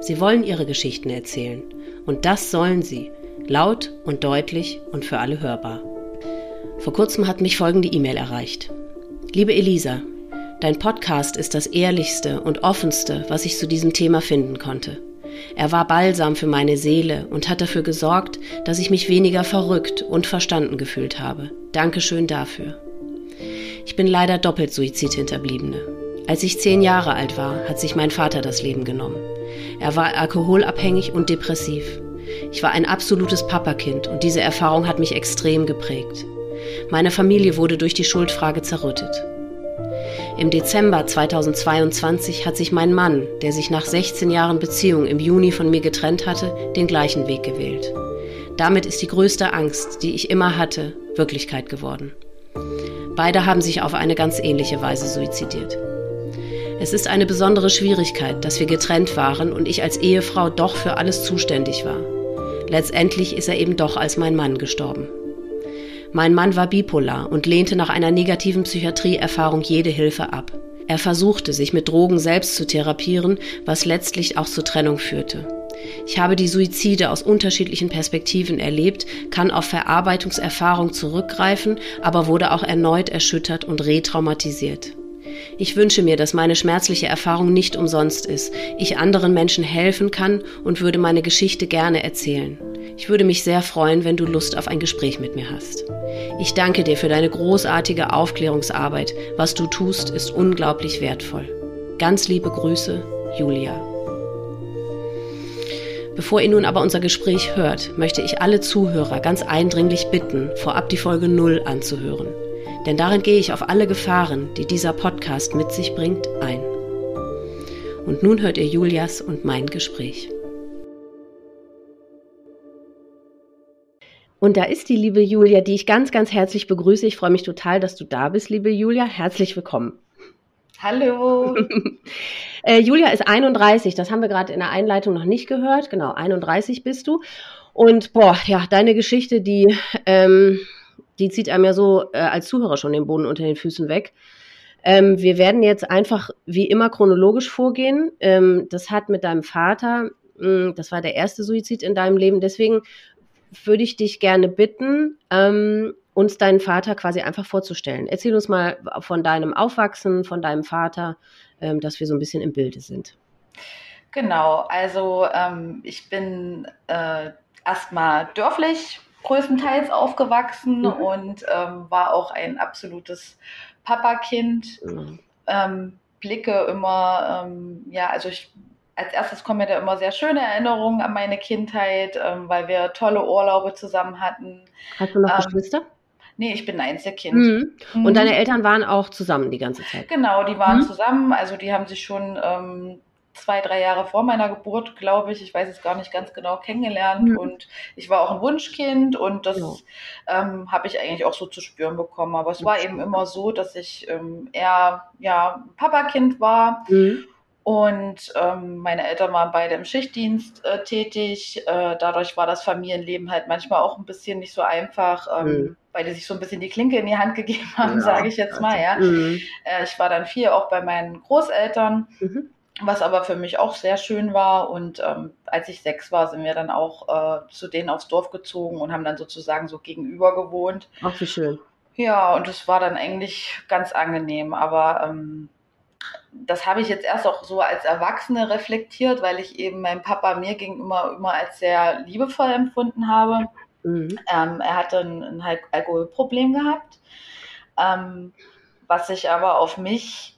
sie wollen ihre Geschichten erzählen. Und das sollen sie, laut und deutlich und für alle hörbar. Vor kurzem hat mich folgende E-Mail erreicht. Liebe Elisa, dein Podcast ist das ehrlichste und offenste, was ich zu diesem Thema finden konnte. Er war Balsam für meine Seele und hat dafür gesorgt, dass ich mich weniger verrückt und verstanden gefühlt habe. Dankeschön dafür. Ich bin leider doppelt Suizidhinterbliebene. Als ich zehn Jahre alt war, hat sich mein Vater das Leben genommen. Er war alkoholabhängig und depressiv. Ich war ein absolutes Papakind und diese Erfahrung hat mich extrem geprägt. Meine Familie wurde durch die Schuldfrage zerrüttet. Im Dezember 2022 hat sich mein Mann, der sich nach 16 Jahren Beziehung im Juni von mir getrennt hatte, den gleichen Weg gewählt. Damit ist die größte Angst, die ich immer hatte, Wirklichkeit geworden. Beide haben sich auf eine ganz ähnliche Weise suizidiert. Es ist eine besondere Schwierigkeit, dass wir getrennt waren und ich als Ehefrau doch für alles zuständig war. Letztendlich ist er eben doch als mein Mann gestorben. Mein Mann war bipolar und lehnte nach einer negativen Psychiatrieerfahrung jede Hilfe ab. Er versuchte, sich mit Drogen selbst zu therapieren, was letztlich auch zur Trennung führte. Ich habe die Suizide aus unterschiedlichen Perspektiven erlebt, kann auf Verarbeitungserfahrung zurückgreifen, aber wurde auch erneut erschüttert und retraumatisiert. Ich wünsche mir, dass meine schmerzliche Erfahrung nicht umsonst ist, ich anderen Menschen helfen kann und würde meine Geschichte gerne erzählen. Ich würde mich sehr freuen, wenn du Lust auf ein Gespräch mit mir hast. Ich danke dir für deine großartige Aufklärungsarbeit. Was du tust, ist unglaublich wertvoll. Ganz liebe Grüße, Julia. Bevor ihr nun aber unser Gespräch hört, möchte ich alle Zuhörer ganz eindringlich bitten, vorab die Folge 0 anzuhören denn darin gehe ich auf alle Gefahren, die dieser Podcast mit sich bringt, ein. Und nun hört ihr Julias und mein Gespräch. Und da ist die liebe Julia, die ich ganz, ganz herzlich begrüße. Ich freue mich total, dass du da bist, liebe Julia. Herzlich willkommen. Hallo. äh, Julia ist 31, das haben wir gerade in der Einleitung noch nicht gehört. Genau, 31 bist du. Und boah, ja, deine Geschichte, die ähm, die zieht einem ja so äh, als Zuhörer schon den Boden unter den Füßen weg. Ähm, wir werden jetzt einfach wie immer chronologisch vorgehen. Ähm, das hat mit deinem Vater, mh, hm, das war der erste Suizid in deinem Leben. Deswegen würde ich dich gerne bitten, ähm, uns deinen Vater quasi einfach vorzustellen. Erzähl uns mal von deinem Aufwachsen, von deinem Vater, ähm, dass wir so ein bisschen im Bilde sind. Genau, also ähm, ich bin äh, erstmal dörflich größtenteils aufgewachsen mhm. und ähm, war auch ein absolutes Papakind. Mhm. Ähm, blicke immer, ähm, ja, also ich, als erstes kommen mir da immer sehr schöne Erinnerungen an meine Kindheit, ähm, weil wir tolle Urlaube zusammen hatten. Hast du noch ähm, Geschwister? Nee, ich bin ein Einzelkind. Mhm. Und mhm. deine Eltern waren auch zusammen die ganze Zeit? Genau, die waren mhm. zusammen. Also die haben sich schon ähm, zwei, drei Jahre vor meiner Geburt, glaube ich, ich weiß es gar nicht ganz genau, kennengelernt. Mhm. Und ich war auch ein Wunschkind und das ja. ähm, habe ich eigentlich auch so zu spüren bekommen. Aber es war eben immer so, dass ich ähm, eher ja, Papakind war. Mhm. Und ähm, meine Eltern waren beide im Schichtdienst äh, tätig. Äh, dadurch war das Familienleben halt manchmal auch ein bisschen nicht so einfach, ähm, mhm. weil die sich so ein bisschen die Klinke in die Hand gegeben haben, ja. sage ich jetzt mal. Ja. Mhm. Äh, ich war dann vier auch bei meinen Großeltern. Mhm was aber für mich auch sehr schön war. Und ähm, als ich sechs war, sind wir dann auch äh, zu denen aufs Dorf gezogen und haben dann sozusagen so gegenüber gewohnt. Ach, wie schön. Ja, und es war dann eigentlich ganz angenehm. Aber ähm, das habe ich jetzt erst auch so als Erwachsene reflektiert, weil ich eben meinem Papa mir gegenüber immer als sehr liebevoll empfunden habe. Mhm. Ähm, er hatte ein, ein Alkoholproblem gehabt, ähm, was sich aber auf mich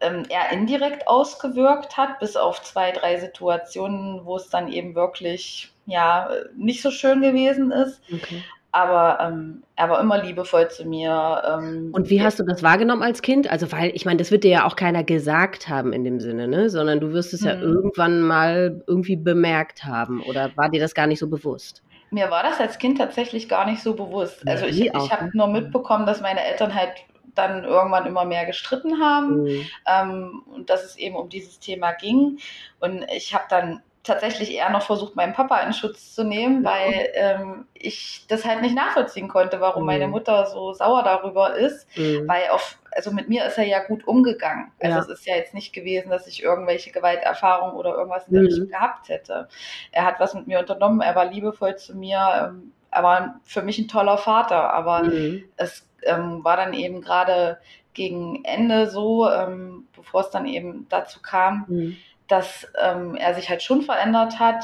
ähm, eher indirekt ausgewirkt hat, bis auf zwei, drei Situationen, wo es dann eben wirklich ja nicht so schön gewesen ist. Okay. aber ähm, er war immer liebevoll zu mir. Ähm, und wie hast du das wahrgenommen als Kind? Also, weil, ich meine, das wird dir ja auch keiner gesagt haben in dem Sinne, ne? Sondern du wirst es ja mhm. irgendwann mal irgendwie bemerkt haben. Oder war dir das gar nicht so bewusst? Mir war das als Kind tatsächlich gar nicht so bewusst. Also ich, ich habe ne? nur mitbekommen, dass meine Eltern halt dann irgendwann immer mehr gestritten haben mhm. ähm, und dass es eben um dieses Thema ging. Und ich habe dann tatsächlich eher noch versucht, meinen Papa in Schutz zu nehmen, weil ähm, ich das halt nicht nachvollziehen konnte, warum mhm. meine Mutter so sauer darüber ist, mhm. weil auf, also mit mir ist er ja gut umgegangen. Also ja. es ist ja jetzt nicht gewesen, dass ich irgendwelche Gewalterfahrungen oder irgendwas in der mhm. gehabt hätte. Er hat was mit mir unternommen, er war liebevoll zu mir, ähm, er war für mich ein toller Vater, aber mhm. es ähm, war dann eben gerade gegen Ende so, ähm, bevor es dann eben dazu kam, mhm dass ähm, er sich halt schon verändert hat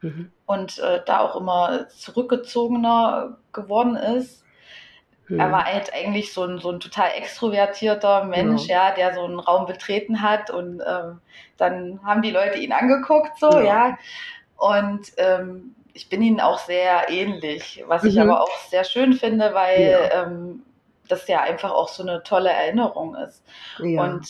mhm. und äh, da auch immer zurückgezogener geworden ist. Mhm. Er war halt eigentlich so ein, so ein total extrovertierter Mensch, ja, ja der so einen Raum betreten hat und ähm, dann haben die Leute ihn angeguckt, so, ja. ja. Und ähm, ich bin ihnen auch sehr ähnlich, was mhm. ich aber auch sehr schön finde, weil ja. ähm, das ja einfach auch so eine tolle Erinnerung ist. Ja. Und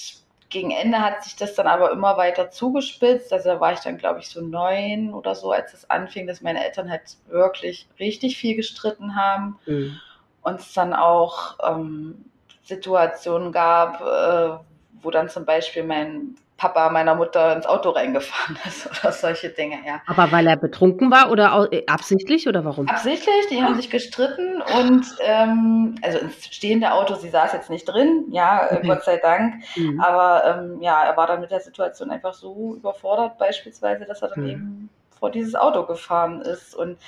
gegen Ende hat sich das dann aber immer weiter zugespitzt. Also da war ich dann, glaube ich, so neun oder so, als es anfing, dass meine Eltern halt wirklich richtig viel gestritten haben. Mhm. Und es dann auch ähm, Situationen gab, äh, wo dann zum Beispiel mein Papa meiner Mutter ins Auto reingefahren ist oder solche Dinge, ja. Aber weil er betrunken war oder äh, absichtlich oder warum? Absichtlich, die haben sich gestritten und ähm, also ins stehende Auto, sie saß jetzt nicht drin, ja, äh, okay. Gott sei Dank. Mhm. Aber ähm, ja, er war dann mit der Situation einfach so überfordert, beispielsweise, dass er dann mhm. eben vor dieses Auto gefahren ist. Und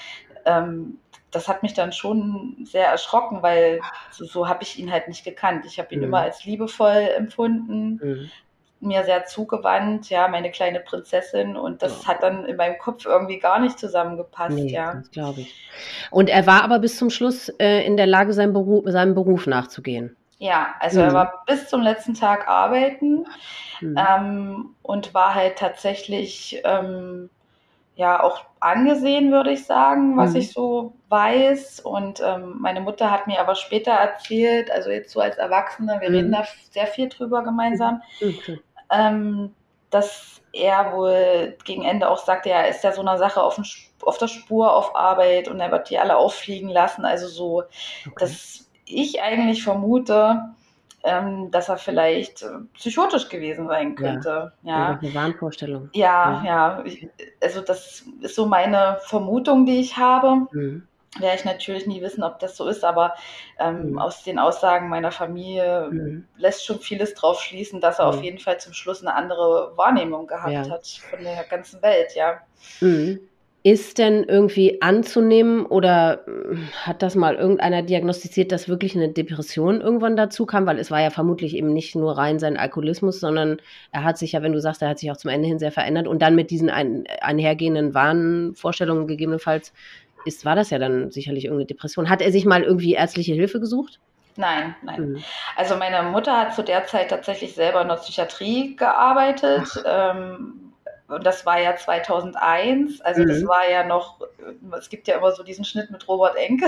ähm, das hat mich dann schon sehr erschrocken, weil so, so habe ich ihn halt nicht gekannt. Ich habe ihn mhm. immer als liebevoll empfunden, mhm mir sehr zugewandt, ja, meine kleine Prinzessin und das ja. hat dann in meinem Kopf irgendwie gar nicht zusammengepasst, nee, ja. Das glaube ich. Und er war aber bis zum Schluss äh, in der Lage, seinem Beruf, seinem Beruf nachzugehen. Ja, also mhm. er war bis zum letzten Tag arbeiten mhm. ähm, und war halt tatsächlich ähm, ja auch angesehen, würde ich sagen, was mhm. ich so weiß. Und ähm, meine Mutter hat mir aber später erzählt, also jetzt so als Erwachsene, wir reden mhm. da sehr viel drüber gemeinsam, okay ähm, dass er wohl gegen Ende auch sagte, ja, er ist ja so einer Sache auf, auf der Spur auf Arbeit und er wird die alle auffliegen lassen. Also so, okay. dass ich eigentlich vermute, ähm, dass er vielleicht äh, psychotisch gewesen sein könnte. Ja, ja. eine Wahnvorstellung. Ja, ja. ja. Also das ist so meine Vermutung, die ich habe. Mhm werde ich natürlich nie wissen, ob das so ist, aber ähm, mhm. aus den Aussagen meiner Familie mhm. lässt schon vieles drauf schließen, dass er mhm. auf jeden Fall zum Schluss eine andere Wahrnehmung gehabt ja. hat von der ganzen Welt, ja. Mhm. Ist denn irgendwie anzunehmen oder hm, hat das mal irgendeiner diagnostiziert, dass wirklich eine Depression irgendwann dazu kam? Weil es war ja vermutlich eben nicht nur rein sein Alkoholismus, sondern er hat sich ja, wenn du sagst, er hat sich auch zum Ende hin sehr verändert und dann mit diesen ein, einhergehenden Wahnvorstellungen gegebenenfalls ist, war das ja dann sicherlich irgendeine Depression. Hat er sich mal irgendwie ärztliche Hilfe gesucht? Nein, nein. Mhm. Also meine Mutter hat zu der Zeit tatsächlich selber in der Psychiatrie gearbeitet. Ähm, und das war ja 2001. Also mhm. das war ja noch, es gibt ja immer so diesen Schnitt mit Robert Enke.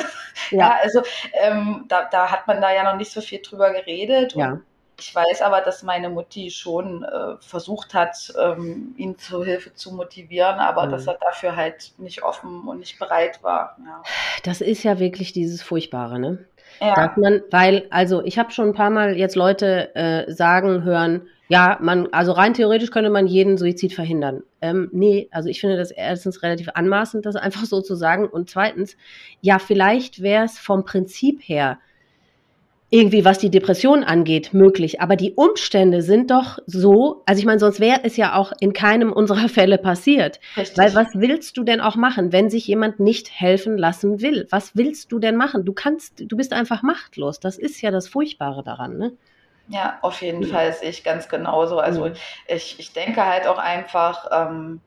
Ja, ja also ähm, da, da hat man da ja noch nicht so viel drüber geredet. Ja. Und ich weiß aber, dass meine Mutti schon äh, versucht hat, ähm, ihn zur Hilfe zu motivieren, aber mhm. dass er dafür halt nicht offen und nicht bereit war. Ja. Das ist ja wirklich dieses Furchtbare, ne? Ja. Dass man, weil, also ich habe schon ein paar Mal jetzt Leute äh, sagen hören, ja, man, also rein theoretisch könnte man jeden Suizid verhindern. Ähm, nee, also ich finde das erstens relativ anmaßend, das einfach so zu sagen. Und zweitens, ja, vielleicht wäre es vom Prinzip her irgendwie, was die Depression angeht, möglich. Aber die Umstände sind doch so, also ich meine, sonst wäre es ja auch in keinem unserer Fälle passiert. Richtig. Weil was willst du denn auch machen, wenn sich jemand nicht helfen lassen will? Was willst du denn machen? Du kannst, du bist einfach machtlos. Das ist ja das Furchtbare daran, ne? Ja, auf jeden ja. Fall sehe ich ganz genauso. Also ja. ich, ich denke halt auch einfach, ähm,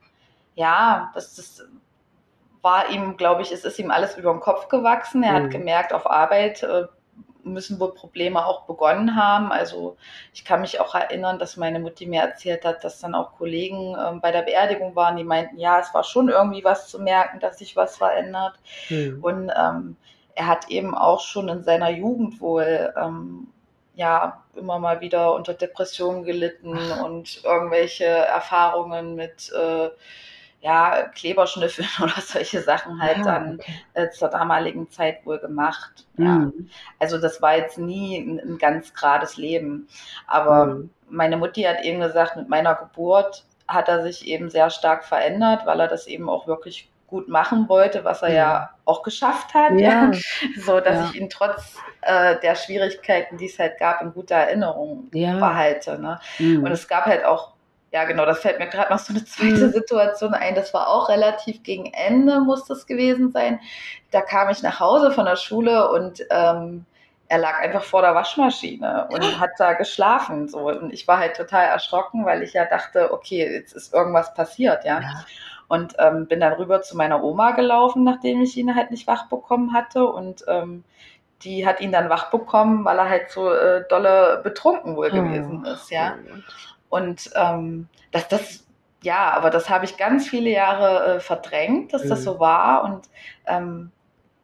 ja, das ist war ihm, glaube ich, es ist ihm alles über den Kopf gewachsen. Er mhm. hat gemerkt, auf Arbeit äh, müssen wohl Probleme auch begonnen haben. Also ich kann mich auch erinnern, dass meine Mutti mir erzählt hat, dass dann auch Kollegen ähm, bei der Beerdigung waren, die meinten, ja, es war schon irgendwie was zu merken, dass sich was verändert. Mhm. Und ähm, er hat eben auch schon in seiner Jugend wohl ähm, ja immer mal wieder unter Depressionen gelitten Ach. und irgendwelche Erfahrungen mit äh, ja, Kleberschnüffeln oder solche Sachen halt ja, dann okay. äh, zur damaligen Zeit wohl gemacht. Mhm. Ja. Also das war jetzt nie ein, ein ganz gerades Leben. Aber mhm. meine Mutti hat eben gesagt, mit meiner Geburt hat er sich eben sehr stark verändert, weil er das eben auch wirklich gut machen wollte, was er ja, ja auch geschafft hat. Ja. so dass ja. ich ihn trotz äh, der Schwierigkeiten, die es halt gab, in guter Erinnerung behalte. Ne? Mhm. Und es gab halt auch ja, genau, das fällt mir gerade noch so eine zweite mhm. Situation ein. Das war auch relativ gegen Ende, muss das gewesen sein. Da kam ich nach Hause von der Schule und ähm, er lag einfach vor der Waschmaschine und hat da geschlafen. So. Und ich war halt total erschrocken, weil ich ja dachte, okay, jetzt ist irgendwas passiert, ja. ja. Und ähm, bin dann rüber zu meiner Oma gelaufen, nachdem ich ihn halt nicht wach bekommen hatte. Und ähm, die hat ihn dann wach bekommen, weil er halt so äh, dolle betrunken wohl oh. gewesen ist, ja. Oh und ähm, das, das, ja, aber das habe ich ganz viele Jahre äh, verdrängt, dass mhm. das so war und ähm,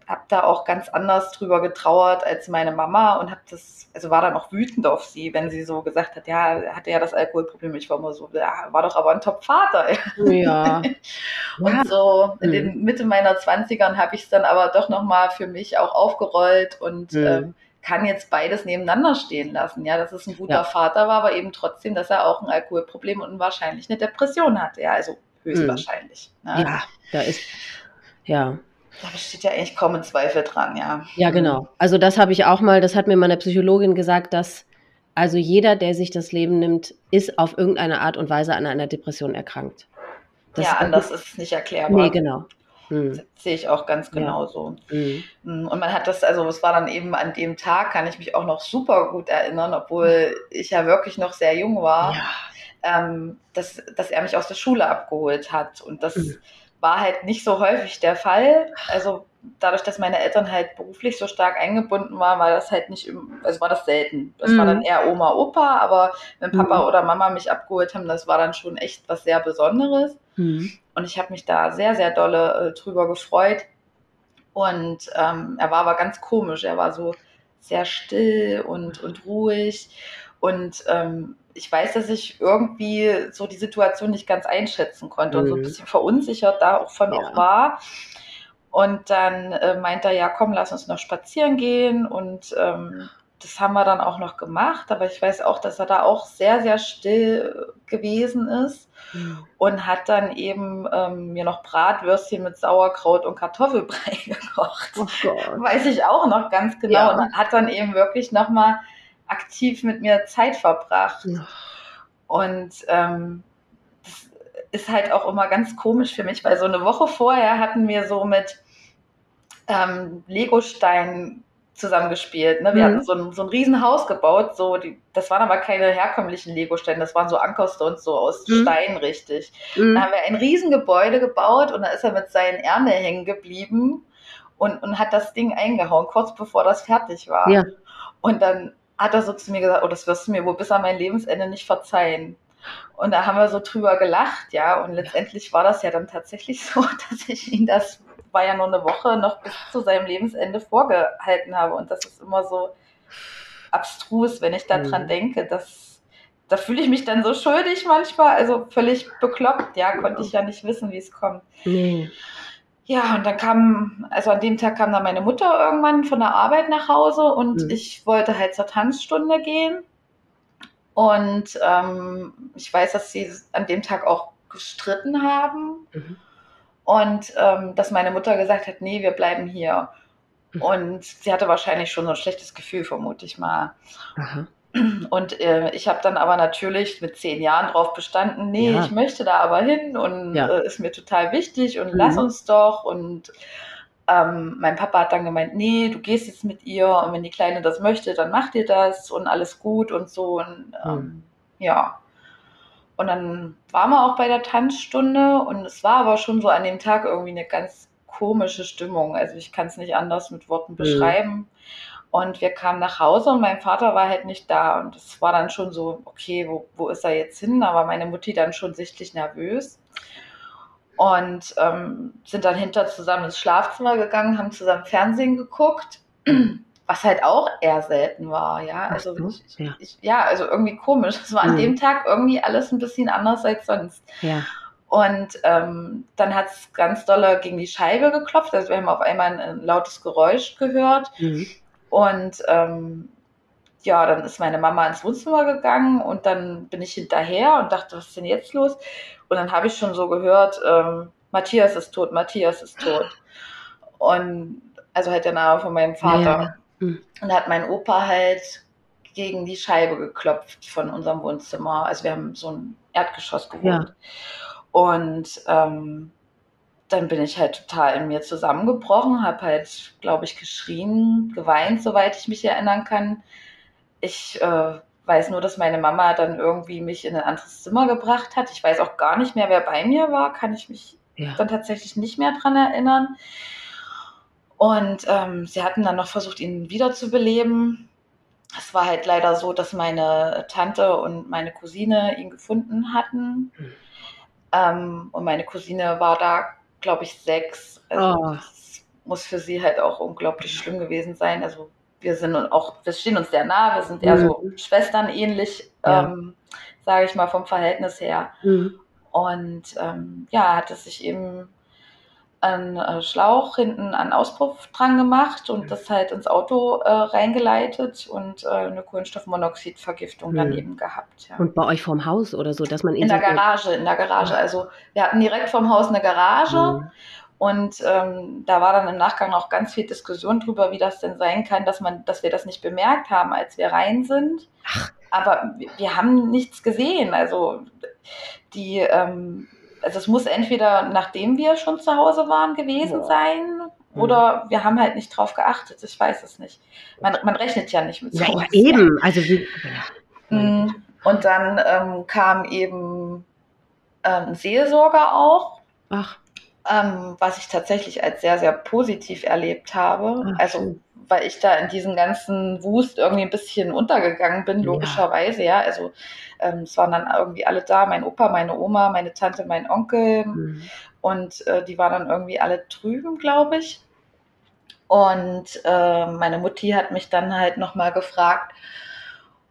habe da auch ganz anders drüber getrauert als meine Mama und habe das, also war dann auch wütend auf sie, wenn sie so gesagt hat, ja, er hatte ja das Alkoholproblem. Ich war immer so, ja, war doch aber ein Top-Vater. Ja. und ja. so in den mhm. Mitte meiner Zwanzigern habe ich es dann aber doch nochmal für mich auch aufgerollt und mhm. ähm, kann jetzt beides nebeneinander stehen lassen. Ja, dass es ein guter ja. Vater war, aber eben trotzdem, dass er auch ein Alkoholproblem und wahrscheinlich eine Depression hatte. Ja, also höchstwahrscheinlich. Mhm. Ne? Ja, da ist, ja. Da besteht ja eigentlich kaum ein Zweifel dran, ja. Ja, genau. Also das habe ich auch mal, das hat mir meine Psychologin gesagt, dass also jeder, der sich das Leben nimmt, ist auf irgendeine Art und Weise an einer Depression erkrankt. Das ja, anders ist es nicht erklärbar. Nee, genau. Mhm. sehe ich auch ganz genauso. Ja. Mhm. mhm. Und man hat das, also es war dann eben an dem Tag, kann ich mich auch noch super gut erinnern, obwohl ich ja wirklich noch sehr jung war, ja. ähm, dass, dass er mich aus der Schule abgeholt hat. Und das mhm. war halt nicht so häufig der Fall. Also dadurch, dass meine Eltern halt beruflich so stark eingebunden waren, war das halt nicht, also war das selten. Das mhm. war dann eher Oma, Opa, aber wenn Papa mhm. oder Mama mich abgeholt haben, das war dann schon echt was sehr Besonderes. Mhm. Und ich habe mich da sehr, sehr dolle äh, drüber gefreut. Und ähm, er war aber ganz komisch. Er war so sehr still und, und ruhig. Und ähm, ich weiß, dass ich irgendwie so die Situation nicht ganz einschätzen konnte mhm. und so ein mhm. bisschen verunsichert davon ja. auch war. Und dann äh, meint er, ja, komm, lass uns noch spazieren gehen. Und ähm, das haben wir dann auch noch gemacht. Aber ich weiß auch, dass er da auch sehr, sehr still gewesen ist mhm. und hat dann eben ähm, mir noch Bratwürstchen mit Sauerkraut und Kartoffelbrei gekocht. Oh Gott. Weiß ich auch noch ganz genau. Ja. Und hat dann eben wirklich nochmal aktiv mit mir Zeit verbracht. Und ähm, ist halt auch immer ganz komisch für mich, weil so eine Woche vorher hatten wir so mit ähm, Legosteinen zusammengespielt. Ne? Wir mhm. hatten so ein, so ein Riesenhaus gebaut, so die, das waren aber keine herkömmlichen Lego-Steine, das waren so Ankerstones, so aus mhm. Stein richtig. Mhm. Da haben wir ein Riesengebäude gebaut und da ist er mit seinen Ärmeln hängen geblieben und, und hat das Ding eingehauen, kurz bevor das fertig war. Ja. Und dann hat er so zu mir gesagt, oh, das wirst du mir wohl bis an mein Lebensende nicht verzeihen. Und da haben wir so drüber gelacht, ja. Und letztendlich war das ja dann tatsächlich so, dass ich ihn das, war ja nur eine Woche, noch bis zu seinem Lebensende vorgehalten habe. Und das ist immer so abstrus, wenn ich daran mhm. denke, dass da fühle ich mich dann so schuldig manchmal, also völlig bekloppt, ja, konnte ich ja nicht wissen, wie es kommt. Nee. Ja, und dann kam, also an dem Tag kam dann meine Mutter irgendwann von der Arbeit nach Hause und mhm. ich wollte halt zur Tanzstunde gehen. Und ähm, ich weiß, dass sie an dem Tag auch gestritten haben. Mhm. Und ähm, dass meine Mutter gesagt hat, nee, wir bleiben hier. Mhm. Und sie hatte wahrscheinlich schon so ein schlechtes Gefühl, vermute ich mal. Aha. Und äh, ich habe dann aber natürlich mit zehn Jahren drauf bestanden, nee, ja. ich möchte da aber hin und ja. äh, ist mir total wichtig und mhm. lass uns doch. Und ähm, mein Papa hat dann gemeint, nee, du gehst jetzt mit ihr und wenn die Kleine das möchte, dann macht ihr das und alles gut und so. Und ähm, mhm. ja. Und dann waren wir auch bei der Tanzstunde und es war aber schon so an dem Tag irgendwie eine ganz komische Stimmung. Also ich kann es nicht anders mit Worten mhm. beschreiben. Und wir kamen nach Hause und mein Vater war halt nicht da. Und es war dann schon so, okay, wo, wo ist er jetzt hin? Da war meine Mutti dann schon sichtlich nervös. und ähm, sind dann hinter zusammen ins Schlafzimmer gegangen, haben zusammen Fernsehen geguckt, was halt auch eher selten war, ja. Also so, ich, ja. Ich, ja. also irgendwie komisch. Es war an mhm. dem Tag irgendwie alles ein bisschen anders als sonst. Ja. Und ähm, dann hat es ganz dolle gegen die Scheibe geklopft. Also wir haben auf einmal ein, ein lautes Geräusch gehört. Mhm. Und ähm, ja, dann ist meine Mama ins Wohnzimmer gegangen und dann bin ich hinterher und dachte, was ist denn jetzt los? Und dann habe ich schon so gehört, ähm, Matthias ist tot, Matthias ist tot. Und also halt der Name von meinem Vater. Ja. Mhm. Und hat mein Opa halt gegen die Scheibe geklopft von unserem Wohnzimmer. Also wir haben so ein Erdgeschoss gewohnt. Ja. Und ähm, dann bin ich halt total in mir zusammengebrochen, habe halt, glaube ich, geschrien, geweint, soweit ich mich erinnern kann. Ich äh, weiß nur, dass meine Mama dann irgendwie mich in ein anderes Zimmer gebracht hat. Ich weiß auch gar nicht mehr, wer bei mir war, kann ich mich ja. dann tatsächlich nicht mehr dran erinnern. Und ähm, sie hatten dann noch versucht, ihn wiederzubeleben. Es war halt leider so, dass meine Tante und meine Cousine ihn gefunden hatten. Hm. Ähm, und meine Cousine war da, glaube ich, sechs. Also oh. Das muss für sie halt auch unglaublich schlimm gewesen sein. Also wir sind auch, wir stehen uns sehr nah, wir sind eher mhm. so Schwestern ähnlich, ja. ähm, sage ich mal, vom Verhältnis her. Mhm. Und ähm, ja, hat es sich eben einen äh, Schlauch hinten an Auspuff dran gemacht und das halt ins Auto äh, reingeleitet und äh, eine Kohlenstoffmonoxidvergiftung mhm. dann eben gehabt. Ja. Und bei euch vorm Haus oder so, dass man in der Garage, in der Garage. Also wir hatten direkt vorm Haus eine Garage mhm. und ähm, da war dann im Nachgang auch ganz viel Diskussion drüber, wie das denn sein kann, dass man, dass wir das nicht bemerkt haben, als wir rein sind. Ach. Aber wir, wir haben nichts gesehen. Also die ähm, also es muss entweder nachdem wir schon zu Hause waren gewesen ja. sein mhm. oder wir haben halt nicht drauf geachtet. Ich weiß es nicht. Man, man rechnet ja nicht mit so. Ja, eben. Also wie, mhm. Und dann ähm, kam eben ähm, Seelsorger auch. Ach. Ähm, was ich tatsächlich als sehr, sehr positiv erlebt habe. Ach, also schön weil ich da in diesem ganzen Wust irgendwie ein bisschen untergegangen bin, logischerweise, ja. ja. Also ähm, es waren dann irgendwie alle da, mein Opa, meine Oma, meine Tante, mein Onkel mhm. und äh, die waren dann irgendwie alle drüben, glaube ich. Und äh, meine Mutti hat mich dann halt nochmal gefragt,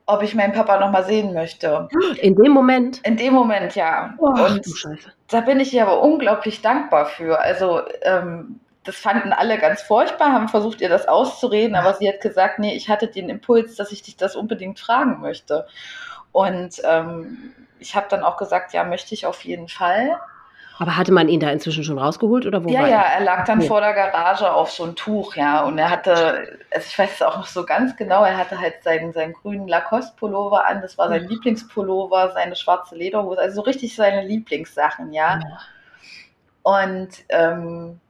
ob ich meinen Papa nochmal sehen möchte. In dem Moment? In dem Moment, ja. Oh, und da bin ich ihr aber unglaublich dankbar für. Also ähm, das fanden alle ganz furchtbar, haben versucht, ihr das auszureden, aber sie hat gesagt, nee, ich hatte den Impuls, dass ich dich das unbedingt fragen möchte. Und ähm, ich habe dann auch gesagt, ja, möchte ich auf jeden Fall. Aber hatte man ihn da inzwischen schon rausgeholt oder wo ja, Ja, er lag dann vor der Garage auf so ein Tuch, ja. Und er hatte, also ich weiß es auch noch so ganz genau, er hatte halt seinen, seinen grünen Lacoste-Pullover an, das war sein mhm. Lieblingspullover, seine schwarze Lederhose, also so richtig seine Lieblingssachen, ja. ja. Und ähm,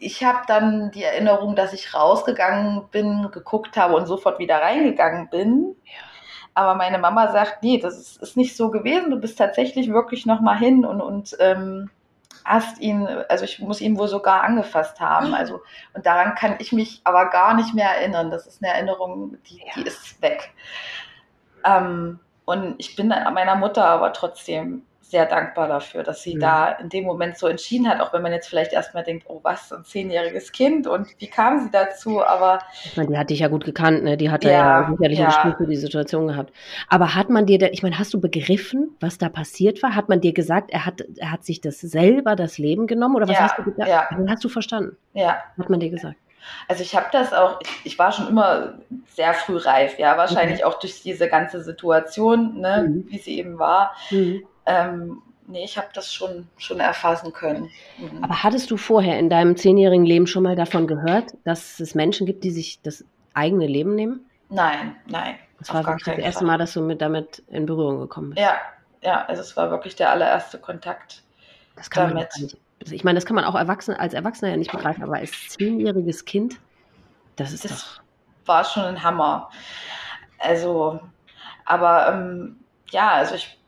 ich habe dann die Erinnerung, dass ich rausgegangen bin, geguckt habe und sofort wieder reingegangen bin. Ja. Aber meine Mama sagt, nee, das ist, ist, nicht so gewesen. Du bist tatsächlich wirklich noch mal hin und, und ähm, hast ihn, also ich muss ihn wohl sogar angefasst haben. Also und daran kann ich mich aber gar nicht mehr erinnern. Das ist eine Erinnerung, die, ja. die ist weg. Ähm, und ich bin meiner Mutter aber trotzdem sehr dankbar dafür, dass sie ja. da in dem Moment so entschieden hat, auch wenn man jetzt vielleicht erstmal denkt, oh was, ein zehnjähriges Kind und wie kam sie dazu, aber... Die hat dich ja gut gekannt, ne? die hat ja, ja sicherlich ja. ein Spiel für die Situation gehabt. Aber hat man dir, da, ich meine, hast du begriffen, was da passiert war? Hat man dir gesagt, er hat, er hat sich das selber das Leben genommen oder was ja, hast du gesagt? Ja. Dann hast du verstanden? Ja. Hat man dir gesagt? Also ich habe das auch, ich, war schon immer sehr früh reif, ja, wahrscheinlich mhm. auch durch diese ganze Situation, ne, mhm. wie sie eben war. Mhm. Ähm, nee, ich habe das schon, schon erfassen können. Mhm. Aber hattest du vorher in deinem zehnjährigen Leben schon mal davon gehört, dass es Menschen gibt, die sich das eigene Leben nehmen? Nein, nein. Das war wirklich das erste Mal, dass du mit damit in Berührung gekommen bist. Ja, ja, also es war wirklich der allererste Kontakt. Das kann damit. man nicht. Ich meine, das kann man auch Erwachsene, als Erwachsener ja nicht begreifen, aber als zehnjähriges Kind, das ist das doch. War schon ein Hammer. Also, aber ähm, ja, also ich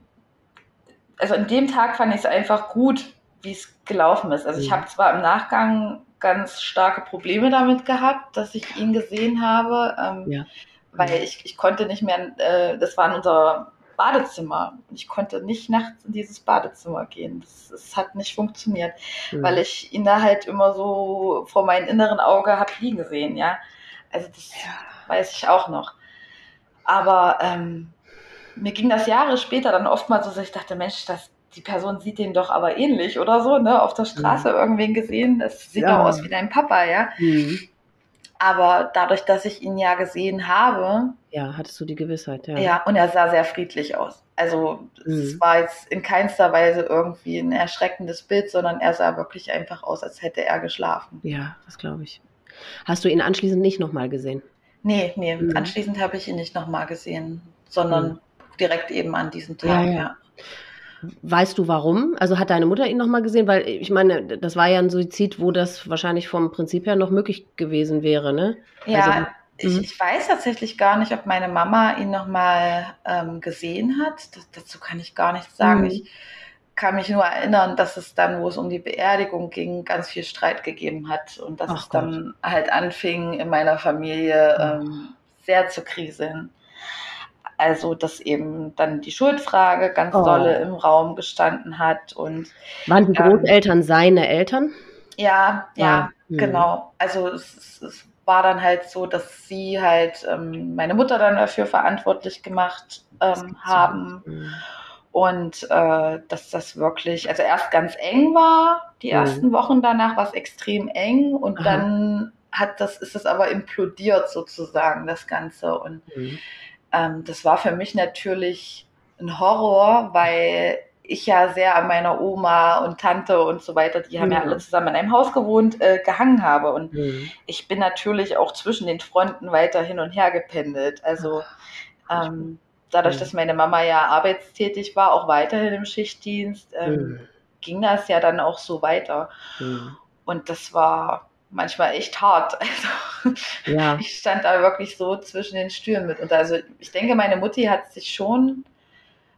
also an dem Tag fand ich es einfach gut, wie es gelaufen ist. Also ich mhm. habe zwar im Nachgang ganz starke Probleme damit gehabt, dass ich ihn gesehen habe, ähm, ja. weil ich, ich konnte nicht mehr, äh, das war in unserer Badezimmer. Ich konnte nicht nachts in dieses Badezimmer gehen. Das, das hat nicht funktioniert, mhm. weil ich ihn da halt immer so vor meinem inneren Auge habe liegen sehen, ja. Also das ja. weiß ich auch noch. Aber ähm, mir ging das Jahre später dann oftmals so, dass ich dachte, Mensch, das, die Person sieht den doch aber ähnlich oder so, ne? Auf der Straße mhm. irgendwen gesehen, das sieht ja. doch aus wie dein Papa, ja. Mhm. Aber dadurch, dass ich ihn ja gesehen habe. Ja, hattest du die Gewissheit, ja. Ja, und er sah sehr friedlich aus. Also mhm. es war jetzt in keinster Weise irgendwie ein erschreckendes Bild, sondern er sah wirklich einfach aus, als hätte er geschlafen. Ja, das glaube ich. Hast du ihn anschließend nicht nochmal gesehen? Nee, nee, mhm. anschließend habe ich ihn nicht nochmal gesehen, sondern mhm. Direkt eben an diesem Tag, ja. ja. Weißt du warum? Also hat deine Mutter ihn nochmal gesehen? Weil ich meine, das war ja ein Suizid, wo das wahrscheinlich vom Prinzip her noch möglich gewesen wäre, ne? Ja, also, ich, mhm. ich, weiß tatsächlich gar nicht, ob meine Mama ihn nochmal ähm, gesehen hat. Das, dazu kann ich gar nichts sagen. Mhm. Ich kann mich nur erinnern, dass es dann, wo es um die Beerdigung ging, ganz viel Streit gegeben hat und dass Ach es Gott. dann halt anfing, in meiner Familie ähm, sehr zu kriseln. Also, dass eben dann die Schuldfrage ganz oh. dolle im Raum gestanden hat. Und, Waren die Großeltern ähm, seine Eltern? Ja, ja, ah, genau. Also es, es, war dann halt so, dass sie halt ähm, meine Mutter dann dafür verantwortlich gemacht ähm, haben. Mhm. Und äh, dass das wirklich, also erst ganz eng war, die mhm. ersten Wochen danach war es extrem eng und Aha. dann hat das, ist es aber implodiert sozusagen, das Ganze. Und mhm. Ähm, das war für mich natürlich ein Horror, weil ich ja sehr an meiner Oma und Tante und so weiter, die haben mhm. ja alle zusammen in einem Haus gewohnt, äh, gehangen habe. Und mhm. ich bin natürlich auch zwischen den Fronten weiter hin und her gependelt. Also ähm, dadurch, mhm. dass meine Mama ja arbeitstätig war, auch weiterhin im Schichtdienst, ähm, mhm. ging das ja dann auch so weiter. Mhm. Und das war manchmal echt hart. Also ja. ich stand da wirklich so zwischen den Stühlen mit. Und also ich denke, meine Mutti hat sich schon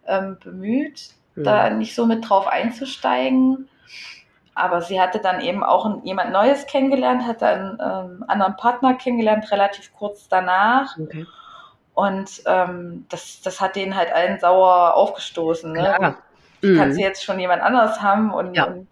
ähm, bemüht, mhm. da nicht so mit drauf einzusteigen. Aber sie hatte dann eben auch jemand Neues kennengelernt, hatte einen ähm, anderen Partner kennengelernt, relativ kurz danach. Okay. Und ähm, das, das hat denen halt allen sauer aufgestoßen. Ne? Klar. Mhm. Kannst du jetzt schon jemand anders haben und, ja. und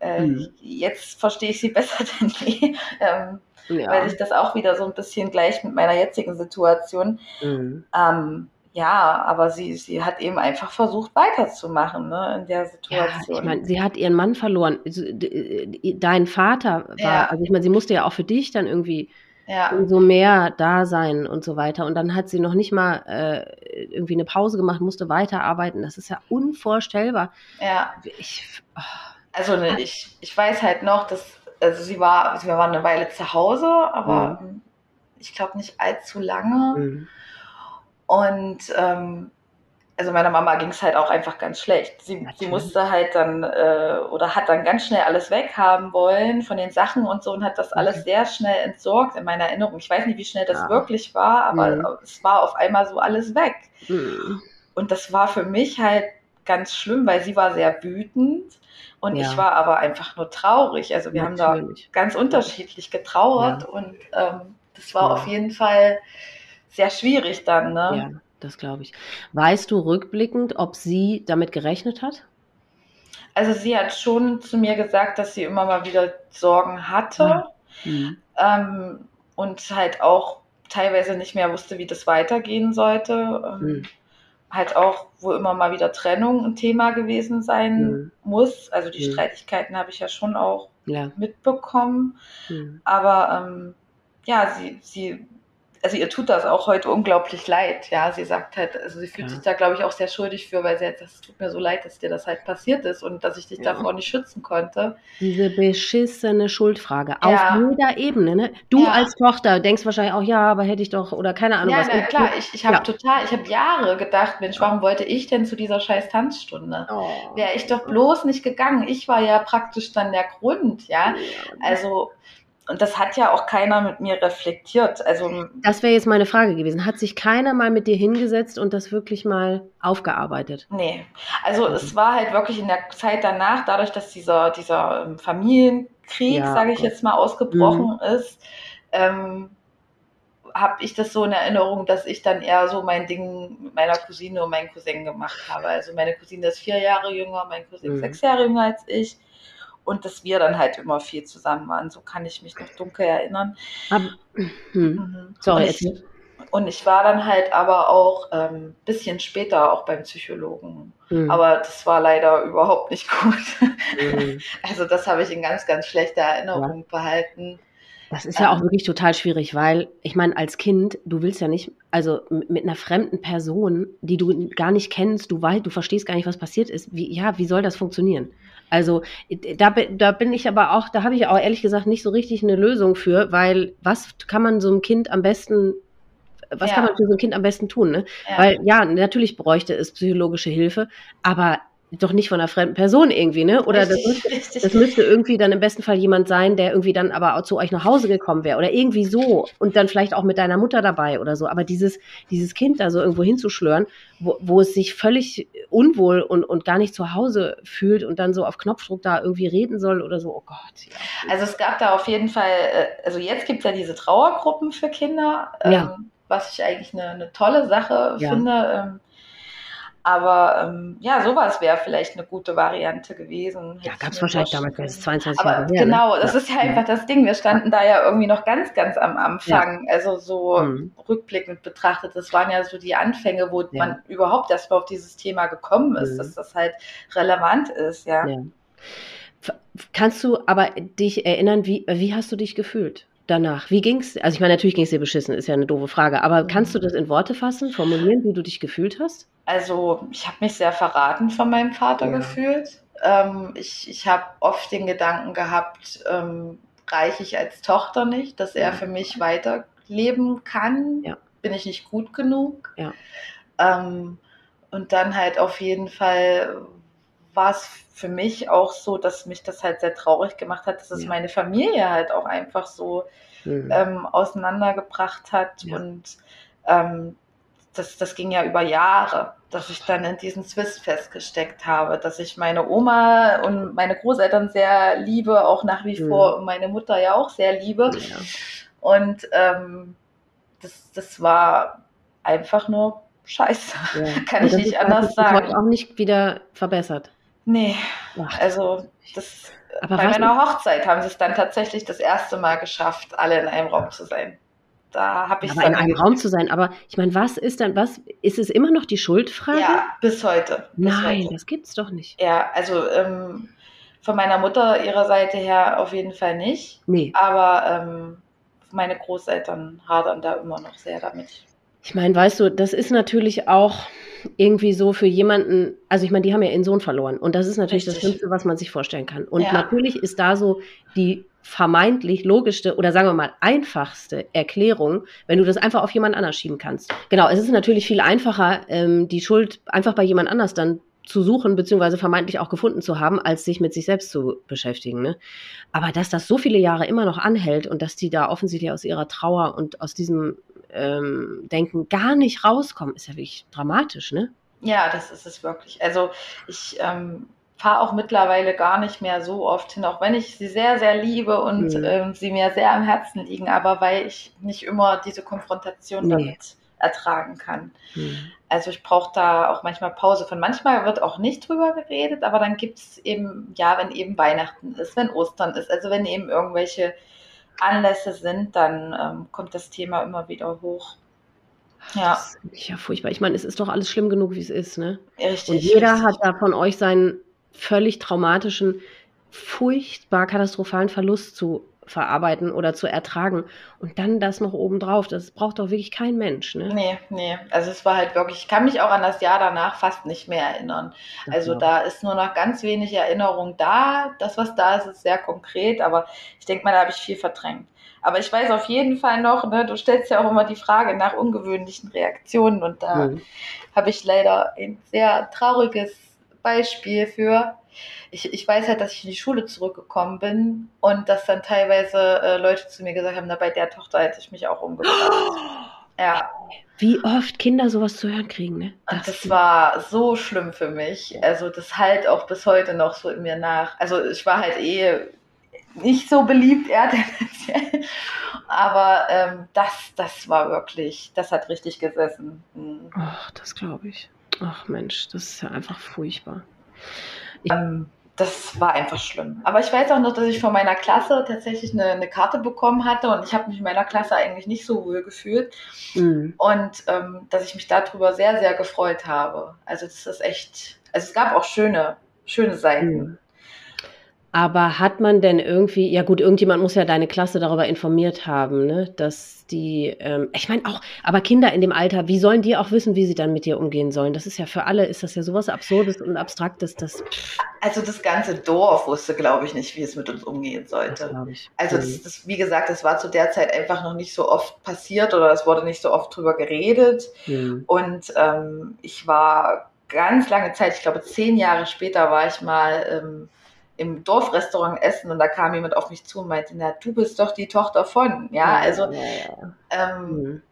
äh, mhm. Jetzt verstehe ich sie besser denn je, ähm, ja. weil sich das auch wieder so ein bisschen gleich mit meiner jetzigen Situation. Mhm. Ähm, ja, aber sie, sie hat eben einfach versucht weiterzumachen ne, in der Situation. Ja, ich meine, sie hat ihren Mann verloren. Dein Vater war, ja. also ich meine, sie musste ja auch für dich dann irgendwie ja. umso mehr da sein und so weiter. Und dann hat sie noch nicht mal äh, irgendwie eine Pause gemacht, musste weiterarbeiten. Das ist ja unvorstellbar. Ja. Ich, oh. Also ne, ich, ich weiß halt noch, dass, also sie war, sie war eine Weile zu Hause, aber mhm. ich glaube nicht allzu lange. Mhm. Und ähm, also meiner Mama ging es halt auch einfach ganz schlecht. Sie, sie musste halt dann äh, oder hat dann ganz schnell alles weghaben wollen von den Sachen und so und hat das alles sehr schnell entsorgt in meiner Erinnerung. Ich weiß nicht, wie schnell das ja. wirklich war, aber mhm. es war auf einmal so alles weg. Mhm. Und das war für mich halt ganz schlimm, weil sie war sehr wütend und ja. ich war aber einfach nur traurig. Also wir Natürlich. haben da ganz unterschiedlich getrauert ja. und ähm, das war ja. auf jeden Fall sehr schwierig dann. Ne? Ja, das glaube ich. Weißt du rückblickend, ob sie damit gerechnet hat? Also sie hat schon zu mir gesagt, dass sie immer mal wieder Sorgen hatte mhm. ähm, und halt auch teilweise nicht mehr wusste, wie das weitergehen sollte. Ähm, mhm halt auch, wo immer mal wieder Trennung ein Thema gewesen sein mhm. muss. Also die mhm. Streitigkeiten habe ich ja schon auch ja. mitbekommen. Mhm. Aber ähm, ja, sie, sie also ihr tut das auch heute unglaublich leid. Ja, sie sagt halt, also sie fühlt ja. sich da, glaube ich, auch sehr schuldig für, weil sie hat, das tut mir so leid, dass dir das halt passiert ist und dass ich dich ja. davor nicht schützen konnte. Diese beschissene Schuldfrage ja. auf jeder Ebene. Ne? Du als Tochter denkst wahrscheinlich auch, ja, aber hätte ich doch oder keine Ahnung ja, was. Ja, klar, ich, ich habe total, ich habe Jahre gedacht, Mensch, warum wollte ich denn zu dieser scheiß Tanzstunde? Oh. Wäre ich doch bloß nicht gegangen. Ich war ja praktisch dann der Grund, ja. Also und das hat ja auch keiner mit mir reflektiert. Also das wäre jetzt meine Frage gewesen. Hat sich keiner mal mit dir hingesetzt und das wirklich mal aufgearbeitet? Nee. Also mhm. es war halt wirklich in der Zeit danach, dadurch, dass dieser, dieser ähm, Familienkrieg, ja, sage ich jetzt mal, ausgebrochen mhm. ist, ähm, habe ich das so in Erinnerung, dass ich dann eher so mein Ding mit meiner Cousine und meinem Cousin gemacht habe. Also meine Cousine ist vier Jahre jünger, mein Cousin mhm. sechs Jahre jünger als ich. Und dass wir dann halt immer viel zusammen waren. So kann ich mich noch dunkel erinnern. Aber, hm. mhm. Sorry, und ich, und ich war dann halt aber auch ein ähm, bisschen später auch beim Psychologen. Mhm. Aber das war leider überhaupt nicht gut. Mhm. Also das habe ich in ganz, ganz schlechter Erinnerung ja. behalten. Das ist ja auch ähm. wirklich total schwierig, weil ich meine, als Kind, du willst ja nicht, also mit einer fremden Person, die du gar nicht kennst, du weißt, du verstehst gar nicht, was passiert ist. Wie, ja, wie soll das funktionieren? Also da, da bin ich aber auch, da habe ich auch ehrlich gesagt nicht so richtig eine Lösung für, weil was kann man so einem Kind am besten was ja. kann man für so ein Kind am besten tun? Ne? Ja. Weil ja, natürlich bräuchte es psychologische Hilfe, aber doch nicht von einer fremden Person irgendwie, ne? Oder richtig, das, müsste, das müsste irgendwie dann im besten Fall jemand sein, der irgendwie dann aber auch zu euch nach Hause gekommen wäre oder irgendwie so und dann vielleicht auch mit deiner Mutter dabei oder so. Aber dieses, dieses Kind da so irgendwo hinzuschlören, wo, wo es sich völlig unwohl und, und gar nicht zu Hause fühlt und dann so auf Knopfdruck da irgendwie reden soll oder so, oh Gott. Ja. Also es gab da auf jeden Fall, äh, also jetzt gibt es ja diese Trauergruppen für Kinder. Ja. Ähm, was ich eigentlich eine, eine tolle Sache ja. finde. Ähm, aber ähm, ja, sowas wäre vielleicht eine gute Variante gewesen. Ja, gab es wahrscheinlich damals, das ist 22 aber Jahre her. Genau, ne? das ist ja einfach das Ding. Wir standen da ja irgendwie noch ganz, ganz am Anfang. Ja. Also so mhm. rückblickend betrachtet, das waren ja so die Anfänge, wo ja. man überhaupt erstmal auf dieses Thema gekommen ist, mhm. dass das halt relevant ist, ja. ja. Kannst du aber dich erinnern, wie, wie hast du dich gefühlt? Danach? Wie ging's? Also ich meine, natürlich ging es dir beschissen, ist ja eine doofe Frage, aber kannst du das in Worte fassen, formulieren, wie du dich gefühlt hast? Also ich habe mich sehr verraten von meinem Vater ja. gefühlt. Ähm, ich ich habe oft den Gedanken gehabt, ähm, reiche ich als Tochter nicht, dass er für mich weiterleben kann? Ja. Bin ich nicht gut genug? Ja. Ähm, und dann halt auf jeden Fall war es für mich auch so, dass mich das halt sehr traurig gemacht hat, dass es ja. meine Familie halt auch einfach so mhm. ähm, auseinandergebracht hat. Ja. Und ähm, das, das ging ja über Jahre, dass ich dann in diesem Swiss festgesteckt habe, dass ich meine Oma und meine Großeltern sehr liebe, auch nach wie mhm. vor und meine Mutter ja auch sehr liebe. Ja. Und ähm, das, das war einfach nur scheiße. Ja. Kann ich nicht anders sagen. Das auch nicht wieder verbessert. Nee, Ach, also das, bei meiner Hochzeit haben sie es dann tatsächlich das erste Mal geschafft, alle in einem Raum zu sein. Da habe ich aber in einem Raum zu sein. Aber ich meine, was ist dann, was ist es immer noch die Schuldfrage? Ja, bis heute. Bis Nein, heute. das gibt's doch nicht. Ja, also ähm, von meiner Mutter ihrer Seite her auf jeden Fall nicht. Nee. Aber ähm, meine Großeltern hadern da immer noch sehr damit. Ich meine, weißt du, das ist natürlich auch irgendwie so für jemanden, also ich meine, die haben ja ihren Sohn verloren und das ist natürlich Richtig. das Schlimmste, was man sich vorstellen kann. Und ja. natürlich ist da so die vermeintlich logischste oder sagen wir mal einfachste Erklärung, wenn du das einfach auf jemand anders schieben kannst. Genau, es ist natürlich viel einfacher, ähm, die Schuld einfach bei jemand anders dann zu suchen, beziehungsweise vermeintlich auch gefunden zu haben, als sich mit sich selbst zu beschäftigen. Ne? Aber dass das so viele Jahre immer noch anhält und dass die da offensichtlich aus ihrer Trauer und aus diesem ähm, Denken gar nicht rauskommen, ist ja wirklich dramatisch, ne? Ja, das ist es wirklich. Also ich ähm, fahre auch mittlerweile gar nicht mehr so oft hin, auch wenn ich sie sehr, sehr liebe und mhm. ähm, sie mir sehr am Herzen liegen, aber weil ich nicht immer diese Konfrontation nee. damit ertragen kann. Mhm. Also ich brauche da auch manchmal Pause von. Manchmal wird auch nicht drüber geredet, aber dann gibt es eben, ja, wenn eben Weihnachten ist, wenn Ostern ist, also wenn eben irgendwelche Anlässe sind, dann ähm, kommt das Thema immer wieder hoch. Ja. Das ist ja furchtbar. Ich meine, es ist doch alles schlimm genug, wie es ist, ne? Richtig. Und jeder richtig. hat da von euch seinen völlig traumatischen, furchtbar katastrophalen Verlust zu verarbeiten oder zu ertragen. Und dann das noch obendrauf, das braucht doch wirklich kein Mensch, ne? Nee, nee. Also es war halt wirklich, ich kann mich auch an das Jahr danach fast nicht mehr erinnern. Also da ist nur noch ganz wenig Erinnerung da. Das, was da ist, ist sehr konkret, aber ich denke mal, da habe ich viel verdrängt. Aber ich weiß auf jeden Fall noch, ne, du stellst ja auch immer die Frage nach ungewöhnlichen Reaktionen und da mhm. habe ich leider ein sehr trauriges Beispiel für ich, ich weiß halt, dass ich in die Schule zurückgekommen bin und dass dann teilweise äh, Leute zu mir gesagt haben, na, bei der Tochter hätte ich mich auch umgebracht. Ja. Wie oft Kinder sowas zu hören kriegen, ne? Das, das war so schlimm für mich. Also das halt auch bis heute noch so in mir nach. Also ich war halt eh nicht so beliebt, er tendenziell. aber ähm, das, das war wirklich, das hat richtig gesessen. Mhm. Ach, das glaube ich. Ach Mensch, das ist ja einfach furchtbar. Ähm, das war einfach schlimm. Aber ich weiß auch noch, dass ich von meiner Klasse tatsächlich eine, eine Karte bekommen hatte und ich habe mich in meiner Klasse eigentlich nicht so wohl gefühlt. Mhm. Und ähm, dass ich mich darüber sehr, sehr gefreut habe. Also das ist echt, also es gab auch schöne, schöne Seiten. Mhm. Aber hat man denn irgendwie, ja gut, irgendjemand muss ja deine Klasse darüber informiert haben, ne, dass die, ähm, ich meine auch, aber Kinder in dem Alter, wie sollen die auch wissen, wie sie dann mit dir umgehen sollen? Das ist ja für alle, ist das ja sowas Absurdes und Abstraktes, das. Also das ganze Dorf wusste, glaube ich, nicht, wie es mit uns umgehen sollte. Das. Also das, das, wie gesagt, das war zu der Zeit einfach noch nicht so oft passiert oder es wurde nicht so oft drüber geredet. Mhm. Und ähm, ich war ganz lange Zeit, ich glaube zehn Jahre später war ich mal. Ähm, im Dorfrestaurant essen und da kam jemand auf mich zu und meinte, na, du bist doch die Tochter von, ja, also ja, ja. Ähm, mhm.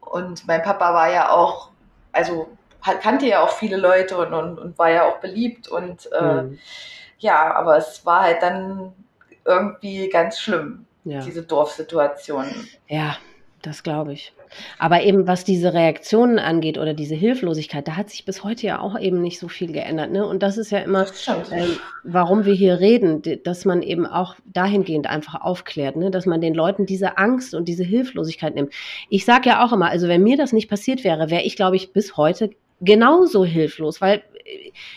und mein Papa war ja auch, also kannte ja auch viele Leute und, und, und war ja auch beliebt und äh, mhm. ja, aber es war halt dann irgendwie ganz schlimm, ja. diese Dorfsituation. Ja, das glaube ich. Aber eben was diese Reaktionen angeht oder diese Hilflosigkeit, da hat sich bis heute ja auch eben nicht so viel geändert. Ne? Und das ist ja immer, ähm, warum wir hier reden, dass man eben auch dahingehend einfach aufklärt, ne? dass man den Leuten diese Angst und diese Hilflosigkeit nimmt. Ich sage ja auch immer, also wenn mir das nicht passiert wäre, wäre ich, glaube ich, bis heute genauso hilflos, weil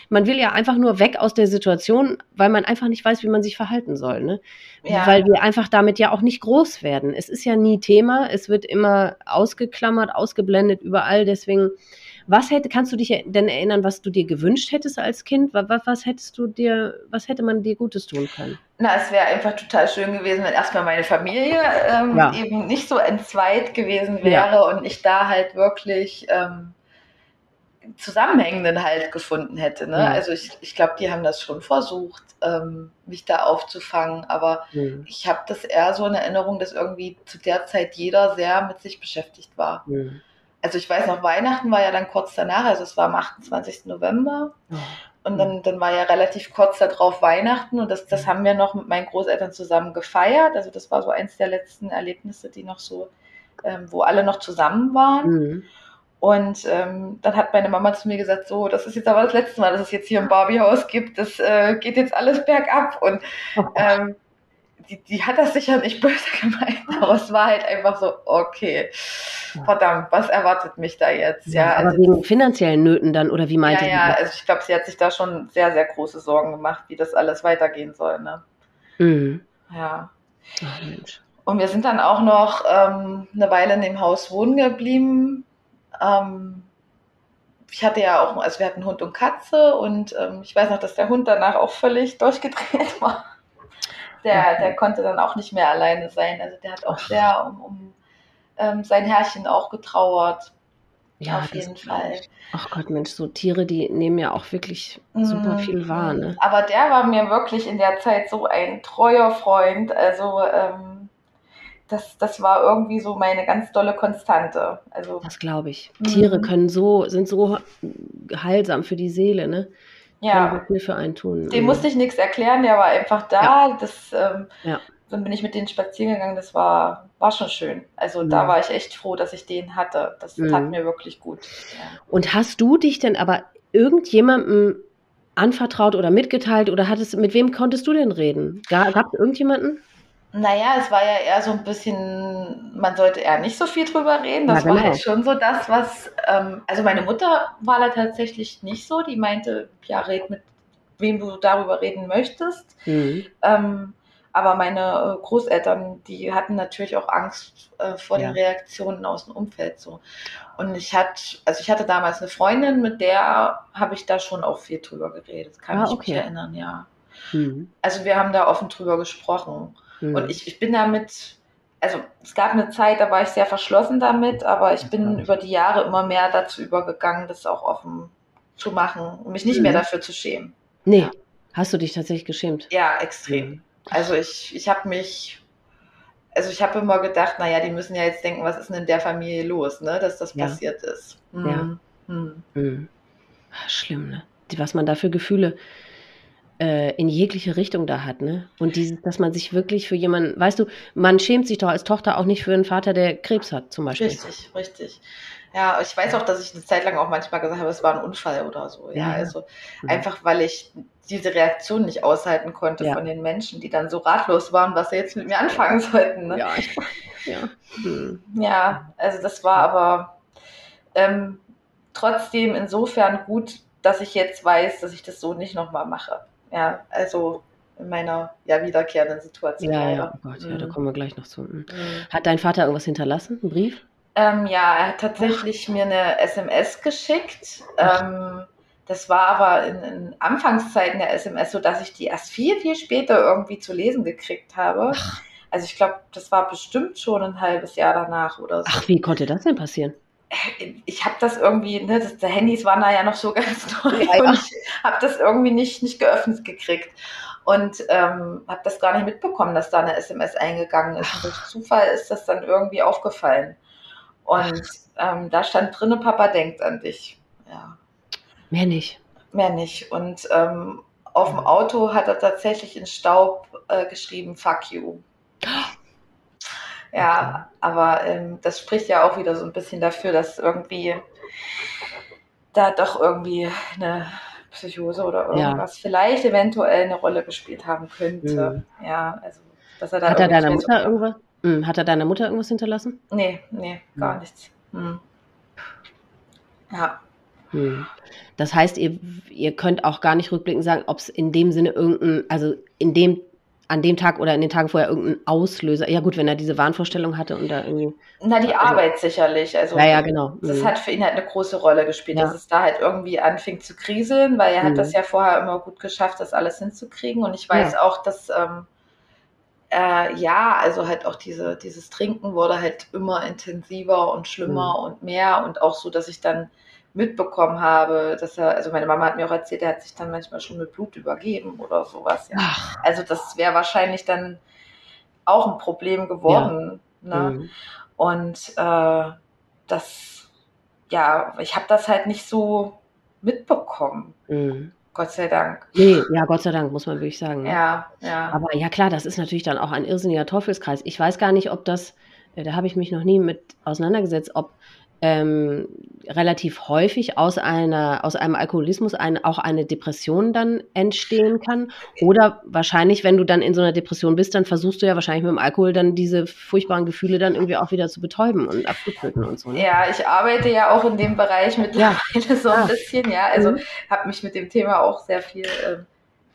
man will ja einfach nur weg aus der Situation, weil man einfach nicht weiß, wie man sich verhalten soll. Ne? Ja. Weil wir einfach damit ja auch nicht groß werden. Es ist ja nie Thema, es wird immer ausgeklammert, ausgeblendet überall. Deswegen, was hätte, kannst du dich denn erinnern, was du dir gewünscht hättest als Kind? Was, was hättest du dir, was hätte man dir Gutes tun können? Na, es wäre einfach total schön gewesen, wenn erstmal meine Familie ähm, ja. eben nicht so entzweit gewesen wäre ja. und ich da halt wirklich ähm, Zusammenhängenden halt gefunden hätte. Ne? Ja. Also ich, ich glaube, die haben das schon versucht, ähm, mich da aufzufangen, aber mhm. ich habe das eher so in Erinnerung, dass irgendwie zu der Zeit jeder sehr mit sich beschäftigt war. Mhm. Also ich weiß noch, Weihnachten war ja dann kurz danach, also es war am 28. November. Und dann, dann war ja relativ kurz darauf Weihnachten und das, das haben wir noch mit meinen Großeltern zusammen gefeiert. Also das war so eins der letzten Erlebnisse, die noch so, ähm, wo alle noch zusammen waren. Und ähm, dann hat meine Mama zu mir gesagt, so, das ist jetzt aber das letzte Mal, dass es jetzt hier ein Barbie-Haus gibt. Das äh, geht jetzt alles bergab. Und oh ähm, die, die hat das sicher nicht böse gemeint, aber es war halt einfach so, okay, verdammt, was erwartet mich da jetzt? Ja, ja aber also, wegen finanziellen Nöten dann, oder wie meinte ja, Ja, ja, also ich glaube, sie hat sich da schon sehr, sehr große Sorgen gemacht, wie das alles weitergehen soll. Ne? Mhm. Ja. Ach. Und wir sind dann auch noch ähm, eine Weile in dem Haus wohnen geblieben, ähm, ich hatte ja auch, also wir hatten Hund und Katze und ähm, ich weiß noch, dass der Hund danach auch völlig durchgedreht war. Der, der konnte dann auch nicht mehr alleine sein. Also der hat auch sehr um, um ähm, sein Herrchen auch getrauert. Ja, auf jeden Fall. Ach Gott, Mensch, so Tiere, die nehmen ja auch wirklich super mhm. viel wahr. Ne? Aber der war mir wirklich in der Zeit so ein treuer Freund. Also ähm, das, das war irgendwie so meine ganz dolle Konstante. Also, das glaube ich. Mhm. Tiere können so, sind so heilsam für die Seele, ne? Ja. Können viel für einen tun. Dem musste ich nichts erklären, der war einfach da. Ja. Das, ähm, ja. Dann bin ich mit denen spazieren gegangen, das war, war schon schön. Also ja. da war ich echt froh, dass ich den hatte. Das mhm. tat mir wirklich gut. Ja. Und hast du dich denn aber irgendjemandem anvertraut oder mitgeteilt oder hattest, mit wem konntest du denn reden? Gab es irgendjemanden? Naja, es war ja eher so ein bisschen, man sollte eher nicht so viel drüber reden. Das genau. war halt schon so das, was, ähm, also meine Mutter war da tatsächlich nicht so, die meinte, ja, red mit wem du darüber reden möchtest. Mhm. Ähm, aber meine äh, Großeltern, die hatten natürlich auch Angst äh, vor ja. den Reaktionen aus dem Umfeld so. Und ich hatte, also ich hatte damals eine Freundin, mit der habe ich da schon auch viel drüber geredet. Kann ah, ich okay. mich erinnern, ja. Mhm. Also wir haben da offen drüber gesprochen. Mhm. Und ich, ich bin damit, also es gab eine Zeit, da war ich sehr verschlossen damit, aber ich bin über die Jahre immer mehr dazu übergegangen, das auch offen zu machen und mich nicht mhm. mehr dafür zu schämen. Nee. Hast du dich tatsächlich geschämt? Ja, extrem. Mhm. Also ich, ich habe mich, also ich habe immer gedacht, naja, die müssen ja jetzt denken, was ist denn in der Familie los, ne, dass das ja. passiert ist. Mhm. Ja. Mhm. Mhm. Schlimm, ne? Was man da für Gefühle äh, in jegliche Richtung da hat, ne? Und dieses, dass man sich wirklich für jemanden, weißt du, man schämt sich doch als Tochter auch nicht für einen Vater, der Krebs hat, zum Beispiel. Richtig, richtig. Ja, ich weiß auch, dass ich eine Zeit lang auch manchmal gesagt habe, es war ein Unfall oder so. Ja, ja. also mhm. einfach, weil ich diese Reaktion nicht aushalten konnte ja. von den Menschen, die dann so ratlos waren, was sie jetzt mit mir anfangen sollten. Ne? Ja, ich, ja. Hm. ja, also das war aber ähm, trotzdem insofern gut, dass ich jetzt weiß, dass ich das so nicht nochmal mache. Ja, also in meiner ja wiederkehrenden Situation. Ja, ja, oh Gott, ja, da mhm. kommen wir gleich noch zu. Mhm. Hat dein Vater irgendwas hinterlassen? Einen Brief? Ähm, ja, er hat tatsächlich Ach. mir eine SMS geschickt. Ähm, das war aber in, in, Anfangszeiten der SMS so, dass ich die erst viel, viel später irgendwie zu lesen gekriegt habe. Ach. Also ich glaube, das war bestimmt schon ein halbes Jahr danach oder so. Ach, wie konnte das denn passieren? Ich habe das irgendwie, ne, das, die Handys waren da ja noch so ganz neu ja, und ich habe das irgendwie nicht, nicht geöffnet gekriegt und ähm, habe das gar nicht mitbekommen, dass da eine SMS eingegangen ist. Und durch Zufall ist das dann irgendwie aufgefallen. Und ähm, da stand drinne, Papa denkt an dich. Ja. Mehr nicht. Mehr nicht. Und ähm, auf dem Auto hat er tatsächlich in Staub äh, geschrieben, fuck you. Ja, aber ähm, das spricht ja auch wieder so ein bisschen dafür, dass irgendwie da doch irgendwie eine Psychose oder irgendwas ja. vielleicht eventuell eine Rolle gespielt haben könnte. Mhm. Ja, also dass er da Hat er deiner Mutter so irgendwas? Mh, hat er deiner Mutter irgendwas hinterlassen? Nee, nee, gar mhm. nichts. Mhm. Ja. Hm. Das heißt, ihr, ihr könnt auch gar nicht rückblickend sagen, ob es in dem Sinne irgendein, also in dem an dem Tag oder in den Tagen vorher irgendein Auslöser? Ja gut, wenn er diese Wahnvorstellung hatte und da irgendwie. Na, die also, Arbeit sicherlich. Also ja, ja, genau. Das mhm. hat für ihn halt eine große Rolle gespielt, ja. dass es da halt irgendwie anfing zu kriseln, weil er mhm. hat das ja vorher immer gut geschafft, das alles hinzukriegen. Und ich weiß ja. auch, dass ähm, äh, ja, also halt auch diese, dieses Trinken wurde halt immer intensiver und schlimmer mhm. und mehr und auch so, dass ich dann mitbekommen habe, dass er, also meine Mama hat mir auch erzählt, er hat sich dann manchmal schon mit Blut übergeben oder sowas. Ja. Also das wäre wahrscheinlich dann auch ein Problem geworden. Ja. Ne? Mhm. Und äh, das, ja, ich habe das halt nicht so mitbekommen. Mhm. Gott sei Dank. Nee, ja, Gott sei Dank, muss man wirklich sagen. Ne? Ja, ja. Aber ja, klar, das ist natürlich dann auch ein irrsinniger Teufelskreis. Ich weiß gar nicht, ob das, äh, da habe ich mich noch nie mit auseinandergesetzt, ob ähm, relativ häufig aus einer aus einem Alkoholismus ein, auch eine Depression dann entstehen kann oder wahrscheinlich wenn du dann in so einer Depression bist dann versuchst du ja wahrscheinlich mit dem Alkohol dann diese furchtbaren Gefühle dann irgendwie auch wieder zu betäuben und abzutöten und so ne? ja ich arbeite ja auch in dem Bereich mittlerweile ja. so ein bisschen ja also mhm. habe mich mit dem Thema auch sehr viel äh,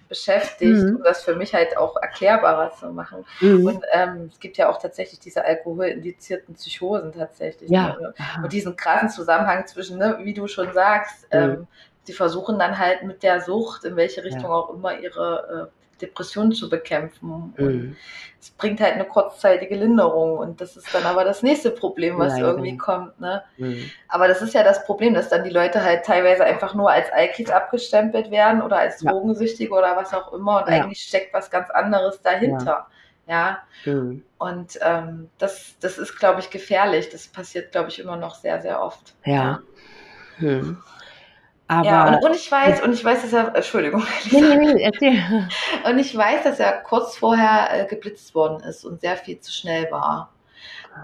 beschäftigt, mhm. um das für mich halt auch erklärbarer zu machen. Mhm. Und ähm, es gibt ja auch tatsächlich diese alkoholindizierten Psychosen tatsächlich. Ja. Ne? Und diesen krassen Zusammenhang zwischen, ne, wie du schon sagst, mhm. ähm, sie versuchen dann halt mit der Sucht, in welche Richtung ja. auch immer, ihre äh, Depression zu bekämpfen. Mhm. es bringt halt eine kurzzeitige Linderung und das ist dann aber das nächste Problem, was ja, irgendwie genau. kommt. Ne? Mhm. Aber das ist ja das Problem, dass dann die Leute halt teilweise einfach nur als Alkis abgestempelt werden oder als ja. Drogensüchtige oder was auch immer und ja. eigentlich steckt was ganz anderes dahinter. Ja. Mhm. Und ähm, das, das ist, glaube ich, gefährlich. Das passiert, glaube ich, immer noch sehr, sehr oft. Ja. Hm. Aber ja, und, und, ich weiß, und ich weiß, dass er, Entschuldigung, nee, nee, nee, erzähl. und ich weiß, dass er kurz vorher äh, geblitzt worden ist und sehr viel zu schnell war.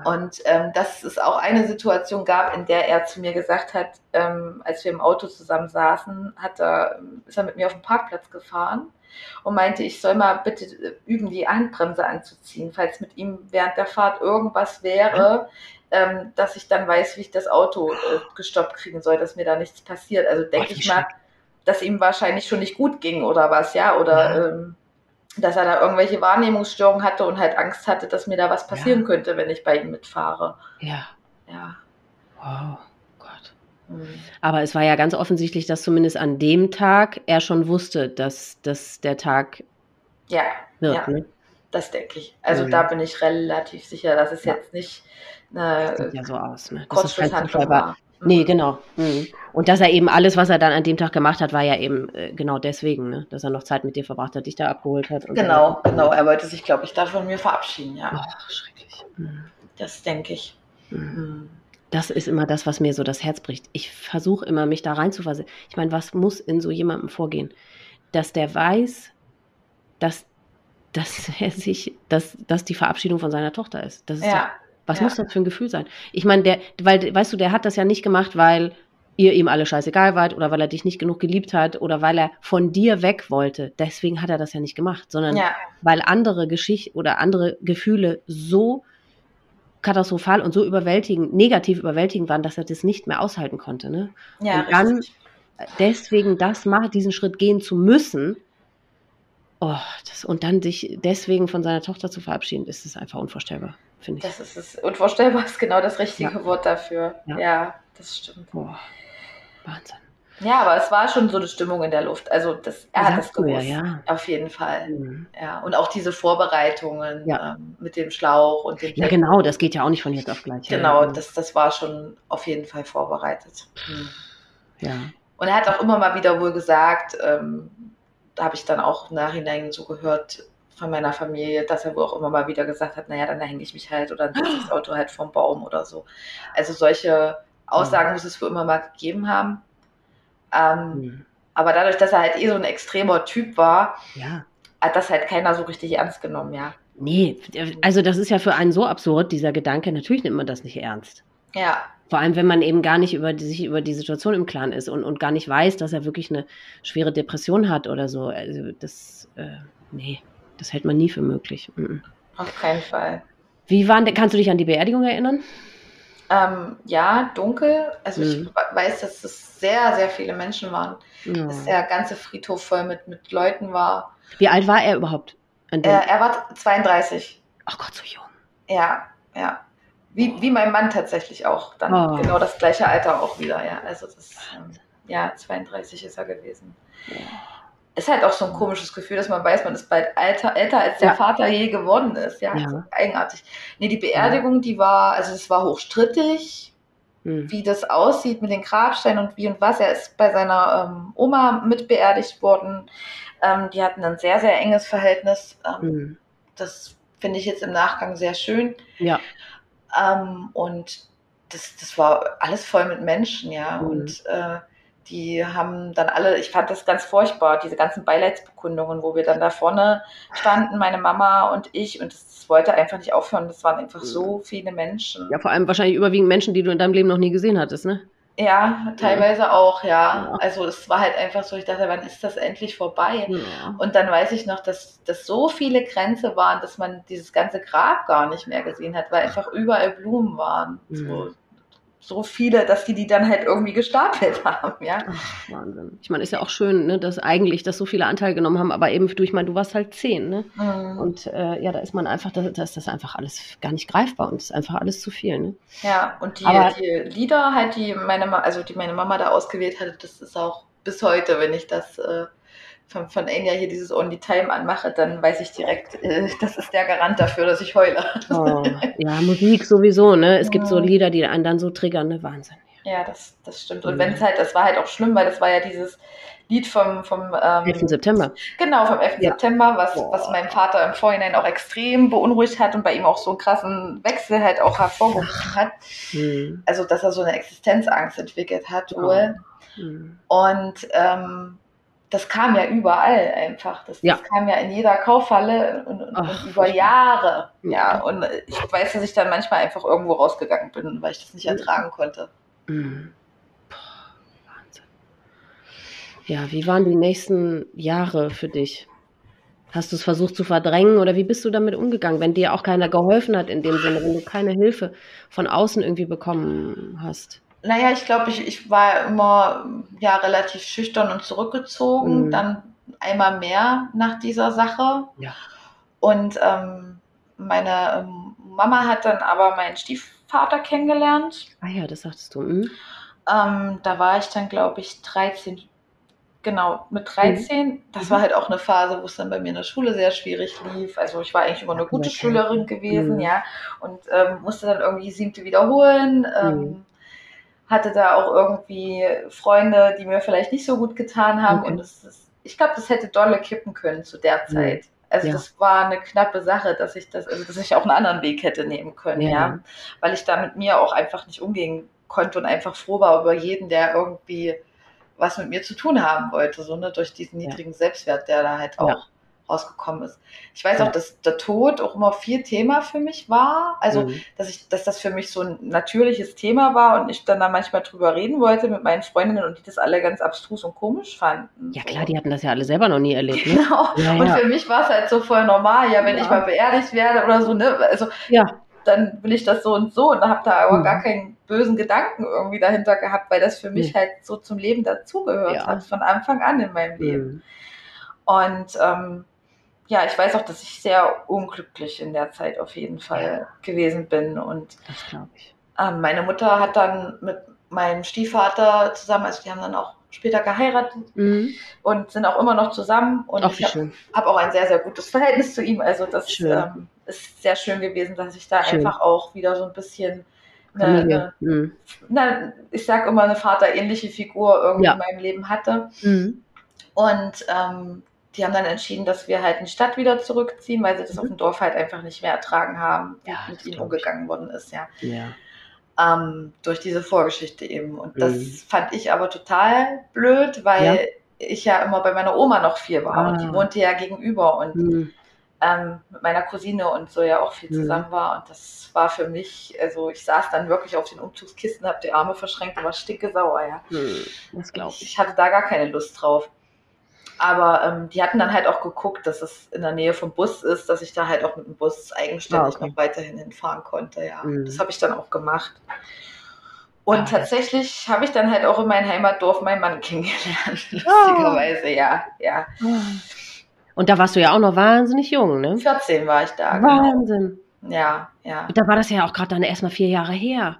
Und ähm, dass es auch eine Situation gab, in der er zu mir gesagt hat, ähm, als wir im Auto zusammen saßen, hat er, ist er mit mir auf den Parkplatz gefahren und meinte, ich soll mal bitte äh, üben, die Handbremse anzuziehen, falls mit ihm während der Fahrt irgendwas wäre, ähm, dass ich dann weiß, wie ich das Auto äh, gestoppt kriegen soll, dass mir da nichts passiert. Also denke ich mal, dass ihm wahrscheinlich schon nicht gut ging oder was, ja, oder ja. Ähm, dass er da irgendwelche Wahrnehmungsstörungen hatte und halt Angst hatte, dass mir da was passieren ja. könnte, wenn ich bei ihm mitfahre. Ja. Ja. Wow. Gott. Mhm. Aber es war ja ganz offensichtlich, dass zumindest an dem Tag er schon wusste, dass das der Tag ja, wird. Ja. Ne? Das denke ich. Also mhm. da bin ich relativ sicher, dass es ja. jetzt nicht eine das sieht ja so aus, ne? Ist Zufall war. Nee, mhm. genau. Mhm. Und dass er eben alles, was er dann an dem Tag gemacht hat, war ja eben äh, genau deswegen, ne? dass er noch Zeit mit dir verbracht hat, dich da abgeholt hat. genau, so. genau. Er wollte sich, glaube ich, da von mir verabschieden, ja. Ach, schrecklich. Mhm. Das denke ich. Mhm. mhm. Das ist immer das, was mir so das Herz bricht. Ich versuche immer, mich da reinzuversetzen. Ich meine, was muss in so jemandem vorgehen? Dass der weiß, dass, dass er sich, dass, dass die Verabschiedung von seiner Tochter ist. Das ist Ja. was Ja. muss das für ein Gefühl sein? Ich meine, der, weil, weißt du, der hat das ja nicht gemacht, weil ihr ihm alle scheißegal wart oder weil er dich nicht genug geliebt hat oder weil er von dir weg wollte. Deswegen hat er das ja nicht gemacht, sondern Ja, weil andere Geschichten oder andere Gefühle so katastrophal und so überwältigend, negativ überwältigend waren, dass er das nicht mehr aushalten konnte. Ne? ja, Und dann- richtig. Deswegen das machen, diesen Schritt gehen zu müssen, oh, das, und dann sich deswegen von seiner Tochter zu verabschieden, ist es einfach unvorstellbar, finde ich. Das ist es. Unvorstellbar ist genau das richtige Wort dafür. Ja. Ja. das stimmt. Boah, Wahnsinn. Ja, aber es war schon so eine Stimmung in der Luft. Also das, er hat das ja, gewusst. ja. Auf jeden Fall. Mhm. Ja. Und auch diese Vorbereitungen Ja. ähm, mit dem Schlauch und dem Ja, genau, das geht ja auch nicht von jetzt auf gleich. Genau, ja. das, das war schon auf jeden Fall vorbereitet. Mhm. Ja. Und er hat auch immer mal wieder wohl gesagt, ähm, da habe ich dann auch im Nachhinein so gehört von meiner Familie, dass er wohl auch immer mal wieder gesagt hat, naja, dann hänge ich mich halt oder dann setze ich das Auto halt vom Baum oder so. Also solche Aussagen muss es für immer mal gegeben haben. Ähm, Mhm. aber dadurch, dass er halt eh so ein extremer Typ war, Ja. hat das halt keiner so richtig ernst genommen, ja. Nee, also das ist ja für einen so absurd, dieser Gedanke. Natürlich nimmt man das nicht ernst. Ja, Vor allem, wenn man eben gar nicht über die, sich über die Situation im Klaren ist und, und gar nicht weiß, dass er wirklich eine schwere Depression hat oder so. Also das, äh, nee, das hält man nie für möglich. Mhm. auf keinen Fall. Wie waren, kannst du dich an die Beerdigung erinnern? Ähm, ja, dunkel. Also Mhm. ich weiß, dass es sehr, sehr viele Menschen waren. Ja. Dass der ganze Friedhof voll mit, mit Leuten war. Wie alt war er überhaupt? Er, er war 32. Ach Gott, so jung. Ja, ja. Wie, wie mein Mann tatsächlich auch. Dann Oh. genau das gleiche Alter auch wieder, ja. Also das, ähm, ja, 32 ist er gewesen. Ist halt auch so ein komisches Gefühl, dass man weiß, man ist bald älter, älter als der Ja. Vater je geworden ist. Ja, Ja. eigenartig. Nee, die Beerdigung, die war, also es war hochstrittig, Hm. wie das aussieht mit den Grabsteinen und wie und was. Er ist bei seiner ähm, Oma mit beerdigt worden. Ähm, die hatten ein sehr, sehr enges Verhältnis. Ähm, Hm. Das finde ich jetzt im Nachgang sehr schön. Ja. Ähm, und das, das war alles voll mit Menschen, ja. Mhm. Und äh, die haben dann alle, ich fand das ganz furchtbar, diese ganzen Beileidsbekundungen, wo wir dann da vorne standen, meine Mama und ich, und das, das wollte einfach nicht aufhören. Das waren einfach so viele Menschen. ja, vor allem wahrscheinlich überwiegend Menschen, die du in deinem Leben noch nie gesehen hattest, ne? Ja, teilweise auch, ja. Ja. Also es war halt einfach so, ich dachte, wann ist das endlich vorbei? Ja. Und dann weiß ich noch, dass, dass so viele Grenze waren, dass man dieses ganze Grab gar nicht mehr gesehen hat, weil einfach überall Blumen waren. So, Mhm. So viele, dass die die dann halt irgendwie gestapelt haben, ja. Ach, Wahnsinn. Ich meine, ist ja auch schön, ne, dass eigentlich das so viele Anteile genommen haben, aber eben du, ich meine, du warst halt zehn, ne? Mhm. Und äh, ja, da ist man einfach, da, da ist das einfach alles gar nicht greifbar und ist einfach alles zu viel, ne? Ja, und die, Aber- die Lieder halt, die meine, Ma- also die meine Mama da ausgewählt hatte, das ist auch bis heute, wenn ich das äh, von, von Enya hier dieses Only Time anmache, dann weiß ich direkt, äh, das ist der Garant dafür, dass ich heule. Oh, ja, Musik sowieso, ne? Es gibt so Mhm. Lieder, die einen dann so triggern, ne? Wahnsinn. Ja, das, das stimmt. Und Mhm. wenn es halt, das war halt auch schlimm, weil das war ja dieses Lied vom, vom 11. ähm, September. Genau, vom 11. Ja. September, was, Boah. was meinen Vater im Vorhinein auch extrem beunruhigt hat und bei ihm auch so einen krassen Wechsel halt auch hervorgerufen hat. Hm. Also, dass er so eine Existenzangst entwickelt hat wohl. Hm. Und ähm, das kam ja überall einfach. Das, Ja. das kam ja in jeder Kaufhalle und, und, Ach, und über Jahre. Ja. Und ich weiß, dass ich dann manchmal einfach irgendwo rausgegangen bin, weil ich das nicht Mhm. ertragen konnte. Hm. Boah, Wahnsinn. Ja, wie waren die nächsten Jahre für dich? Hast du es versucht zu verdrängen oder wie bist du damit umgegangen, wenn dir auch keiner geholfen hat in dem Sinne, wenn du keine Hilfe von außen irgendwie bekommen hast? Naja, ich glaube, ich, ich war immer ja relativ schüchtern und zurückgezogen. Mhm. Dann einmal mehr nach dieser Sache. Ja. Und ähm, meine ähm, Mama hat dann aber meinen Stiefvater kennengelernt. Ah ja, das sagtest du. Hm? Ähm, da war ich dann, glaube ich, 13. Genau, mit 13. Das Mhm. war halt auch eine Phase, wo es dann bei mir in der Schule sehr schwierig lief. Also ich war eigentlich immer eine gute okay. Schülerin gewesen, Mhm. ja. Und ähm, musste dann irgendwie die siebte wiederholen. Ähm, Mhm. Hatte da auch irgendwie Freunde, die mir vielleicht nicht so gut getan haben. Okay. Und ist, ich glaube, das hätte dolle kippen können zu der Zeit. Also Ja. das war eine knappe Sache, dass ich das, also dass ich auch einen anderen Weg hätte nehmen können, Ja. ja. Weil ich da mit mir auch einfach nicht umgehen konnte und einfach froh war über jeden, der irgendwie was mit mir zu tun haben wollte, so ne, durch diesen Ja. niedrigen Selbstwert, der da halt auch Ja. Rausgekommen ist. Ich weiß auch, dass der Tod auch immer viel Thema für mich war. Also, mhm. dass ich, dass das für mich so ein natürliches Thema war und ich dann da manchmal drüber reden wollte mit meinen Freundinnen und die das alle ganz abstrus und komisch fanden. Ja klar, die hatten das ja alle selber noch nie erlebt. Ne? Genau. Ja, und für mich war es halt so voll normal, ja, wenn ja. ich mal beerdigt werde oder so, ne? Also ja. dann will ich das so und so und habe da aber mhm. gar keinen bösen Gedanken irgendwie dahinter gehabt, weil das für mich mhm. halt so zum Leben dazugehört ja. hat, von Anfang an in meinem Leben. Mhm. Und ähm, ja, ich weiß auch, dass ich sehr unglücklich in der Zeit auf jeden Fall gewesen bin. Und das glaube ich. Ähm, meine Mutter hat dann mit meinem Stiefvater zusammen, also die haben dann auch später geheiratet mhm. und sind auch immer noch zusammen. Und Ach, ich habe hab auch ein sehr, sehr gutes Verhältnis zu ihm. Also das ähm, ist sehr schön gewesen, dass ich da schön. einfach auch wieder so ein bisschen eine, eine, mhm. ich sag immer, eine vaterähnliche Figur irgendwie ja. in meinem Leben hatte. Mhm. Und ähm, die haben dann entschieden, dass wir halt in die Stadt wieder zurückziehen, weil sie das mhm. auf dem Dorf halt einfach nicht mehr ertragen haben, ja, mit ihnen umgegangen worden ist, ja. ja. Ähm, durch diese Vorgeschichte eben. Und das mhm. fand ich aber total blöd, weil ja. ich ja immer bei meiner Oma noch viel war ah. und die ah. wohnte ja gegenüber und mhm. ähm, mit meiner Cousine und so ja auch viel mhm. zusammen war. Und das war für mich, also ich saß dann wirklich auf den Umzugskisten, habe die Arme verschränkt und war stinkesauer, ja. Mhm. Das glaube ich. Ich hatte da gar keine Lust drauf. Aber ähm, die hatten dann halt auch geguckt, dass es in der Nähe vom Bus ist, dass ich da halt auch mit dem Bus eigenständig ah, okay. noch weiterhin hinfahren konnte. Ja, mhm. das habe ich dann auch gemacht. Und ah, tatsächlich habe ich dann halt auch in meinem Heimatdorf meinen Mann kennengelernt. Ah. Lustigerweise, ja, ja. Und da warst du ja auch noch wahnsinnig jung, ne? 14 war ich da. Genau. Wahnsinn. Genau. Ja, ja. Und da war das ja auch gerade dann erst mal vier Jahre her.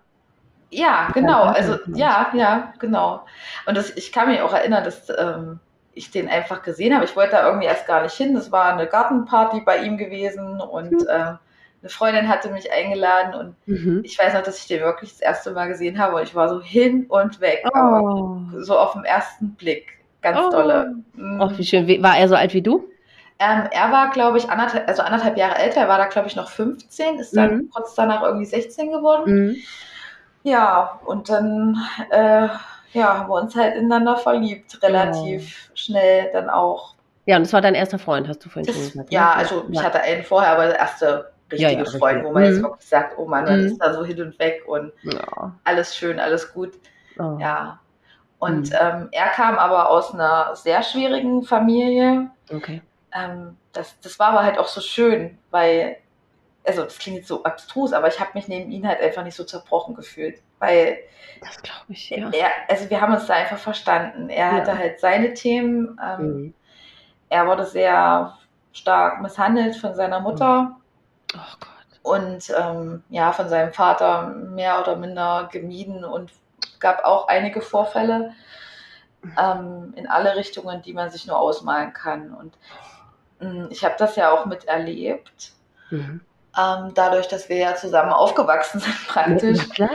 Ja, genau. Also, ja, ja, genau. Und das, ich kann mich auch erinnern, dass ähm, ich den einfach gesehen habe. Ich wollte da irgendwie erst gar nicht hin. Das war eine Gartenparty bei ihm gewesen und mhm. äh, eine Freundin hatte mich eingeladen und mhm. ich weiß noch, dass ich den wirklich das erste Mal gesehen habe und ich war so hin und weg. Oh. So auf den ersten Blick. Ganz oh. dolle. Mhm. Oh, wie schön. War er so alt wie du? Ähm, er war, glaube ich, anderthalb, also anderthalb Jahre älter. Er war da, glaube ich, noch 15, ist dann mhm. kurz danach irgendwie 16 geworden. Mhm. Ja, und dann äh, ja, haben wir uns halt ineinander verliebt, relativ oh. schnell dann auch. Ja, und das war dein erster Freund, hast du vorhin das, schon gesagt. Ne? Ja, also ja. ich hatte einen vorher, aber der erste richtige ja, ja, Freund, richtig. wo man mhm. jetzt wirklich sagt, oh Mann, dann mhm. ist da so hin und weg und alles schön, alles gut. Oh. Ja. Und mhm. ähm, er kam aber aus einer sehr schwierigen Familie. Okay. Ähm, das, das war aber halt auch so schön, weil also das klingt jetzt so abstrus, aber ich habe mich neben ihm halt einfach nicht so zerbrochen gefühlt, weil das glaube ich. Ja. Er, also wir haben uns da einfach verstanden. Er ja. hatte halt seine Themen. Ähm, mhm. Er wurde sehr stark misshandelt von seiner Mutter. Oh Gott. Und ähm, ja, von seinem Vater mehr oder minder gemieden und gab auch einige Vorfälle ähm, in alle Richtungen, die man sich nur ausmalen kann. Und mm, ich habe das ja auch miterlebt. Mhm ähm, dadurch, dass wir ja zusammen aufgewachsen sind praktisch, ja,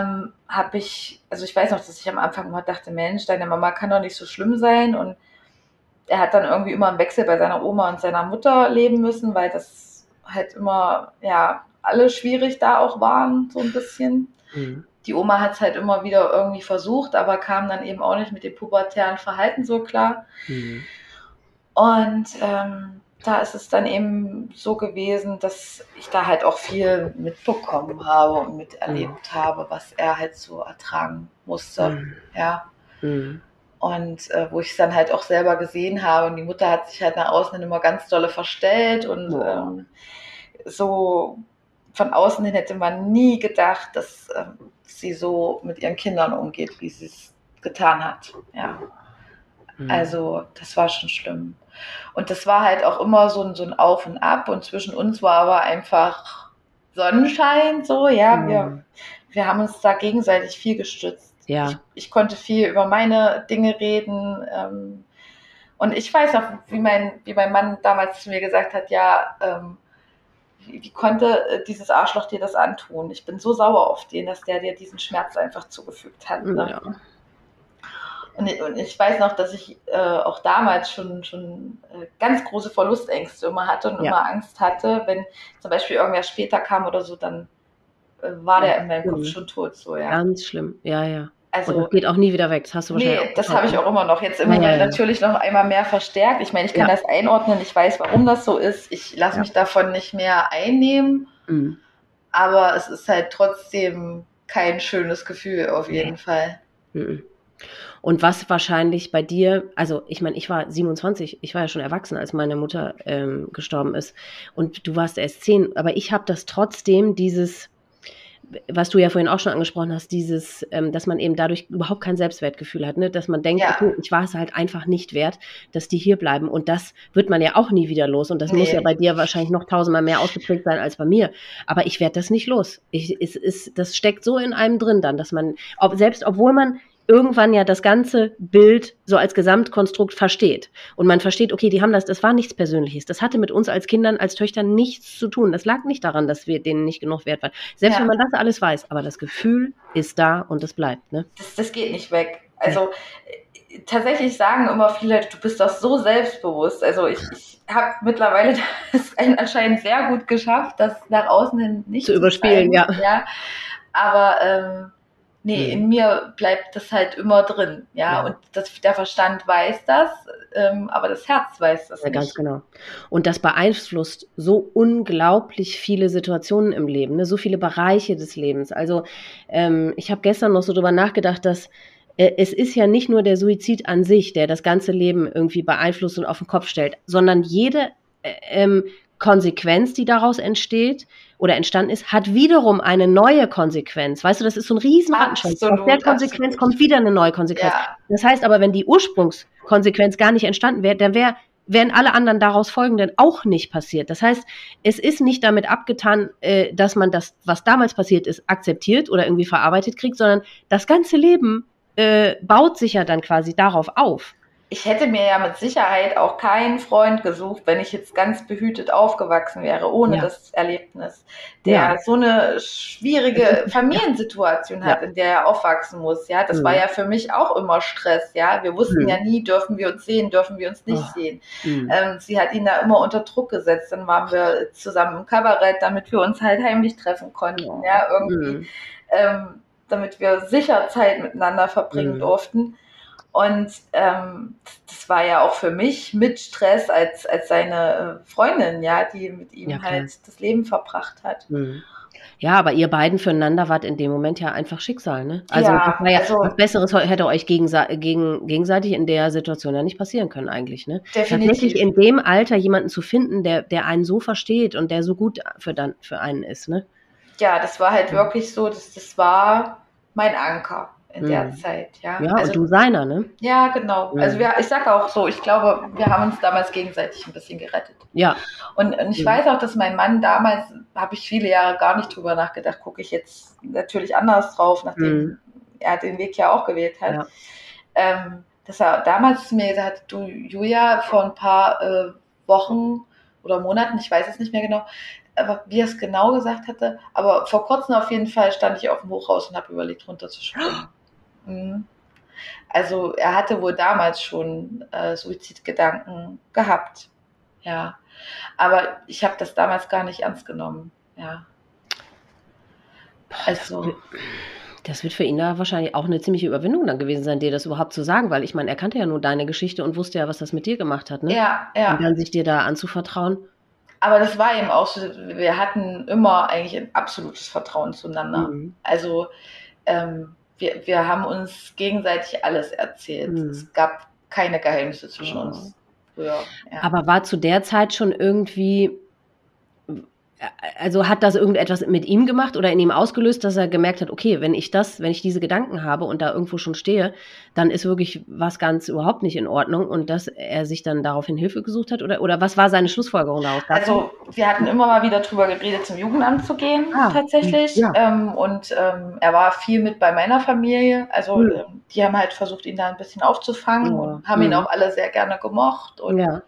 ähm, habe ich, also ich weiß noch, dass ich am Anfang immer dachte, Mensch, deine Mama kann doch nicht so schlimm sein und er hat dann irgendwie immer im Wechsel bei seiner Oma und seiner Mutter leben müssen, weil das halt immer, ja, alle schwierig da auch waren, so ein bisschen. Mhm. Die Oma hat es halt immer wieder irgendwie versucht, aber kam dann eben auch nicht mit dem pubertären Verhalten so klar. Mhm. Und ähm, da ist es dann eben so gewesen, dass ich da halt auch viel mitbekommen habe und miterlebt mhm. habe, was er halt so ertragen musste. Mhm. Ja. Mhm. Und äh, wo ich es dann halt auch selber gesehen habe. Und die Mutter hat sich halt nach außen immer ganz dolle verstellt und ähm, so von außen hin hätte man nie gedacht, dass ähm, sie so mit ihren Kindern umgeht, wie sie es getan hat. Ja. Mhm. Also, das war schon schlimm. Und das war halt auch immer so ein, so ein Auf und Ab und zwischen uns war aber einfach Sonnenschein, so, ja, mhm. wir, wir haben uns da gegenseitig viel gestützt. Ja. Ich, ich konnte viel über meine Dinge reden. Ähm, und ich weiß noch, wie mein, wie mein Mann damals zu mir gesagt hat, ja, ähm, wie, wie, konnte äh, dieses Arschloch dir das antun? Ich bin so sauer auf den, dass der dir diesen Schmerz einfach zugefügt hat. Ne? Ja. Und ich, und ich weiß noch, dass ich äh, auch damals schon, schon äh, ganz große Verlustängste immer hatte und ja. immer Angst hatte, wenn zum Beispiel irgendwer später kam oder so, dann äh, war der in meinem Kopf schon tot. So, ja. Ganz schlimm, ja, ja. Also, und das geht auch nie wieder weg. Das hast du wahrscheinlich. Nee, das habe ich auch immer noch. Jetzt im ja, Moment ja, ja. natürlich noch einmal mehr verstärkt. Ich meine, ich kann das einordnen. Ich weiß, warum das so ist. Ich lasse mich davon nicht mehr einnehmen. Mhm. Aber es ist halt trotzdem kein schönes Gefühl auf jeden Fall. Mhm. Und was wahrscheinlich bei dir, also ich meine, ich war 27, ich war ja schon erwachsen, als meine Mutter ähm, gestorben ist. Und du warst erst 10, aber ich habe das trotzdem, dieses, was du ja vorhin auch schon angesprochen hast, dieses, ähm, dass man eben dadurch überhaupt kein Selbstwertgefühl hat, ne? dass man denkt, ja. okay, ich war es halt einfach nicht wert, dass die hier bleiben. Und das wird man ja auch nie wieder los. Und das nee. muss ja bei dir wahrscheinlich noch tausendmal mehr ausgeprägt sein als bei mir. Aber ich werde das nicht los. Ich, es ist, das steckt so in einem drin dann, dass man, ob, selbst obwohl man irgendwann ja das ganze Bild so als Gesamtkonstrukt versteht. Und man versteht, okay, die haben das, das war nichts Persönliches. Das hatte mit uns als Kindern, als Töchtern nichts zu tun. Das lag nicht daran, dass wir denen nicht genug wert waren. Selbst ja. wenn man das alles weiß, aber das Gefühl ist da und es bleibt. Ne? Das, das geht nicht weg. Also tatsächlich sagen immer viele, du bist doch so selbstbewusst. Also ich, ich habe mittlerweile das anscheinend sehr gut geschafft, das nach außen hin nicht zu, zu überspielen, ja. ja. Aber ähm, Nee, mhm. in mir bleibt das halt immer drin, ja. ja. Und das, der Verstand weiß das, ähm, aber das Herz weiß das ja, nicht. Ganz genau. Und das beeinflusst so unglaublich viele Situationen im Leben, ne? so viele Bereiche des Lebens. Also ähm, ich habe gestern noch so drüber nachgedacht, dass äh, es ist ja nicht nur der Suizid an sich, der das ganze Leben irgendwie beeinflusst und auf den Kopf stellt, sondern jede äh, ähm, Konsequenz, die daraus entsteht oder entstanden ist, hat wiederum eine neue Konsequenz. Weißt du, das ist so ein riesen Rattenschwanz. Aus der Konsequenz absolut. kommt wieder eine neue Konsequenz. Ja. Das heißt aber, wenn die Ursprungskonsequenz gar nicht entstanden wäre, dann wäre wären alle anderen daraus folgenden auch nicht passiert. Das heißt, es ist nicht damit abgetan, äh, dass man das, was damals passiert ist, akzeptiert oder irgendwie verarbeitet kriegt, sondern das ganze Leben äh, baut sich ja dann quasi darauf auf ich hätte mir ja mit Sicherheit auch keinen Freund gesucht, wenn ich jetzt ganz behütet aufgewachsen wäre, ohne ja. das Erlebnis, der ja. so eine schwierige Familiensituation hat, ja. in der er aufwachsen muss. Ja, das mhm. war ja für mich auch immer Stress. Ja, wir wussten mhm. ja nie, dürfen wir uns sehen, dürfen wir uns nicht oh. sehen. Mhm. Ähm, sie hat ihn da immer unter Druck gesetzt. Dann waren wir zusammen im Kabarett, damit wir uns halt heimlich treffen konnten. Ja, irgendwie, mhm. ähm, damit wir sicher Zeit miteinander verbringen mhm. durften. Und ähm, das war ja auch für mich mit Stress als, als seine äh, Freundin, ja, die mit ihm ja, halt das Leben verbracht hat. Mhm. Ja, aber ihr beiden füreinander wart in dem Moment ja einfach Schicksal, ne? Also, ja, ja also was Besseres hätte euch gegensa gegen, gegenseitig in der Situation ja nicht passieren können eigentlich, ne? Definitiv. Tatsächlich in dem Alter jemanden zu finden, der, der einen so versteht und der so gut für, dann, für einen ist, ne? Ja, das war halt wirklich so, das, das war mein Anker in der mhm. Zeit. Ja, ja also, und du seiner, ne? Ja, genau. Mhm. Also wir, ich sage auch so, ich glaube, wir haben uns damals gegenseitig ein bisschen gerettet. Ja. Und, und ich mhm. weiß auch, dass mein Mann damals, habe ich viele Jahre gar nicht drüber nachgedacht, gucke ich jetzt natürlich anders drauf, nachdem mhm. er den Weg ja auch gewählt hat. Ja. Ähm, dass er damals zu mir gesagt hat, du Julia, vor ein paar äh, Wochen oder Monaten, ich weiß es nicht mehr genau, wie er es genau gesagt hatte, aber vor kurzem auf jeden Fall stand ich auf dem Hochhaus und habe überlegt, runterzuspringen. Also er hatte wohl damals schon äh, Suizidgedanken gehabt. Ja. Aber ich habe das damals gar nicht ernst genommen. Ja. Also. Das wird für ihn da wahrscheinlich auch eine ziemliche Überwindung dann gewesen sein, dir das überhaupt zu sagen, weil ich meine, er kannte ja nur deine Geschichte und wusste ja, was das mit dir gemacht hat, ne? Ja, ja. Und dann sich dir da anzuvertrauen. Aber das war eben auch so, wir hatten immer eigentlich ein absolutes Vertrauen zueinander. Mhm. Also ähm, wir, wir haben uns gegenseitig alles erzählt. Mhm. Es gab keine Geheimnisse zwischen oh. uns. Früher, ja. Aber war zu der Zeit schon irgendwie also hat das irgendetwas mit ihm gemacht oder in ihm ausgelöst, dass er gemerkt hat, okay, wenn ich das, wenn ich diese Gedanken habe und da irgendwo schon stehe, dann ist wirklich was ganz überhaupt nicht in Ordnung und dass er sich dann daraufhin Hilfe gesucht hat oder, oder was war seine Schlussfolgerung daraus? Also wir hatten immer mal wieder drüber geredet, zum Jugendamt zu gehen, ah, tatsächlich. Ja. Ähm, und ähm, er war viel mit bei meiner Familie. Also mhm. die haben halt versucht, ihn da ein bisschen aufzufangen oh. und haben mhm. ihn auch alle sehr gerne gemocht. Und ja.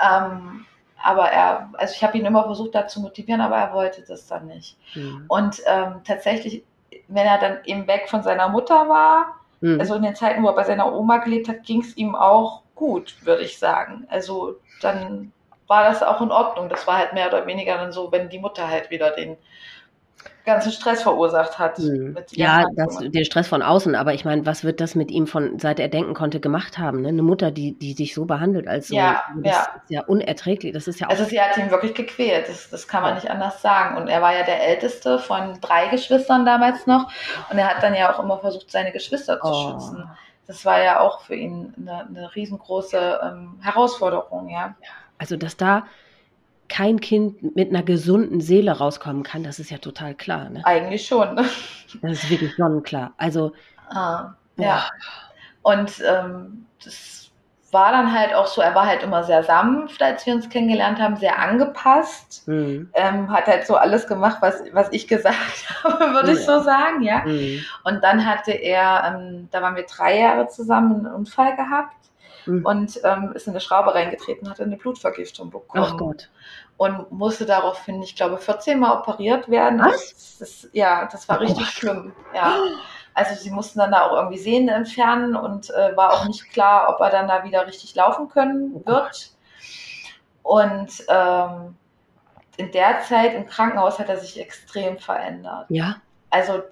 ähm, aber er, also ich habe ihn immer versucht, da zu motivieren, aber er wollte das dann nicht. Mhm. Und ähm, tatsächlich, wenn er dann eben weg von seiner Mutter war, mhm. also in den Zeiten, wo er bei seiner Oma gelebt hat, ging es ihm auch gut, würde ich sagen. Also dann war das auch in Ordnung. Das war halt mehr oder weniger dann so, wenn die Mutter halt wieder den ganzen Stress verursacht hat. Mhm. ja, das, den Stress von außen, aber ich meine, was wird das mit ihm von, seit er denken konnte, gemacht haben? Ne? Eine Mutter, die, die dich so behandelt als so, ja, das ja. ist ja unerträglich. Das ist ja auch also sie hat ihn wirklich gequält, das, das kann man nicht anders sagen. Und er war ja der älteste von drei Geschwistern damals noch und er hat dann ja auch immer versucht, seine Geschwister zu oh. schützen. Das war ja auch für ihn eine, eine riesengroße ähm, Herausforderung, ja. Also, dass da kein Kind mit einer gesunden Seele rauskommen kann, das ist ja total klar. Ne? Eigentlich schon. Ne? Das ist wirklich sonnenklar. Also, ah, ja. Und ähm, das war dann halt auch so, er war halt immer sehr sanft, als wir uns kennengelernt haben, sehr angepasst. Mhm. Ähm, hat halt so alles gemacht, was, was ich gesagt habe, würde ja. ich so sagen, ja. Mhm. Und dann hatte er, ähm, da waren wir drei Jahre zusammen, einen Unfall gehabt mhm. und ähm, ist in eine Schraube reingetreten, hatte eine Blutvergiftung bekommen. Ach Gott. Und musste daraufhin, ich glaube, 14 Mal operiert werden. Was? Das, ja, das war richtig oh. schlimm. Ja. Also sie mussten dann da auch irgendwie Sehnen entfernen und äh, war auch nicht klar, ob er dann da wieder richtig laufen können oh wird. Und ähm, in der Zeit im Krankenhaus hat er sich extrem verändert. Ja. Also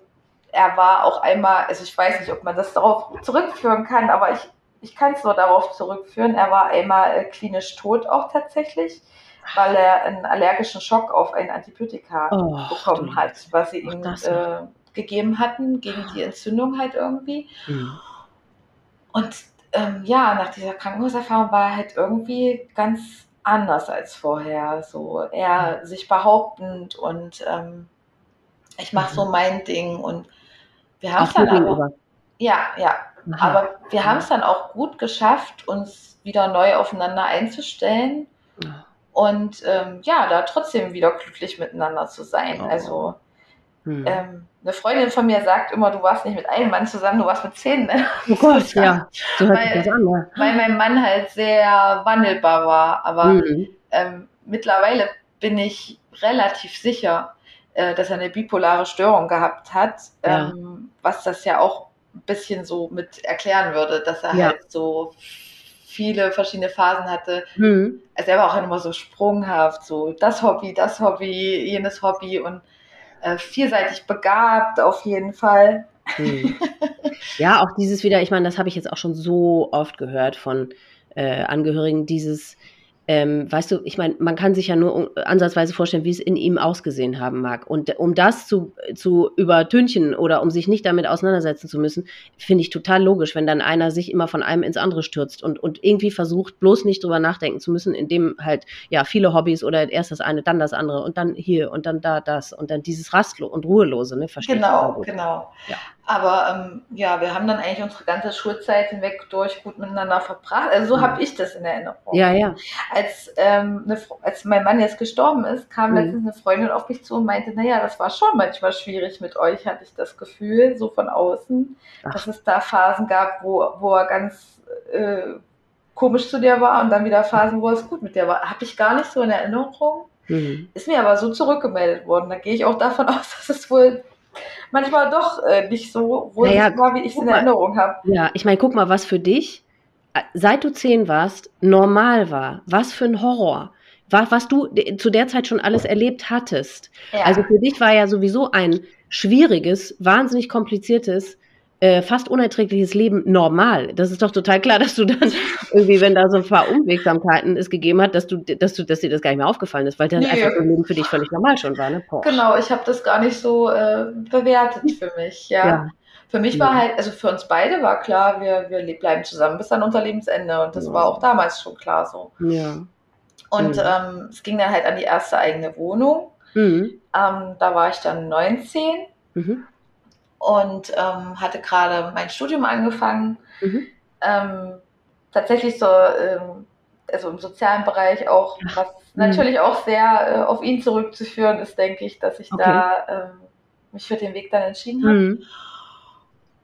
er war auch einmal, also ich weiß nicht, ob man das darauf zurückführen kann, aber ich ich kann es nur darauf zurückführen, er war einmal äh, klinisch tot auch tatsächlich, weil er einen allergischen Schock auf ein Antibiotika oh, bekommen hat, was sie ihm äh, gegeben hatten gegen die Entzündung halt irgendwie. Mhm. Und ähm, ja, nach dieser Krankenhauserfahrung war er halt irgendwie ganz anders als vorher. So eher sich behauptend und ähm, ich mache mhm. so mein Ding und wir haben es dann aber. Ja, ja. Aha. Aber wir haben es dann auch gut geschafft, uns wieder neu aufeinander einzustellen ja. Und ähm, ja, da trotzdem wieder glücklich miteinander zu sein. Oh. Also hm. ähm, eine Freundin von mir sagt immer, du warst nicht mit einem Mann zusammen, du warst mit zehn. Ne? Oh Gott, ja. So weil, an, ja. weil mein Mann halt sehr wandelbar war. Aber mhm. ähm, mittlerweile bin ich relativ sicher, äh, dass er eine bipolare Störung gehabt hat, ja. ähm, was das ja auch ein bisschen so mit erklären würde, dass er ja. halt so viele verschiedene Phasen hatte. Mhm. Also er war auch immer so sprunghaft, so das Hobby, das Hobby, jenes Hobby und äh, vielseitig begabt auf jeden Fall. Mhm. Ja, auch dieses wieder, ich meine, das habe ich jetzt auch schon so oft gehört von äh, Angehörigen, dieses ähm, weißt du, ich meine, man kann sich ja nur ansatzweise vorstellen, wie es in ihm ausgesehen haben mag. Und um das zu, zu übertünchen oder um sich nicht damit auseinandersetzen zu müssen, finde ich total logisch, wenn dann einer sich immer von einem ins andere stürzt und, und irgendwie versucht, bloß nicht drüber nachdenken zu müssen, indem halt, ja, viele Hobbys oder erst das eine, dann das andere und dann hier und dann da das und dann dieses Rastlo und Ruhelose, ne? Verstehe Genau, genau. Ja. Aber ähm, ja, wir haben dann eigentlich unsere ganze Schulzeit hinweg durch gut miteinander verbracht. Also so mhm. habe ich das in Erinnerung. Ja, ja. Als, ähm, eine, als mein Mann jetzt gestorben ist, kam mhm. letztens eine Freundin auf mich zu und meinte, naja, das war schon manchmal schwierig mit euch, hatte ich das Gefühl, so von außen, Ach. dass es da Phasen gab, wo, wo er ganz äh, komisch zu dir war und dann wieder Phasen, wo es gut mit dir war. Habe ich gar nicht so in Erinnerung. Mhm. Ist mir aber so zurückgemeldet worden. Da gehe ich auch davon aus, dass es wohl manchmal doch äh, nicht so wohl naja, wie ich es in Erinnerung habe. Ja, ich meine, guck mal, was für dich, äh, seit du zehn warst, normal war. Was für ein Horror. Was, was du zu der Zeit schon alles erlebt hattest. Ja. Also für dich war ja sowieso ein schwieriges, wahnsinnig kompliziertes äh, fast unerträgliches Leben normal. Das ist doch total klar, dass du dann irgendwie, wenn da so ein paar Unwegsamkeiten es gegeben hat, dass du, dass du, dass dir das gar nicht mehr aufgefallen ist, weil das nee. einfach im Leben für dich völlig normal schon war. Ne? Genau, ich habe das gar nicht so äh, bewertet für mich. Ja. ja. Für mich ja. war halt, also für uns beide war klar, wir, wir bleiben zusammen bis an unser Lebensende und das ja. war auch damals schon klar so. Ja. Und mhm. ähm, es ging dann halt an die erste eigene Wohnung. Mhm. Ähm, da war ich dann 19. Mhm und ähm, hatte gerade mein Studium angefangen. Mhm. Ähm, tatsächlich so, ähm, also im sozialen Bereich auch, was mhm. natürlich auch sehr äh, auf ihn zurückzuführen ist, denke ich, dass ich okay. da ähm, mich für den Weg dann entschieden habe. Mhm.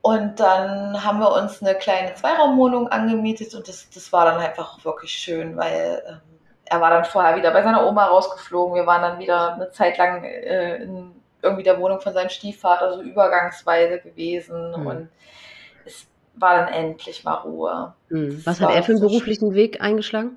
Und dann haben wir uns eine kleine Zweiraumwohnung angemietet und das, das war dann einfach wirklich schön, weil ähm, er war dann vorher wieder bei seiner Oma rausgeflogen. Wir waren dann wieder eine Zeit lang äh, in irgendwie der Wohnung von seinem Stiefvater so übergangsweise gewesen mhm. und es war dann endlich mal Ruhe. Mhm. Was hat er für einen beruflichen Weg eingeschlagen?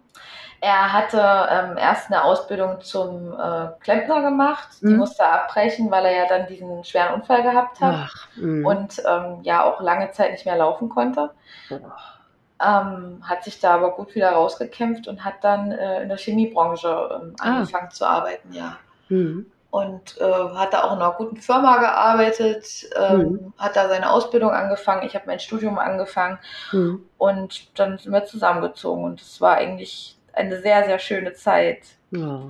Er hatte ähm, erst eine Ausbildung zum äh, Klempner gemacht. Die mhm. musste er abbrechen, weil er ja dann diesen schweren Unfall gehabt hat Ach, mhm. und ähm, ja auch lange Zeit nicht mehr laufen konnte. Ähm, hat sich da aber gut wieder rausgekämpft und hat dann äh, in der Chemiebranche ähm, ah. angefangen zu arbeiten, ja. Mhm und äh, hat da auch in einer guten Firma gearbeitet, ähm, mhm. hat da seine Ausbildung angefangen, ich habe mein Studium angefangen mhm. und dann sind wir zusammengezogen und es war eigentlich eine sehr, sehr schöne Zeit. Ja.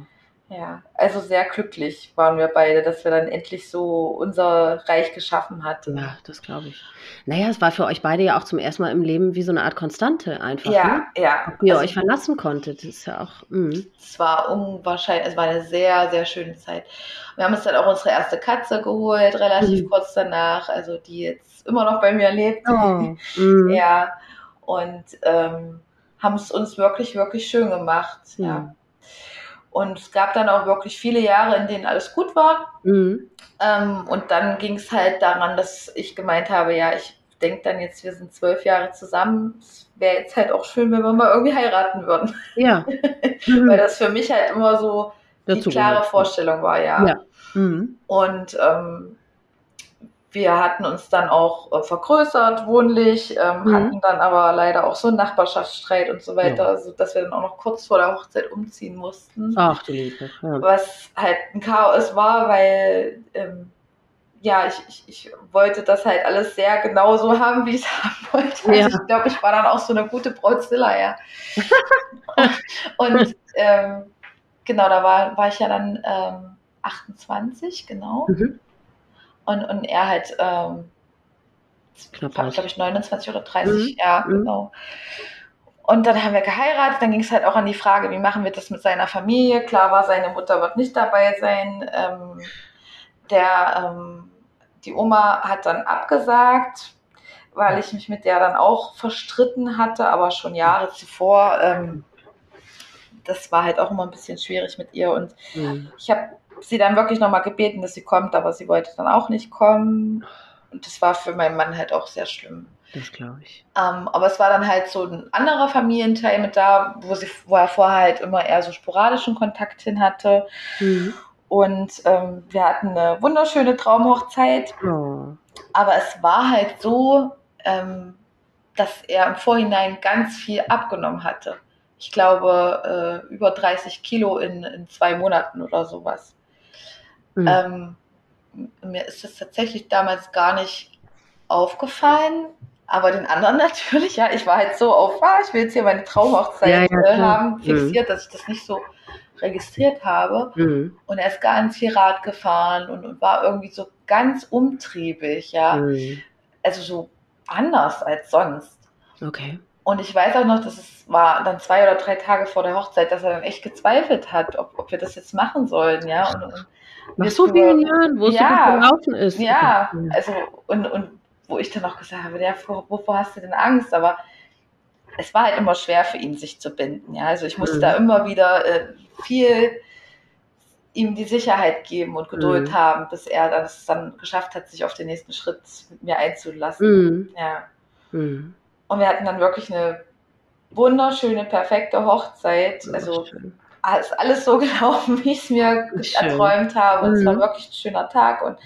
Ja, also sehr glücklich waren wir beide, dass wir dann endlich so unser Reich geschaffen hatten. Ja, das glaube ich. Naja, es war für euch beide ja auch zum ersten Mal im Leben wie so eine Art Konstante einfach. Ja, ne? ja. Wie ihr also, euch verlassen konntet, ist ja auch. Mh. Es war unwahrscheinlich, es war eine sehr, sehr schöne Zeit. Wir haben uns dann auch unsere erste Katze geholt, relativ mhm. kurz danach, also die jetzt immer noch bei mir lebt. Oh. Mhm. Ja, und ähm, haben es uns wirklich, wirklich schön gemacht. Ja. ja. Und es gab dann auch wirklich viele Jahre, in denen alles gut war. Mhm. Ähm, und dann ging es halt daran, dass ich gemeint habe, ja, ich denke dann jetzt, wir sind zwölf Jahre zusammen. Es wäre jetzt halt auch schön, wenn wir mal irgendwie heiraten würden. Ja. Mhm. Weil das für mich halt immer so Dazu die klare. Vorstellung war, ja. ja. Mhm. Und ähm, wir hatten uns dann auch äh, vergrößert, wohnlich, ähm, mhm. hatten dann aber leider auch so einen Nachbarschaftsstreit und so weiter, ja. also dass wir dann auch noch kurz vor der Hochzeit umziehen mussten. Ach du Liebe. Ja. Was halt ein Chaos war, weil ähm, ja, ich, ich, ich wollte das halt alles sehr genau so haben, wie ich es haben wollte. Ja. Also ich glaube, ich war dann auch so eine gute Brautzilla, ja. und, und ähm, genau, da war, war ich ja dann 28, ähm, genau. Mhm und, und er halt, ähm, glaube ich, 29 oder 30, mhm. ja, mhm. genau. Und dann haben wir geheiratet, dann ging es halt auch an die Frage, wie machen wir das mit seiner Familie? Klar war, seine Mutter wird nicht dabei sein. Ähm, der, ähm, die Oma hat dann abgesagt, weil ich mich mit der dann auch verstritten hatte, aber schon Jahre zuvor. Ähm, das war halt auch immer ein bisschen schwierig mit ihr. Und mhm. ich habe sie dann wirklich nochmal gebeten, dass sie kommt, aber sie wollte dann auch nicht kommen. Und das war für meinen Mann halt auch sehr schlimm. Das glaube ich. Ähm, aber es war dann halt so ein anderer Familienteil mit da, wo, sie, wo er vorher halt immer eher so sporadischen Kontakt hin hatte. Mhm. Und ähm, wir hatten eine wunderschöne Traumhochzeit. Oh. Aber es war halt so, ähm, dass er im Vorhinein ganz viel abgenommen hatte. Ich glaube, äh, über 30 Kilo in, in zwei Monaten oder sowas. Mhm. Ähm, mir ist das tatsächlich damals gar nicht aufgefallen, aber den anderen natürlich, ja, ich war halt so auf, ah, ich will jetzt hier meine Traumhochzeit ja, ja, äh, haben, mhm. fixiert, mhm. dass ich das nicht so registriert habe. Mhm. Und er ist ganz viel Rad gefahren und, und war irgendwie so ganz umtriebig, ja. Mhm. Also so anders als sonst. Okay. Und ich weiß auch noch, dass es war dann zwei oder drei Tage vor der Hochzeit, dass er dann echt gezweifelt hat, ob, ob wir das jetzt machen sollen, ja. Und, und nach so vielen Jahren, wo es ja, so gelaufen ist. Ja, also und, und wo ich dann auch gesagt habe, ja, wovor hast du denn Angst? Aber es war halt immer schwer für ihn, sich zu binden. Ja, also ich musste mhm. da immer wieder äh, viel ihm die Sicherheit geben und Geduld mhm. haben, bis er das dann geschafft hat, sich auf den nächsten Schritt mit mir einzulassen. Mhm. Ja. Mhm. Und wir hatten dann wirklich eine wunderschöne, perfekte Hochzeit. Also schön ist alles so gelaufen, wie ich es mir Schön. erträumt habe. Und mhm. es war mhm. wirklich ein schöner Tag. Und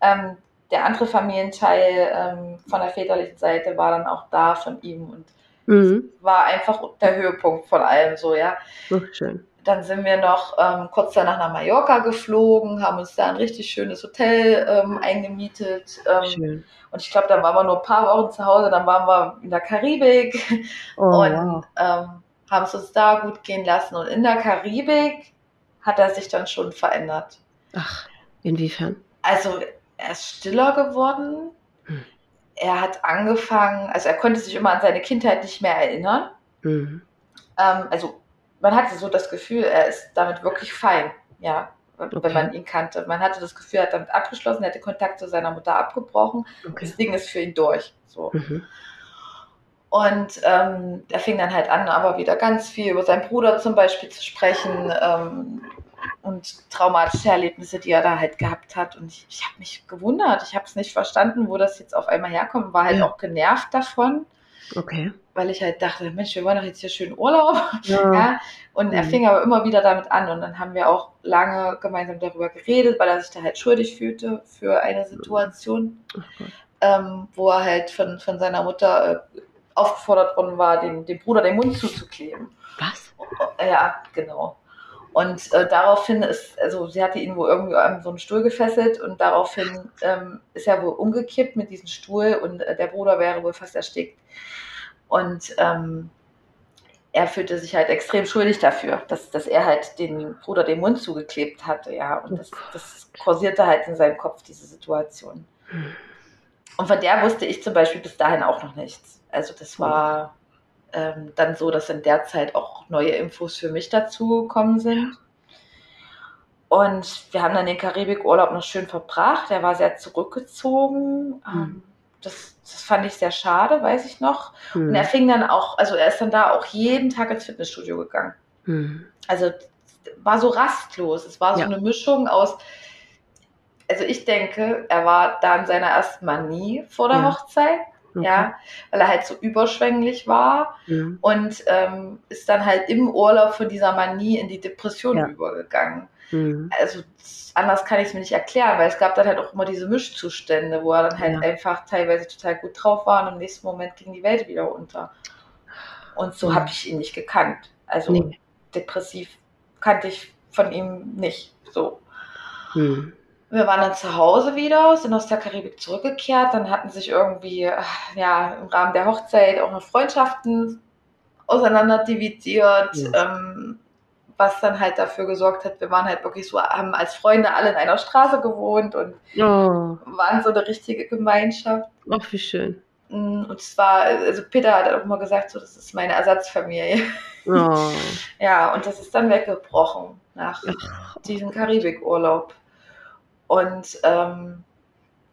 ähm, der andere Familienteil ähm, von der väterlichen Seite war dann auch da von ihm und mhm. war einfach der Höhepunkt von allem so, ja. Schön. Dann sind wir noch ähm, kurz danach nach Mallorca geflogen, haben uns da ein richtig schönes Hotel ähm, eingemietet. Ähm, schön. Und ich glaube, dann waren wir nur ein paar Wochen zu Hause, dann waren wir in der Karibik. Oh, und wow. Haben es uns da gut gehen lassen. Und in der Karibik hat er sich dann schon verändert. Ach, inwiefern? Also er ist stiller geworden. Hm. Er hat angefangen, also er konnte sich immer an seine Kindheit nicht mehr erinnern. Mhm. Ähm, also man hatte so das Gefühl, er ist damit wirklich fein, ja, okay. wenn man ihn kannte. Man hatte das Gefühl, er hat damit abgeschlossen, er hatte Kontakt zu seiner Mutter abgebrochen. Okay. Das Ding ist für ihn durch. So. Mhm. Und ähm, er fing dann halt an, aber wieder ganz viel über seinen Bruder zum Beispiel zu sprechen ähm, und traumatische Erlebnisse, die er da halt gehabt hat. Und ich, ich habe mich gewundert, ich habe es nicht verstanden, wo das jetzt auf einmal herkommt, war halt ja. auch genervt davon. Okay. Weil ich halt dachte, Mensch, wir wollen doch jetzt hier schön Urlaub. Ja. ja. Und er mhm. fing aber immer wieder damit an. Und dann haben wir auch lange gemeinsam darüber geredet, weil er sich da halt schuldig fühlte für eine Situation, ähm, wo er halt von, von seiner Mutter äh, aufgefordert worden war, dem, dem Bruder den Mund zuzukleben. Was? Ja, genau. Und äh, daraufhin ist, also sie hatte ihn wohl irgendwie an so einen Stuhl gefesselt und daraufhin ähm, ist er wohl umgekippt mit diesem Stuhl und äh, der Bruder wäre wohl fast erstickt. Und ähm, er fühlte sich halt extrem schuldig dafür, dass, dass er halt den Bruder den Mund zugeklebt hatte, ja. Und das, das kursierte halt in seinem Kopf, diese Situation. Und von der wusste ich zum Beispiel bis dahin auch noch nichts. Also das war ähm, dann so, dass in der Zeit auch neue Infos für mich dazu gekommen sind. Und wir haben dann den Karibikurlaub noch schön verbracht. Er war sehr zurückgezogen. Mhm. Das, das, fand ich sehr schade, weiß ich noch. Mhm. Und er fing dann auch, also er ist dann da auch jeden Tag ins Fitnessstudio gegangen. Mhm. Also war so rastlos. Es war so ja. eine Mischung aus, also ich denke, er war da in seiner ersten Manie vor der ja. Hochzeit. Okay. Ja, weil er halt so überschwänglich war mhm. und ähm, ist dann halt im Urlaub von dieser Manie in die Depression ja. übergegangen. Mhm. Also anders kann ich es mir nicht erklären, weil es gab dann halt auch immer diese Mischzustände, wo er dann halt ja. einfach teilweise total gut drauf war und im nächsten Moment ging die Welt wieder unter. Und so mhm. habe ich ihn nicht gekannt. Also nee. depressiv kannte ich von ihm nicht so. Mhm. Wir waren dann zu Hause wieder, sind aus der Karibik zurückgekehrt. Dann hatten sich irgendwie ja, im Rahmen der Hochzeit auch noch Freundschaften auseinander dividiert, ja. ähm, was dann halt dafür gesorgt hat, wir waren halt wirklich so, haben als Freunde alle in einer Straße gewohnt und oh. waren so eine richtige Gemeinschaft. Ach, wie schön. Mm, und zwar, also Peter hat auch immer gesagt, so, das ist meine Ersatzfamilie. Oh. ja, und das ist dann weggebrochen nach Ach. diesem Karibikurlaub. Und ähm,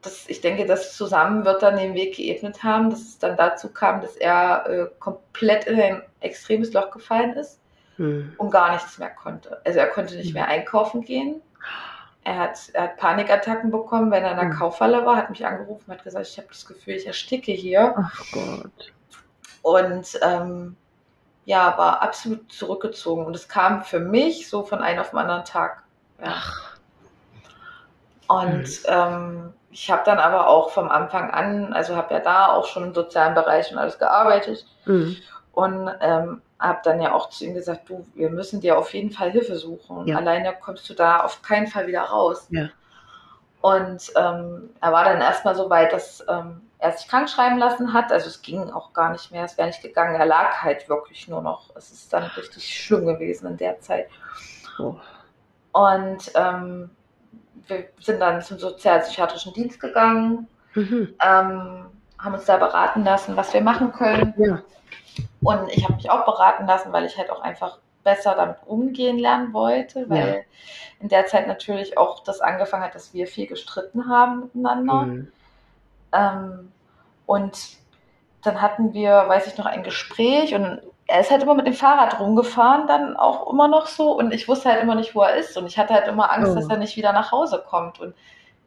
das, ich denke, das zusammen wird dann den Weg geebnet haben, dass es dann dazu kam, dass er äh, komplett in ein extremes Loch gefallen ist hm. und gar nichts mehr konnte. Also er konnte nicht hm. mehr einkaufen gehen. Er hat, er hat Panikattacken bekommen, wenn er in der hm. Kaufhalle war, hat mich angerufen, hat gesagt, ich habe das Gefühl, ich ersticke hier. Ach Gott. Und ähm, ja, war absolut zurückgezogen. Und es kam für mich so von einem auf den anderen Tag. Ja. Ach. Und mhm. ähm, ich habe dann aber auch vom Anfang an, also habe ja da auch schon im sozialen Bereich und alles gearbeitet mhm. und ähm, habe dann ja auch zu ihm gesagt, du, wir müssen dir auf jeden Fall Hilfe suchen. Ja. Alleine kommst du da auf keinen Fall wieder raus. Ja. Und ähm, er war dann erstmal so weit, dass ähm, er sich krank schreiben lassen hat. Also es ging auch gar nicht mehr, es wäre nicht gegangen. Er lag halt wirklich nur noch. Es ist dann richtig schlimm gewesen in der Zeit. Oh. Und ähm, wir sind dann zum sozialpsychiatrischen Dienst gegangen, mhm. ähm, haben uns da beraten lassen, was wir machen können. Ja. Und ich habe mich auch beraten lassen, weil ich halt auch einfach besser damit umgehen lernen wollte, weil ja. in der Zeit natürlich auch das angefangen hat, dass wir viel gestritten haben miteinander. Mhm. Ähm, und dann hatten wir, weiß ich noch, ein Gespräch und er ist halt immer mit dem Fahrrad rumgefahren, dann auch immer noch so. Und ich wusste halt immer nicht, wo er ist. Und ich hatte halt immer Angst, oh. dass er nicht wieder nach Hause kommt. Und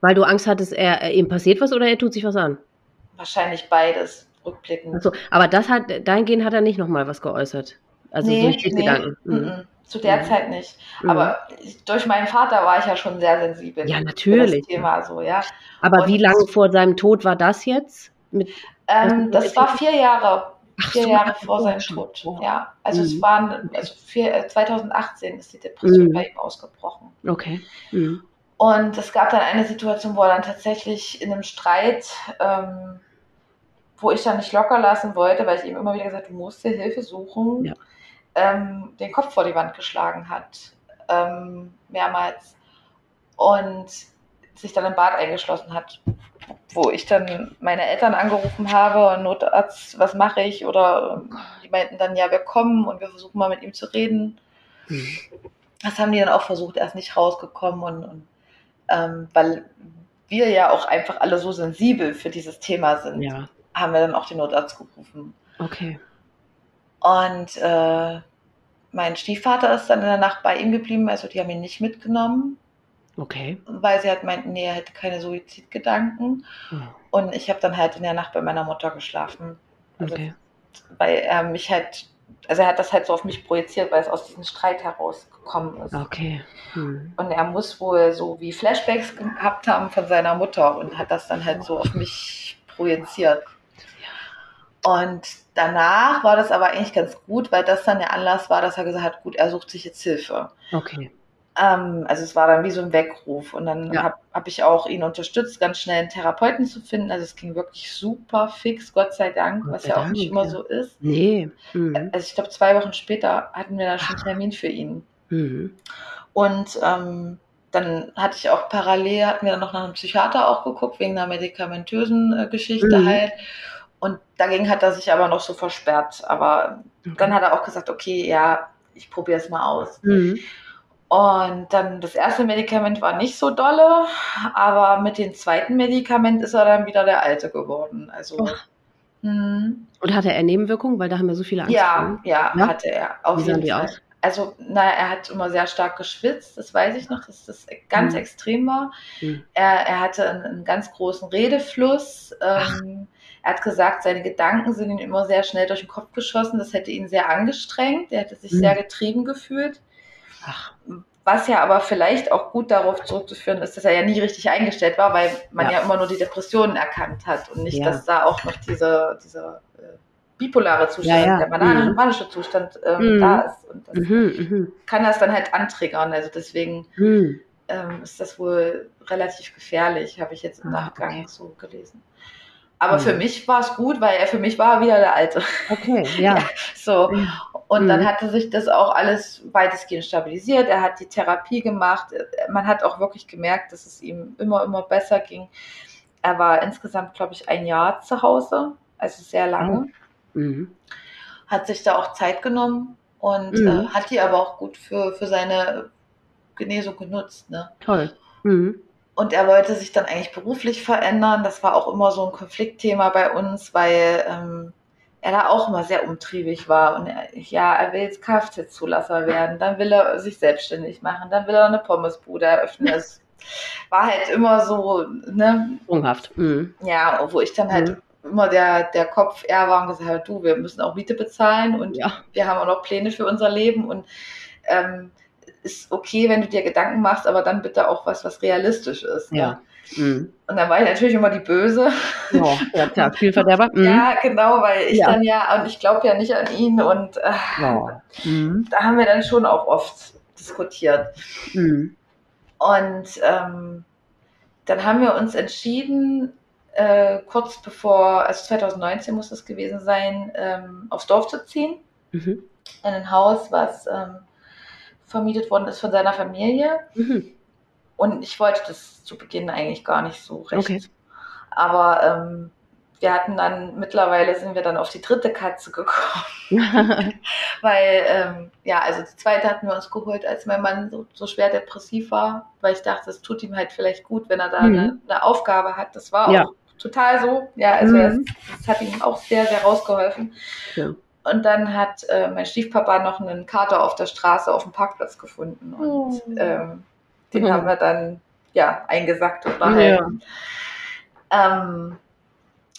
Weil du Angst hattest, er, er, ihm passiert was oder er tut sich was an? Wahrscheinlich beides, rückblickend. Achso, aber das hat, dahingehend hat er nicht nochmal was geäußert. Also nee, durch nee, Gedanken. Mhm. Zu der mhm. Zeit nicht. Mhm. Aber durch meinen Vater war ich ja schon sehr sensibel. Ja, natürlich. Das Thema so, ja. Aber Und wie lange vor seinem Tod war das jetzt? Mit, ähm, das war vier Jahre Ach, vier so Jahre vor seinem Tod. Ja, also mhm. es waren, also vier, 2018 äh, ist die Depression mhm. bei ihm ausgebrochen. Okay. Mhm. Und es gab dann eine Situation, wo er dann tatsächlich in einem Streit, ähm, wo ich dann nicht locker lassen wollte, weil ich ihm immer wieder gesagt habe, du musst dir Hilfe suchen, ja. ähm, den Kopf vor die Wand geschlagen hat. Ähm, mehrmals. Und sich dann im Bad eingeschlossen hat wo ich dann meine Eltern angerufen habe, Notarzt, was mache ich? Oder die meinten dann, ja, wir kommen und wir versuchen mal mit ihm zu reden. Mhm. Das haben die dann auch versucht, er ist nicht rausgekommen und, und ähm, weil wir ja auch einfach alle so sensibel für dieses Thema sind, ja. haben wir dann auch den Notarzt gerufen. Okay. Und äh, mein Stiefvater ist dann in der Nacht bei ihm geblieben, also die haben ihn nicht mitgenommen. Okay. Weil sie halt meinten, nee, er hätte keine Suizidgedanken. Oh. Und ich habe dann halt in der Nacht bei meiner Mutter geschlafen. Also okay. weil er mich halt, also er hat das halt so auf mich projiziert, weil es aus diesem Streit herausgekommen ist. Okay. Hm. Und er muss wohl so wie Flashbacks gehabt haben von seiner Mutter und hat das dann halt so auf mich projiziert. Und danach war das aber eigentlich ganz gut, weil das dann der Anlass war, dass er gesagt hat, gut, er sucht sich jetzt Hilfe. Okay. Ähm, also es war dann wie so ein Weckruf. Und dann ja. habe hab ich auch ihn unterstützt, ganz schnell einen Therapeuten zu finden. Also es ging wirklich super fix, Gott sei Dank, Gott was sei ja auch nicht immer ja. so ist. Nee. Mhm. Also ich glaube, zwei Wochen später hatten wir da schon einen Termin für ihn. Mhm. Und ähm, dann hatte ich auch parallel, hatten wir dann noch nach einem Psychiater auch geguckt, wegen einer medikamentösen äh, Geschichte mhm. halt. Und dagegen hat er sich aber noch so versperrt. Aber okay. dann hat er auch gesagt, okay, ja, ich probiere es mal aus. Mhm. Und dann das erste Medikament war nicht so dolle, aber mit dem zweiten Medikament ist er dann wieder der Alte geworden. Also. Hm. Und hatte er Nebenwirkungen? Weil da haben wir so viele Angst. Ja, ja, ja, hatte er. Auf Wie jeden die Fall. aus? Also, naja, er hat immer sehr stark geschwitzt, das weiß ich noch, dass das ganz hm. extrem war. Hm. Er, er hatte einen, einen, ganz großen Redefluss. Ähm, er hat gesagt, seine Gedanken sind ihm immer sehr schnell durch den Kopf geschossen. Das hätte ihn sehr angestrengt. Er hätte sich hm. sehr getrieben gefühlt. Ach. Was ja aber vielleicht auch gut darauf zurückzuführen ist, dass er ja nie richtig eingestellt war, weil man ja, ja immer nur die Depressionen erkannt hat und nicht, ja. dass da auch noch diese, dieser äh, bipolare Zustand, ja, der mhm. manische Zustand ähm, mhm. da ist. Und das mhm, mhm, kann das dann halt antriggern. Also deswegen mhm. ähm, ist das wohl relativ gefährlich, habe ich jetzt im ah, Nachgang okay. so gelesen. Aber mhm. für mich war es gut, weil er für mich war wieder der Alte. Okay, ja. so. Und mhm. dann hatte sich das auch alles weitestgehend stabilisiert. Er hat die Therapie gemacht. Man hat auch wirklich gemerkt, dass es ihm immer, immer besser ging. Er war insgesamt, glaube ich, ein Jahr zu Hause, also sehr lange. Oh. Mhm. Hat sich da auch Zeit genommen und mhm. äh, hat die aber auch gut für, für seine Genesung genutzt. Ne? Toll. Mhm. Und er wollte sich dann eigentlich beruflich verändern. Das war auch immer so ein Konfliktthema bei uns, weil ähm, er da auch immer sehr umtriebig war. Und er, ja, er will jetzt Kfz-Zulasser werden, dann will er sich selbstständig machen, dann will er eine Pommesbude eröffnen. Es war halt immer so, ne? Sprunghaft. Mhm. Ja, wo ich dann halt mhm. immer der, der Kopf eher war und gesagt habe, du, wir müssen auch Miete bezahlen und ja. wir haben auch noch Pläne für unser Leben und ähm, ist okay, wenn du dir Gedanken machst, aber dann bitte auch was, was realistisch ist. Ne? Ja. Mhm. Und dann war ich natürlich immer die Böse. Ja, ja klar, Spielverderber. Mhm. Ja, genau, weil ich ja. dann ja, und ich glaube ja nicht an ihn und äh, ja. mhm. da haben wir dann schon auch oft diskutiert. Mhm. Und ähm, dann haben wir uns entschieden, äh, kurz bevor, also 2019 muss das gewesen sein, ähm, aufs Dorf zu ziehen. Mhm. In ein Haus, was ähm, vermietet worden ist von seiner Familie. Mhm. Und ich wollte das zu Beginn eigentlich gar nicht so recht. Okay. Aber ähm, wir hatten dann, mittlerweile sind wir dann auf die dritte Katze gekommen. weil, ähm, ja, also die zweite hatten wir uns geholt, als mein Mann so, so schwer depressiv war, weil ich dachte, es tut ihm halt vielleicht gut, wenn er da mhm. eine, eine, Aufgabe hat. Das war auch ja. total so. Ja, also mhm. das, das, hat ihm auch sehr, sehr rausgeholfen. Ja. Und dann hat äh, mein Stiefpapa noch einen Kater auf der Straße auf dem Parkplatz gefunden. Und oh. ähm, den mhm. haben wir dann ja eingesackt und behalten. Ja. Ähm,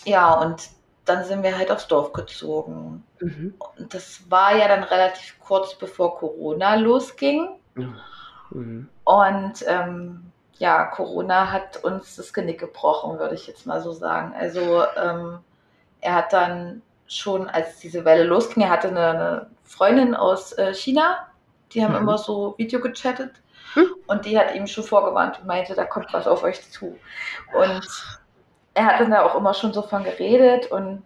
ja, und dann sind wir halt aufs Dorf gezogen. Mhm. Und das war ja dann relativ kurz bevor Corona losging. Mhm. Und ähm, ja, Corona hat uns das Genick gebrochen, würde ich jetzt mal so sagen. Also ähm, er hat dann schon, als diese Welle losging, er hatte eine, eine Freundin aus äh, China, die haben mhm. immer so Video gechattet? Und die hat ihm schon vorgewarnt und meinte, da kommt was auf euch zu. Und er hat dann da auch immer schon so von geredet und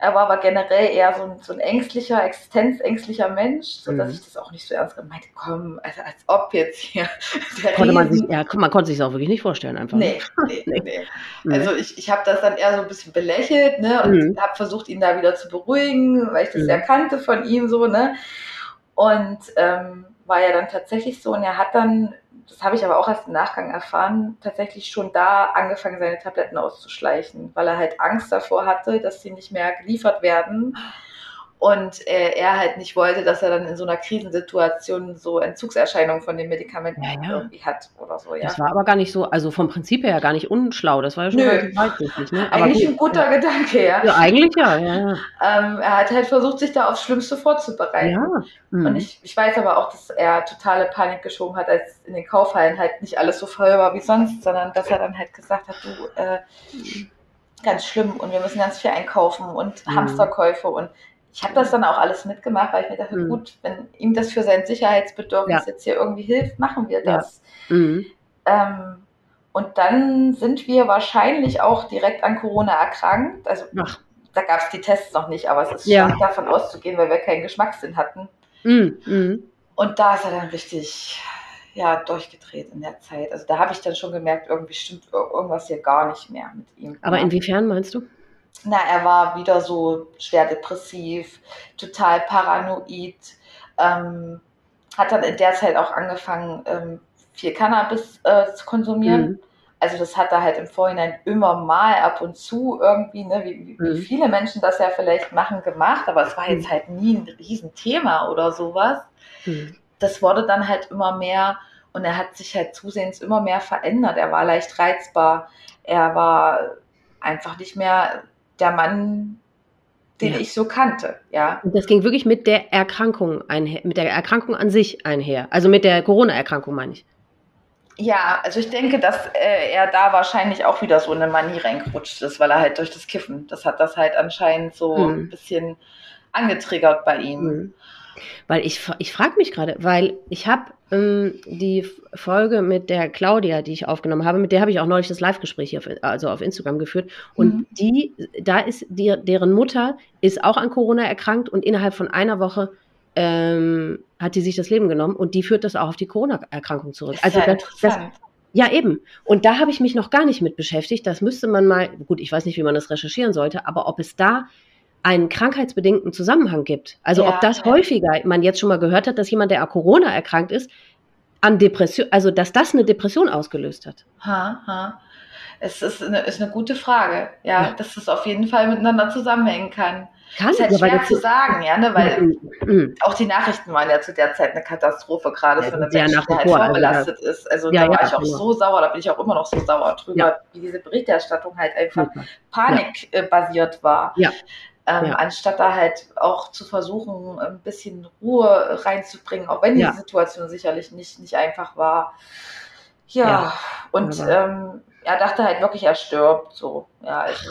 er war aber generell eher so ein, so ein ängstlicher, existenzängstlicher Mensch, sodass mhm. ich das auch nicht so ernst gemeint komm, also als ob jetzt hier. Konnte man, sich, ja, man konnte sich das auch wirklich nicht vorstellen, einfach. Nee, nee, nee. nee. Mhm. Also ich, ich habe das dann eher so ein bisschen belächelt ne, und mhm. habe versucht, ihn da wieder zu beruhigen, weil ich das mhm. ja kannte von ihm so. ne Und ähm, war ja dann tatsächlich so und er hat dann das habe ich aber auch erst im Nachgang erfahren, tatsächlich schon da angefangen, seine Tabletten auszuschleichen, weil er halt Angst davor hatte, dass sie nicht mehr geliefert werden. Und äh, er halt nicht wollte, dass er dann in so einer Krisensituation so Entzugserscheinungen von den Medikamenten ja, ja. irgendwie hat oder so. Ja. Das war aber gar nicht so, also vom Prinzip her gar nicht unschlau. Das war ja schon relativ weitsichtig. Ne? Aber eigentlich gut, ein guter ja. Gedanke, ja. Ja, eigentlich ja. ja, ähm, er hat halt versucht, sich da aufs Schlimmste vorzubereiten. Ja. Mhm. Und ich, ich weiß aber auch, dass er totale Panik geschoben hat, als in den Kaufhallen halt nicht alles so voll war wie sonst, sondern dass er dann halt gesagt hat, du, äh, ganz schlimm und wir müssen ganz viel einkaufen und mhm. Hamsterkäufe und ich habe das dann auch alles mitgemacht, weil ich mir dachte, mhm. gut, wenn ihm das für sein Sicherheitsbedürfnis ja. jetzt hier irgendwie hilft, machen wir das. Ja. Mhm. Ähm, und dann sind wir wahrscheinlich auch direkt an Corona erkrankt. Also Ach. da gab es die Tests noch nicht, aber es ist ja. stark davon auszugehen, weil wir keinen Geschmackssinn hatten. Mhm. mhm. Und da ist er dann richtig ja, durchgedreht in der Zeit. Also da habe ich dann schon gemerkt, irgendwie stimmt irgendwas hier gar nicht mehr mit ihm. Aber inwiefern meinst du? Na, er war wieder so schwer depressiv, total paranoid, ähm, hat dann in der Zeit auch angefangen, ähm, viel Cannabis äh, zu konsumieren. Mhm. Also das hat er halt im Vorhinein immer mal ab und zu irgendwie, ne, wie, wie mhm. viele Menschen das ja vielleicht machen, gemacht, aber es war jetzt mhm. halt nie ein Riesenthema oder sowas. Mhm. Das wurde dann halt immer mehr und er hat sich halt zusehends immer mehr verändert. Er war leicht reizbar, er war einfach nicht mehr der Mann, den ja. ich so kannte, ja. Und das ging wirklich mit der Erkrankung einher, mit der Erkrankung an sich einher. Also mit der Corona-Erkrankung meine ich. Ja, also ich denke, dass äh, er da wahrscheinlich auch wieder so eine Manie reingerutscht ist, weil er halt durch das Kiffen, das hat das halt anscheinend so hm. ein bisschen angetriggert bei ihm. Hm. Weil ich, ich frage mich gerade, weil ich habe ähm, die Folge mit der Claudia, die ich aufgenommen habe, mit der habe ich auch neulich das Live-Gespräch auf, also auf Instagram geführt. Und mhm. die, da ist die, deren Mutter ist auch an Corona erkrankt und innerhalb von einer Woche ähm, hat die sich das Leben genommen und die führt das auch auf die Corona-Erkrankung zurück. Also das, das, ja, eben. Und da habe ich mich noch gar nicht mit beschäftigt. Das müsste man mal, gut, ich weiß nicht, wie man das recherchieren sollte, aber ob es da einen krankheitsbedingten Zusammenhang gibt. Also ja, ob das ja. häufiger, man jetzt schon mal gehört hat, dass jemand, der an Corona erkrankt ist, an Depression, also dass das eine Depression ausgelöst hat. Ha, ha. Es ist eine, ist eine gute Frage, ja, ja. dass das auf jeden Fall miteinander zusammenhängen kann. Kann ist halt ja, schwer zu sagen, ja, ne, weil mhm. mhm. auch die Nachrichten waren ja zu der Zeit eine Katastrophe, gerade ja, für eine Menschen, die halt vorbelastet also, ist. Also ja, da war ich auch genau. so sauer, da bin ich auch immer noch so sauer drüber, wie diese Berichterstattung halt einfach panikbasiert war. Ähm, ja. anstatt da halt auch zu versuchen, ein bisschen Ruhe reinzubringen, auch wenn die ja. Situation sicherlich nicht, nicht einfach war. Ja, ja. und ähm, er dachte halt wirklich, er stirbt so. Ja, also,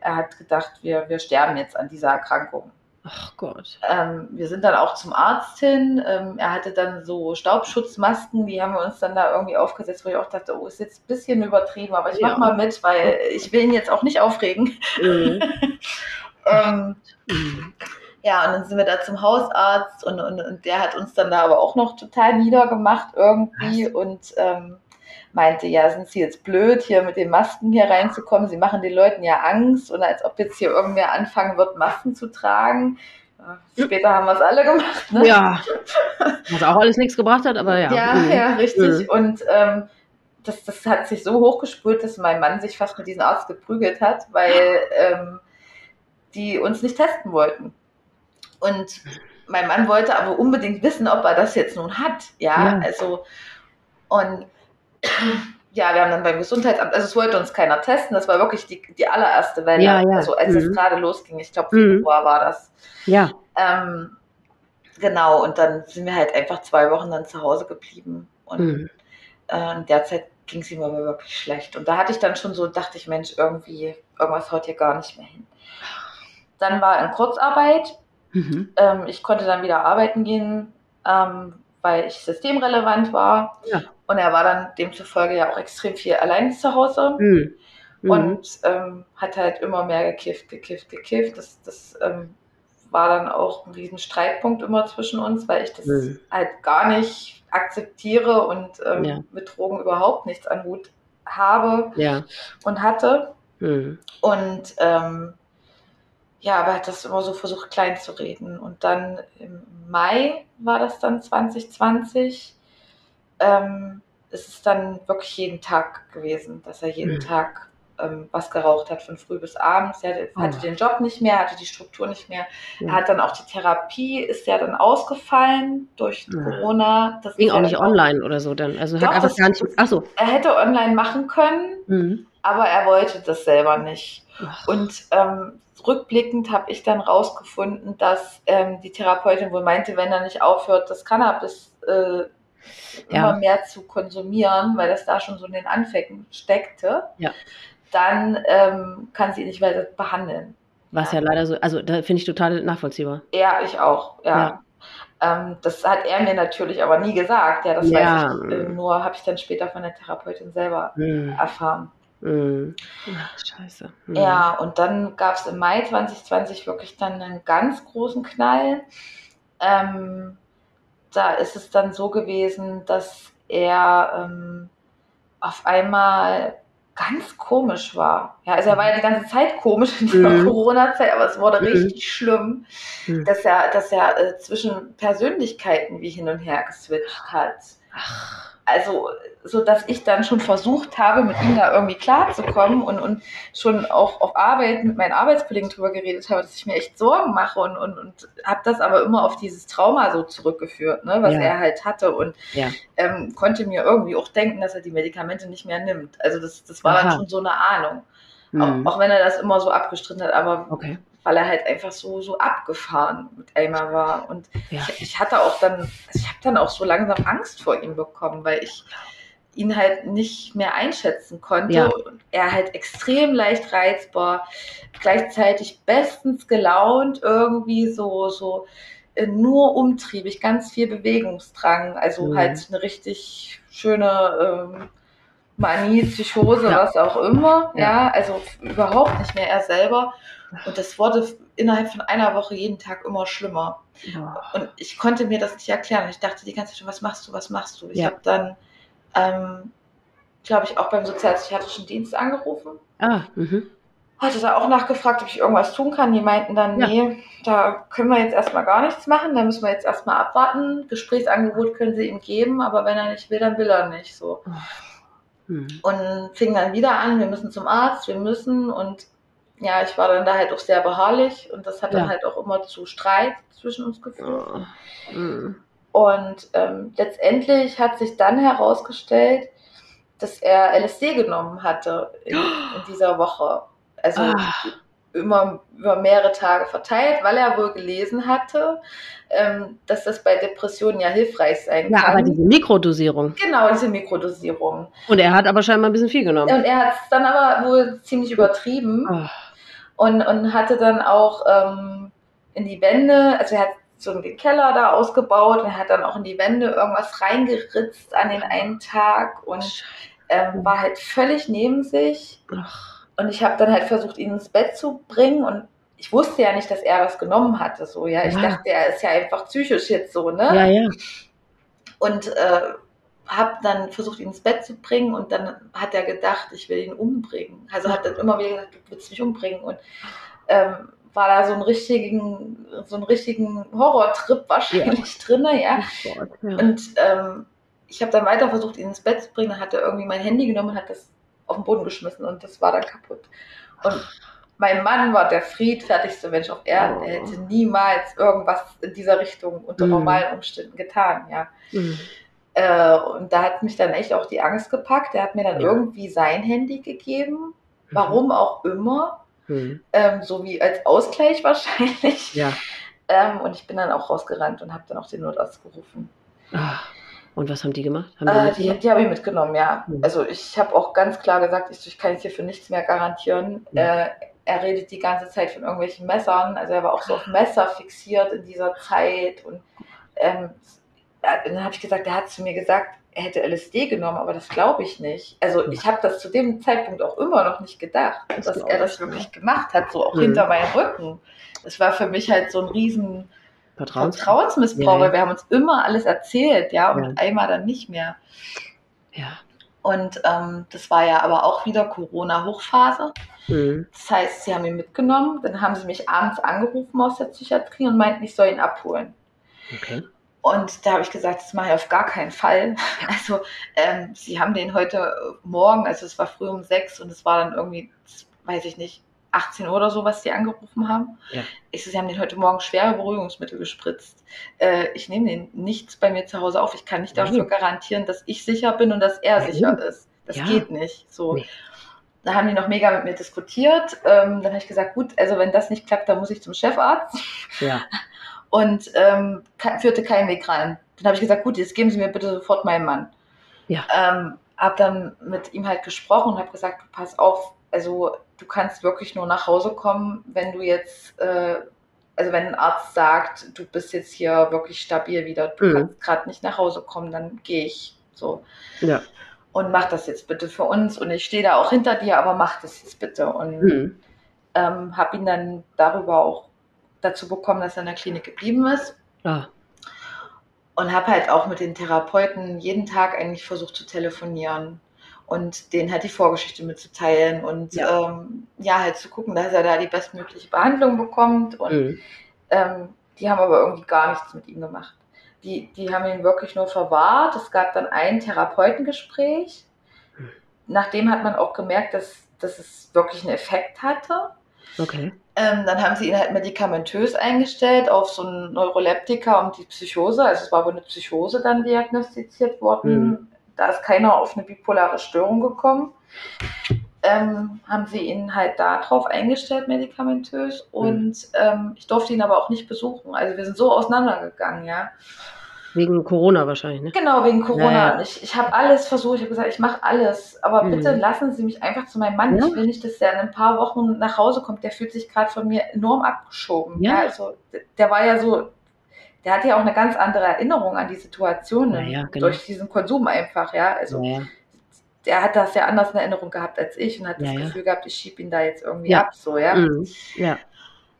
er hat gedacht, wir, wir sterben jetzt an dieser Erkrankung. Ach Gott. Ähm, wir sind dann auch zum Arzt hin. Ähm, er hatte dann so Staubschutzmasken, die haben wir uns dann da irgendwie aufgesetzt, wo ich auch dachte, oh, ist jetzt ein bisschen übertrieben, aber ich mach ja. mal mit, weil ich will ihn jetzt auch nicht aufregen. Mhm. Ähm, ja, und dann sind wir da zum Hausarzt und, und, und der hat uns dann da aber auch noch total niedergemacht irgendwie Was? und ähm, meinte, ja, sind Sie jetzt blöd, hier mit den Masken hier reinzukommen? Sie machen den Leuten ja Angst und als ob jetzt hier irgendwer anfangen wird, Masken zu tragen. Später haben wir es alle gemacht. Ne? Ja. Was auch alles nichts gebracht hat, aber ja. Ja, mhm. ja, richtig. Mhm. Und ähm, das, das hat sich so hochgespült, dass mein Mann sich fast mit diesem Arzt geprügelt hat, weil ähm, die uns nicht testen wollten. Und mein Mann wollte aber unbedingt wissen, ob er das jetzt nun hat. Ja, ja. also, und ja, wir haben dann beim Gesundheitsamt, also es wollte uns keiner testen, das war wirklich die, die allererste Welle, ja, ja. also als mhm. es gerade losging, ich glaube. Februar mhm. war das. Ja. Ähm, genau, und dann sind wir halt einfach zwei Wochen dann zu Hause geblieben und mhm. äh, in der Zeit ging es ihm aber wirklich schlecht. Und da hatte ich dann schon so, dachte ich, Mensch, irgendwie, irgendwas haut hier gar nicht mehr hin. Dann war in Kurzarbeit. Mhm. Ähm, ich konnte dann wieder arbeiten gehen, ähm, weil ich systemrelevant war. Ja. Und er war dann demzufolge ja auch extrem viel allein zu Hause. Mhm. Mhm. Und ähm, hat halt immer mehr gekifft, gekifft, gekifft. Das, das ähm, war dann auch ein riesen Streitpunkt immer zwischen uns, weil ich das mhm. halt gar nicht akzeptiere und ähm, ja. mit Drogen überhaupt nichts an Hut habe ja. und hatte. Mhm. Und ähm, ja, aber hat das immer so versucht klein zu reden. Und dann im Mai war das dann 2020. Ähm, es ist dann wirklich jeden Tag gewesen, dass er jeden mhm. Tag ähm, was geraucht hat von früh bis abends. Er hatte, hatte den Job nicht mehr, hatte die Struktur nicht mehr. Ja. Er hat dann auch die Therapie, ist ja dann ausgefallen durch Ja. Corona. Das Ging auch nicht online oder so dann. Also Doch, hat einfach gar nicht. Achso. Er hätte online machen können, Mhm. Aber er wollte das selber nicht. Ach, Und ähm, rückblickend habe ich dann rausgefunden, dass ähm, die Therapeutin wohl meinte, wenn er nicht aufhört, das Cannabis äh, Ja. immer mehr zu konsumieren, weil das da schon so in den Anfängen steckte, Ja. dann ähm, kann sie ihn nicht weiter behandeln. Was ja leider so, also da finde ich total nachvollziehbar. Ja, ich auch, ja. Ja. Ähm, das hat er mir natürlich aber nie gesagt. Ja, das Ja. weiß ich. Äh, nur habe ich dann später von der Therapeutin selber Mhm. erfahren. Mhm. Ach, scheiße. Mhm. Ja, und dann gab es im Mai 2020 wirklich dann einen ganz großen Knall. Ähm, da ist es dann so gewesen, dass er ähm, auf einmal ganz komisch war. Ja, also er war ja die ganze Zeit komisch in dieser Mhm. Corona-Zeit, aber es wurde Mhm. richtig schlimm, Mhm. dass er, dass er äh, zwischen Persönlichkeiten wie hin und her geswitcht hat. Ach, Also, so dass ich dann schon versucht habe, mit ihm da irgendwie klarzukommen und, und schon auch auf Arbeit mit meinen Arbeitskollegen drüber geredet habe, dass ich mir echt Sorgen mache und, und, und habe das aber immer auf dieses Trauma so zurückgeführt, ne, was Ja. er halt hatte und Ja. ähm, konnte mir irgendwie auch denken, dass er die Medikamente nicht mehr nimmt. Also das, das war Aha. dann schon so eine Ahnung. Mhm. Auch, auch wenn er das immer so abgestritten hat, aber Okay. Weil er halt einfach so, so abgefahren mit einmal war. Und Ja. ich, ich hatte auch dann, also ich habe dann auch so langsam Angst vor ihm bekommen, weil ich ihn halt nicht mehr einschätzen konnte. Ja. Er halt extrem leicht reizbar, gleichzeitig bestens gelaunt, irgendwie so, so äh, nur umtriebig, ganz viel Bewegungsdrang. Also Mhm. halt eine richtig schöne ähm, Manie, Psychose, Ja. was auch immer. Ja. Ja, also überhaupt nicht mehr er selber. Und das wurde innerhalb von einer Woche jeden Tag immer schlimmer. Boah. Und ich konnte mir das nicht erklären. Ich dachte die ganze Zeit schon, was machst du, was machst du? Ich Ja. habe dann, ähm, glaube ich, auch beim sozialpsychiatrischen Dienst angerufen. Ah, mhm. Hatte da auch nachgefragt, ob ich irgendwas tun kann. Die meinten dann, Ja. nee, da können wir jetzt erstmal gar nichts machen. Da müssen wir jetzt erstmal abwarten. Gesprächsangebot können sie ihm geben, aber wenn er nicht will, dann will er nicht so. Mhm. Und fing dann wieder an, wir müssen zum Arzt, wir müssen. Und ja, ich war dann da halt auch sehr beharrlich und das hat dann Ja. halt auch immer zu Streit zwischen uns geführt. Oh. Mhm. Und ähm, letztendlich hat sich dann herausgestellt, dass er LSD genommen hatte in, in dieser Woche. Also Ah. immer über mehrere Tage verteilt, weil er wohl gelesen hatte, ähm, dass das bei Depressionen ja hilfreich sein Ja, kann. aber diese Mikrodosierung. genau, diese Mikrodosierung. Und er hat aber scheinbar ein bisschen viel genommen. Und er hat es dann aber wohl ziemlich übertrieben Ah. Und, und hatte dann auch ähm, in die Wände, also er hat so den Keller da ausgebaut und er hat dann auch in die Wände irgendwas reingeritzt an den einen Tag und ähm, war halt völlig neben sich. Und ich habe dann halt versucht, ihn ins Bett zu bringen und ich wusste ja nicht, dass er was genommen hatte. So, ja. Ich Ja. dachte, er ist ja einfach psychisch jetzt so, ne? Ja, ja. Und äh, habe dann versucht, ihn ins Bett zu bringen und dann hat er gedacht, ich will ihn umbringen. Also hat dann immer wieder gesagt, du willst mich umbringen. Und ähm, war da so einen richtigen, so einen richtigen Horrortrip wahrscheinlich drin, ja. Oh Gott, ja. Und ähm, ich habe dann weiter versucht, ihn ins Bett zu bringen. Dann hat er irgendwie mein Handy genommen und hat das auf den Boden geschmissen und das war dann kaputt. Und mein Mann war der friedfertigste Mensch auf Erden. Oh. Er hätte niemals irgendwas in dieser Richtung unter Mhm. normalen Umständen getan, ja. Mhm. Äh, und da hat mich dann echt auch die Angst gepackt. Er hat mir dann Ja. irgendwie sein Handy gegeben, warum auch immer, Mhm. ähm, so wie als Ausgleich wahrscheinlich. Ja. Ähm, und ich bin dann auch rausgerannt und habe dann auch den Notarzt gerufen. Ah. Und was haben die gemacht? Haben die Äh, mitgemacht? die die habe ich mitgenommen, ja. Mhm. Also ich habe auch ganz klar gesagt, ich, ich kann es hier für nichts mehr garantieren. Mhm. Äh, er redet die ganze Zeit von irgendwelchen Messern. Also er war auch so auf Messer fixiert in dieser Zeit. Und ähm, dann habe ich gesagt, er hat zu mir gesagt, er hätte LSD genommen, aber das glaube ich nicht. Also ich habe das zu dem Zeitpunkt auch immer noch nicht gedacht, Das dass er das ich, wirklich gemacht hat, so auch Mhm. hinter meinem Rücken. Das war für mich halt so ein riesen Vertrauens. Vertrauensmissbrauch, Ja, ja. weil wir haben uns immer alles erzählt, ja, und Ja. einmal dann nicht mehr. Ja. Und ähm, das war ja aber auch wieder Corona-Hochphase. Mhm. Das heißt, sie haben ihn mitgenommen, dann haben sie mich abends angerufen aus der Psychiatrie und meinten, ich soll ihn abholen. Okay. Und da habe ich gesagt, das mache ich auf gar keinen Fall. Also ähm, sie haben den heute Morgen, also es war früh um sechs und es war dann irgendwie, weiß ich nicht, 18 Uhr oder so, was sie angerufen haben. Ja. Ich so, sie haben den heute Morgen schwere Beruhigungsmittel gespritzt. Äh, ich nehme den nichts bei mir zu Hause auf. Ich kann nicht dafür garantieren, dass ich sicher bin und dass er sicher ist. Das ja. geht nicht. So. Nee. Da haben die noch mega mit mir diskutiert. Ähm, dann habe ich gesagt, gut, also wenn das nicht klappt, dann muss ich zum Chefarzt. Ja. Und ähm, führte keinen Weg rein. Dann habe ich gesagt, gut, jetzt geben Sie mir bitte sofort meinen Mann. Ja. Ähm, habe dann mit ihm halt gesprochen und habe gesagt, pass auf, also du kannst wirklich nur nach Hause kommen, wenn du jetzt, äh, also wenn ein Arzt sagt, du bist jetzt hier wirklich stabil wieder, du mhm. kannst gerade nicht nach Hause kommen, dann gehe ich so. Ja. Und mach das jetzt bitte für uns. Und ich stehe da auch hinter dir, aber mach das jetzt bitte. Und mhm. ähm, habe ihn dann darüber auch dazu bekommen, dass er in der Klinik geblieben ist. Ah. Und habe halt auch mit den Therapeuten jeden Tag eigentlich versucht zu telefonieren und denen halt die Vorgeschichte mitzuteilen und ja, ähm, ja halt zu gucken, dass er da die bestmögliche Behandlung bekommt. Und mhm. ähm, die haben aber irgendwie gar nichts mit ihm gemacht. Die, die haben ihn wirklich nur verwahrt. Es gab dann ein Therapeutengespräch. Mhm. Nachdem hat man auch gemerkt, dass, dass es wirklich einen Effekt hatte. Okay. Ähm, dann haben sie ihn halt medikamentös eingestellt auf so einen Neuroleptika um die Psychose. Also es war wohl eine Psychose dann diagnostiziert worden. Mhm da ist keiner auf eine bipolare Störung gekommen. Ähm, haben sie ihn halt da drauf eingestellt, medikamentös. Mhm. Und ähm, ich durfte ihn aber auch nicht besuchen. Also wir sind so auseinandergegangen, ja. Wegen Corona wahrscheinlich, ne? Genau, wegen Corona. Ja, ja. Ich, ich habe alles versucht, ich habe gesagt, ich mache alles. Aber mhm. bitte lassen Sie mich einfach zu meinem Mann. Ja. Ich will nicht, dass der in ein paar Wochen nach Hause kommt. Der fühlt sich gerade von mir enorm abgeschoben. Ja. also der war ja so der hatte ja auch eine ganz andere Erinnerung an die Situation ja, ja, genau. durch diesen Konsum einfach, ja. Also ja, der hat das ja anders in Erinnerung gehabt als ich und hat das Gefühl gehabt, ich schiebe ihn da jetzt irgendwie ab, so, ja. Mhm. ja.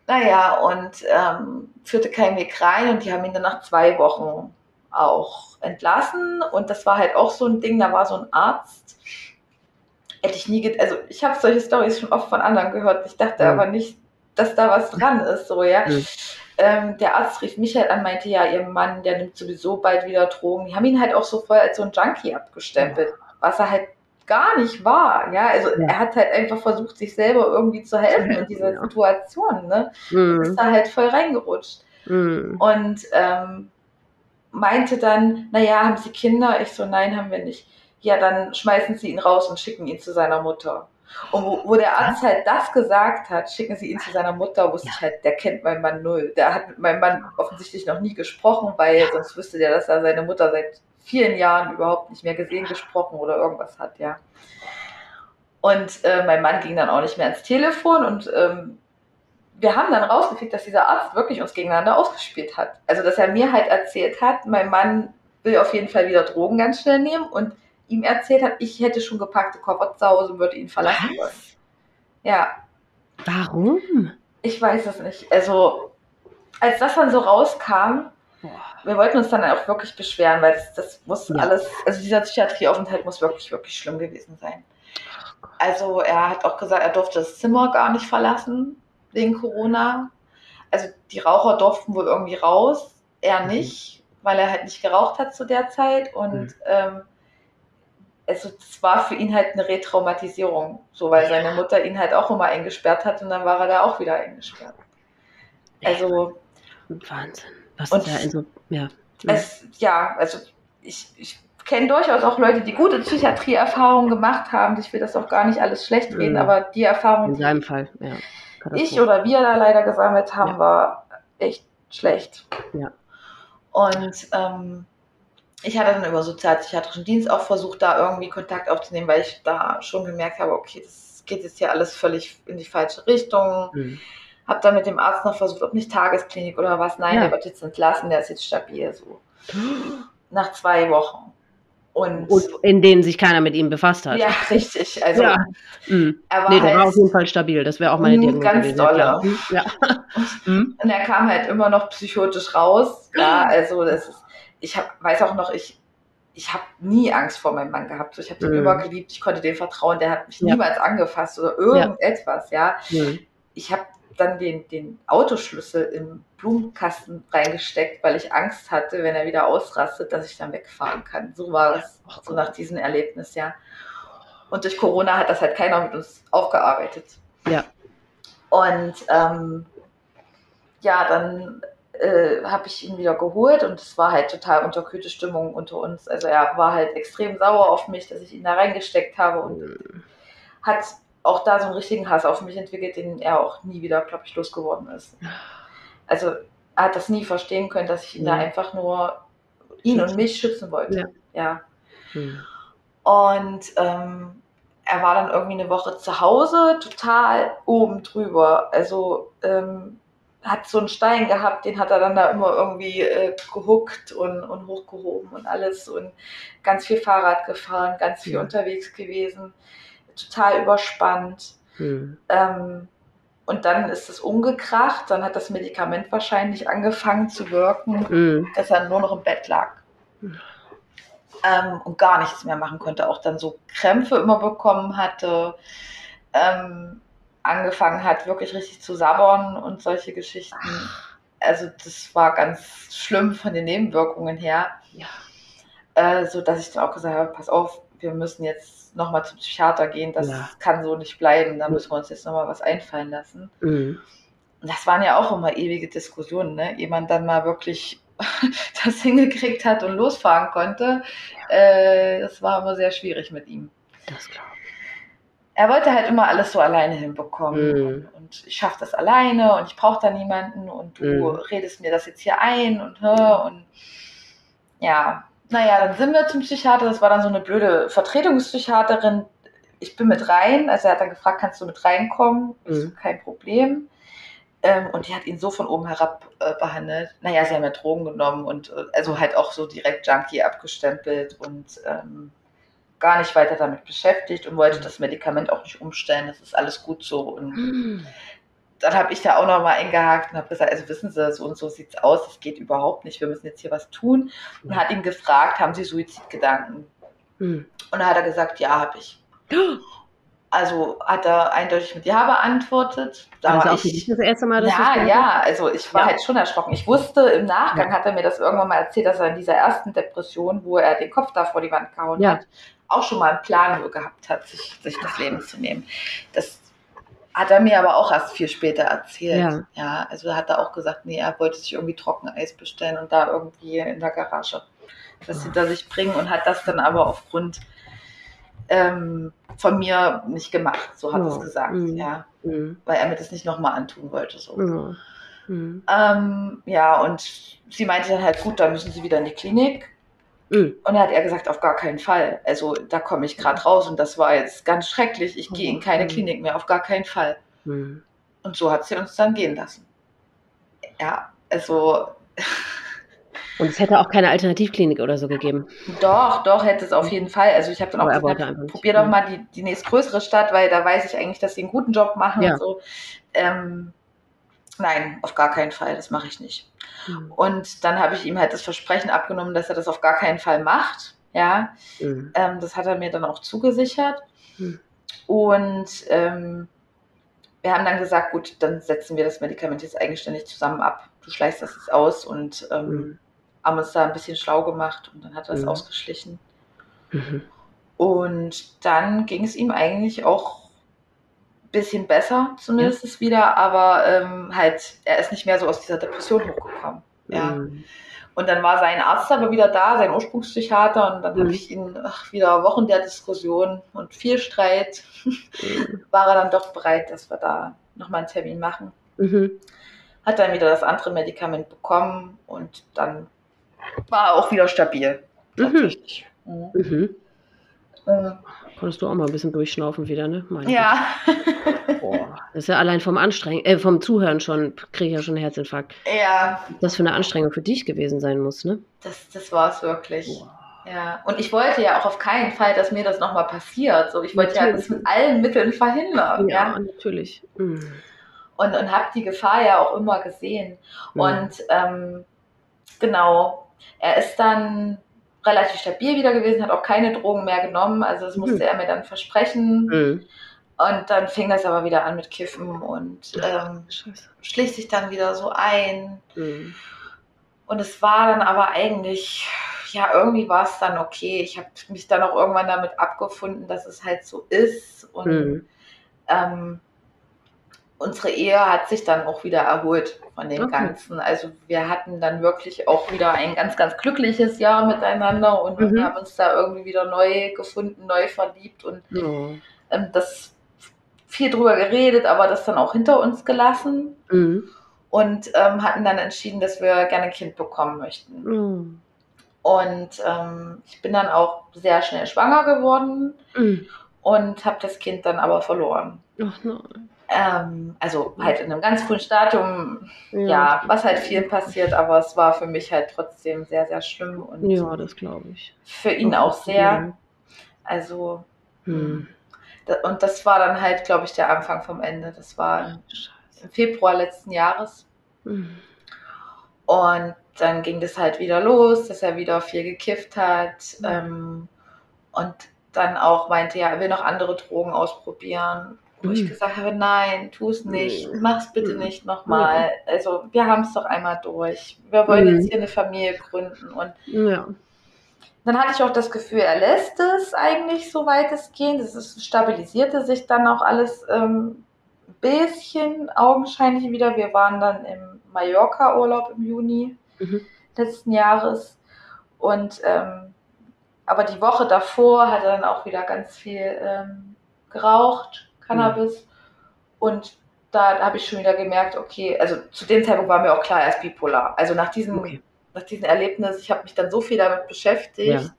Naja, und ähm, führte keinen Weg rein und die haben ihn dann nach zwei Wochen auch entlassen und das war halt auch so ein Ding, da war so ein Arzt, hätte ich nie, also ich habe solche Stories schon oft von anderen gehört, ich dachte mhm. aber nicht, dass da was dran ist, so, ja. Mhm ähm, der Arzt rief mich halt an, meinte, ja, ihr Mann, der nimmt sowieso bald wieder Drogen. Die haben ihn halt auch so voll als so ein Junkie abgestempelt, was er halt gar nicht war. Ja, also ja. er hat halt einfach versucht, sich selber irgendwie zu helfen in dieser ja. Situation. Ne? Mhm. Ist da halt voll reingerutscht. Mhm. Und ähm, meinte dann, naja, haben Sie Kinder? Ich so, nein, haben wir nicht. Ja, dann schmeißen Sie ihn raus und schicken ihn zu seiner Mutter. Und wo, wo, der Arzt halt das gesagt hat, schicken Sie ihn zu seiner Mutter, wusste ja. ich halt, der kennt meinen Mann null. Der hat mit meinem Mann offensichtlich noch nie gesprochen, weil ja. sonst wüsste der, dass er seine Mutter seit vielen Jahren überhaupt nicht mehr gesehen, gesprochen oder irgendwas hat, ja. Und äh, mein Mann ging dann auch nicht mehr ans Telefon und ähm, wir haben dann rausgekriegt, dass dieser Arzt wirklich uns gegeneinander ausgespielt hat. Also, dass er mir halt erzählt hat, mein Mann will auf jeden Fall wieder Drogen ganz schnell nehmen und ihm erzählt hat, ich hätte schon gepackte Koffer zu Hause und würde ihn verlassen Was? wollen. Ja. Warum? Ich weiß es nicht. Also, als das dann so rauskam, Boah. wir wollten uns dann auch wirklich beschweren, weil das, das muss ja. alles, also dieser Psychiatrieaufenthalt muss wirklich, wirklich schlimm gewesen sein. Also er hat auch gesagt, er durfte das Zimmer gar nicht verlassen wegen Corona. Also die Raucher durften wohl irgendwie raus, er mhm. nicht, weil er halt nicht geraucht hat zu der Zeit. Und mhm. ähm, also das war für ihn halt eine Retraumatisierung, so weil seine Mutter ihn halt auch immer eingesperrt hat und dann war er da auch wieder eingesperrt. Also Wahnsinn. Was und da so, ja. Es, ja, also ich, ich kenne durchaus auch Leute, die gute Psychiatrieerfahrungen gemacht haben. Ich will das auch gar nicht alles schlecht reden, mhm. aber die Erfahrung, in seinem Fall, ja. Ich oder wir da leider gesammelt haben, ja. war echt schlecht. Ja. Und ähm, ich hatte dann über sozialpsychiatrischen Dienst auch versucht, da irgendwie Kontakt aufzunehmen, weil ich da schon gemerkt habe, okay, das geht jetzt hier alles völlig in die falsche Richtung. Mhm. Habe dann mit dem Arzt noch versucht, ob nicht Tagesklinik oder was. Nein, ja. der wird jetzt entlassen, der ist jetzt stabil so. Nach zwei Wochen. Und, und, in denen sich keiner mit ihm befasst hat. Ja, richtig. Also, ja. Mhm. Er war nee, der halt war auf jeden Fall stabil. Das wäre auch meine Diagnose. Ganz dolle. Mhm. Ja. Mhm. Und er kam halt immer noch psychotisch raus. Ja, also das ist ich hab, weiß auch noch, ich, ich habe nie Angst vor meinem Mann gehabt. Ich habe den mhm. immer geliebt, ich konnte dem vertrauen, der hat mich ja. niemals angefasst oder irgendetwas, ja. ja. Mhm. Ich habe dann den, den Autoschlüssel im Blumenkasten reingesteckt, weil ich Angst hatte, wenn er wieder ausrastet, dass ich dann wegfahren kann. So war es, so nach diesem Erlebnis, ja. Und durch Corona hat das halt keiner mit uns aufgearbeitet. Ja. Und ähm, ja, dann äh, habe ich ihn wieder geholt und es war halt total unterkühlte Stimmung unter uns. Also er war halt extrem sauer auf mich, dass ich ihn da reingesteckt habe und hat auch da so einen richtigen Hass auf mich entwickelt, den er auch nie wieder, glaube ich, losgeworden ist. Also er hat das nie verstehen können, dass ich ihn ja. da einfach nur ihn und mich schützen wollte. Ja. ja. Hm. Und ähm, er war dann irgendwie eine Woche zu Hause, total oben drüber. Also ähm, hat so einen Stein gehabt, den hat er dann da immer irgendwie äh, gehuckt und, und hochgehoben und alles und ganz viel Fahrrad gefahren, ganz viel ja. unterwegs gewesen total überspannt. Mhm. Ähm, und dann ist es umgekracht, dann hat das Medikament wahrscheinlich angefangen zu wirken, mhm. dass er nur noch im Bett lag. Ähm, und gar nichts mehr machen konnte. Auch dann so Krämpfe immer bekommen hatte, ähm, angefangen hat, wirklich richtig zu sabbern und solche Geschichten. Also das war ganz schlimm von den Nebenwirkungen her. Ja. Äh, so dass ich dann auch gesagt habe, pass auf, wir müssen jetzt nochmal zum Psychiater gehen, das ja. kann so nicht bleiben, da müssen wir uns jetzt nochmal was einfallen lassen. Mhm. Und das waren ja auch immer ewige Diskussionen, ne? Jemand dann mal wirklich das hingekriegt hat und losfahren konnte, äh, das war immer sehr schwierig mit ihm. Das klar. Er wollte halt immer alles so alleine hinbekommen. Mhm. Und ich schaffe das alleine und ich brauche da niemanden und du mhm. redest mir das jetzt hier ein und und ja, naja, dann sind wir zum Psychiater. Das war dann so eine blöde Vertretungspsychiaterin. Ich bin mit rein. Also er hat dann gefragt, kannst du mit reinkommen? Mhm. Kein Problem. Ähm, und die hat ihn so von oben herab äh, behandelt. Naja, sie haben ja Drogen genommen und äh, also halt auch so direkt Junkie abgestempelt und ähm, gar nicht weiter damit beschäftigt und wollte das Medikament auch nicht umstellen. Das ist alles gut so. Und mhm dann habe ich da auch noch mal eingehakt und habe gesagt, also wissen Sie, so und so sieht es aus, das geht überhaupt nicht, wir müssen jetzt hier was tun. Und hat ihn gefragt, haben Sie Suizidgedanken? Hm. Und dann hat er gesagt, ja, habe ich. Also hat er eindeutig mit Ja beantwortet. Da also auch ich, das erste Mal, dass Ja, ja, also ich war ja. halt schon erschrocken. Ich wusste, im Nachgang ja. hat er mir das irgendwann mal erzählt, dass er in dieser ersten Depression, wo er den Kopf da vor die Wand gehauen ja. hat, auch schon mal einen Plan gehabt hat, sich, sich das Leben zu nehmen. Das hat er mir aber auch erst viel später erzählt. Ja. ja, also hat er auch gesagt, nee, er wollte sich irgendwie Trockeneis bestellen und da irgendwie in der Garage das hinter sich bringen und hat das dann aber aufgrund ähm, von mir nicht gemacht, so hat er es gesagt, mhm. ja, mhm. weil er mir das nicht nochmal antun wollte. So. Mhm. Ähm, ja, und sie meinte dann halt, gut, dann müssen sie wieder in die Klinik. Mhm. Und dann hat er gesagt, auf gar keinen Fall. Also da komme ich gerade raus und das war jetzt ganz schrecklich. Ich gehe in keine mhm. Klinik mehr, auf gar keinen Fall. Mhm. Und so hat sie uns dann gehen lassen. Ja, also. Und es hätte auch keine Alternativklinik oder so gegeben. Doch, doch, hätte es auf jeden Fall. Also ich habe dann auch gesagt, probier doch mal die, die nächstgrößere Stadt, weil da weiß ich eigentlich, dass sie einen guten Job machen ja. und so. Ähm, nein, auf gar keinen Fall, das mache ich nicht. Mhm. Und dann habe ich ihm halt das Versprechen abgenommen, dass er das auf gar keinen Fall macht. Ja, mhm. ähm, das hat er mir dann auch zugesichert. Mhm. Und ähm, wir haben dann gesagt, gut, dann setzen wir das Medikament jetzt eigenständig zusammen ab. Du schleichst das jetzt aus und ähm, mhm. haben uns da ein bisschen schlau gemacht und dann hat er es mhm. ausgeschlichen. Mhm. Und dann ging es ihm eigentlich auch bisschen besser, zumindest ja. wieder, aber ähm, halt, er ist nicht mehr so aus dieser Depression hochgekommen. Ja. Mhm. Und dann war sein Arzt aber wieder da, sein Ursprungspsychiater, und dann mhm. habe ich ihn ach, wieder Wochen der Diskussion und viel Streit, mhm. war er dann doch bereit, dass wir da nochmal einen Termin machen. Mhm. Hat dann wieder das andere Medikament bekommen und dann war er auch wieder stabil. Mhm. Tatsächlich. Mhm. Äh, Konntest du auch mal ein bisschen durchschnaufen wieder, ne? Meine ja. Boah, das ist ja allein vom Anstrengen, äh, vom Zuhören schon, kriege ich ja schon einen Herzinfarkt. Ja. Das für eine Anstrengung für dich gewesen sein muss, ne? Das, das war es wirklich. Boah. Ja, und ich wollte ja auch auf keinen Fall, dass mir das nochmal passiert. So, ich wollte natürlich. ja das mit allen Mitteln verhindern. Ja, ja. natürlich. Mhm. Und, und habe die Gefahr ja auch immer gesehen. Mhm. Und ähm, genau, er ist dann relativ stabil wieder gewesen, hat auch keine Drogen mehr genommen. Also das musste mhm. er mir dann versprechen. Mhm. Und dann fing das aber wieder an mit Kiffen und ähm, schlich sich dann wieder so ein. Mhm. Und es war dann aber eigentlich, ja, irgendwie war es dann okay. Ich habe mich dann auch irgendwann damit abgefunden, dass es halt so ist. Und mhm. ähm, unsere Ehe hat sich dann auch wieder erholt von dem okay. Ganzen. Also wir hatten dann wirklich auch wieder ein ganz, ganz glückliches Jahr miteinander und mhm. wir haben uns da irgendwie wieder neu gefunden, neu verliebt und oh. ähm, das viel drüber geredet, aber das dann auch hinter uns gelassen mhm. und ähm, hatten dann entschieden, dass wir gerne ein Kind bekommen möchten. Mhm. Und ähm, ich bin dann auch sehr schnell schwanger geworden mhm. und habe das Kind dann aber verloren. Ach nein. Ähm, also halt in einem ganz frühen Stadium, ja. ja. was halt vielen passiert, aber es war für mich halt trotzdem sehr, sehr schlimm. Und ja, das glaube ich. Für ihn auch sehr. Also, hm. und das war dann halt, glaube ich, der Anfang vom Ende. Das war im Februar letzten Jahres. Hm. Und dann ging das halt wieder los, dass er wieder viel gekifft hat. Ähm, und dann auch meinte, ja, er will noch andere Drogen ausprobieren wo ich hm. gesagt habe, nein, tu es nicht, hm. mach es bitte hm. nicht nochmal. Also wir haben es doch einmal durch. Wir wollen jetzt hier eine Familie gründen. Und ja. dann hatte ich auch das Gefühl, er lässt es eigentlich so weit es geht. Es stabilisierte sich dann auch alles ähm, ein bisschen augenscheinlich wieder. Wir waren dann im Mallorca-Urlaub im Juni mhm. letzten Jahres. Und ähm, aber die Woche davor hat er dann auch wieder ganz viel ähm, geraucht Cannabis. Und da habe ich schon wieder gemerkt, okay, also zu dem Zeitpunkt war mir auch klar, er ist bipolar. Also nach diesem, okay. nach diesem Erlebnis, ich habe mich dann so viel damit beschäftigt. Ja.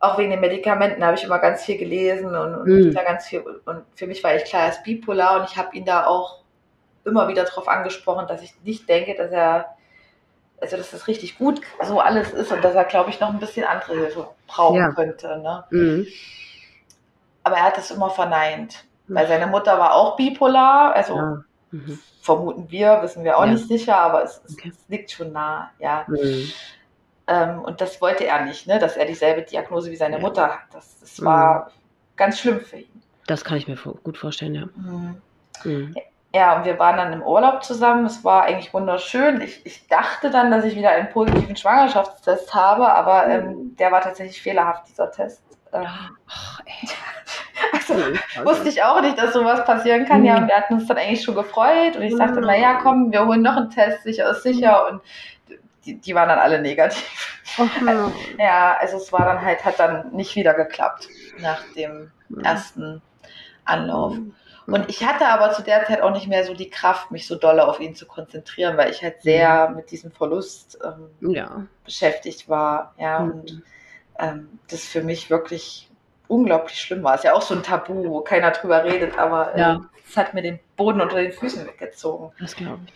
Auch wegen den Medikamenten habe ich immer ganz viel gelesen und, und mhm. da ganz viel. Und für mich war ich klar, er ist bipolar und ich habe ihn da auch immer wieder darauf angesprochen, dass ich nicht denke, dass er, also dass das richtig gut so alles ist und dass er, glaube ich, noch ein bisschen andere Hilfe brauchen ja. könnte. Ne? Mhm. Aber er hat es immer verneint. Weil seine Mutter war auch bipolar, also ja. mhm. vermuten wir, wissen wir auch ja. nicht sicher, aber es, okay. es, liegt schon nah, ja. Mhm. Ähm, und das wollte er nicht, ne, dass er dieselbe Diagnose wie seine ja. Mutter hat. Das, das war mhm. ganz schlimm für ihn. Das kann ich mir gut vorstellen, ja. Mhm. Mhm. Ja, und wir waren dann im Urlaub zusammen. Es war eigentlich wunderschön. Ich, ich dachte dann, dass ich wieder einen positiven Schwangerschaftstest habe, aber ähm, mhm. der war tatsächlich fehlerhaft, dieser Test. Ähm, oh, also wusste ich auch nicht, dass sowas passieren kann. Ja, wir hatten uns dann eigentlich schon gefreut und ich sagte, naja, komm, wir holen noch einen Test, sicher ist sicher und die, die waren dann alle negativ. Also, ja, also es war dann halt, hat dann nicht wieder geklappt nach dem ersten Anlauf. Und ich hatte aber zu der Zeit auch nicht mehr so die Kraft, mich so doll auf ihn zu konzentrieren, weil ich halt sehr mit diesem Verlust ähm, ja. beschäftigt war. Ja, mhm. und ähm, das für mich wirklich unglaublich schlimm war. Ist ja auch so ein Tabu, wo keiner drüber redet, aber äh, ja. es hat mir den Boden unter den Füßen weggezogen. Das glaube ich.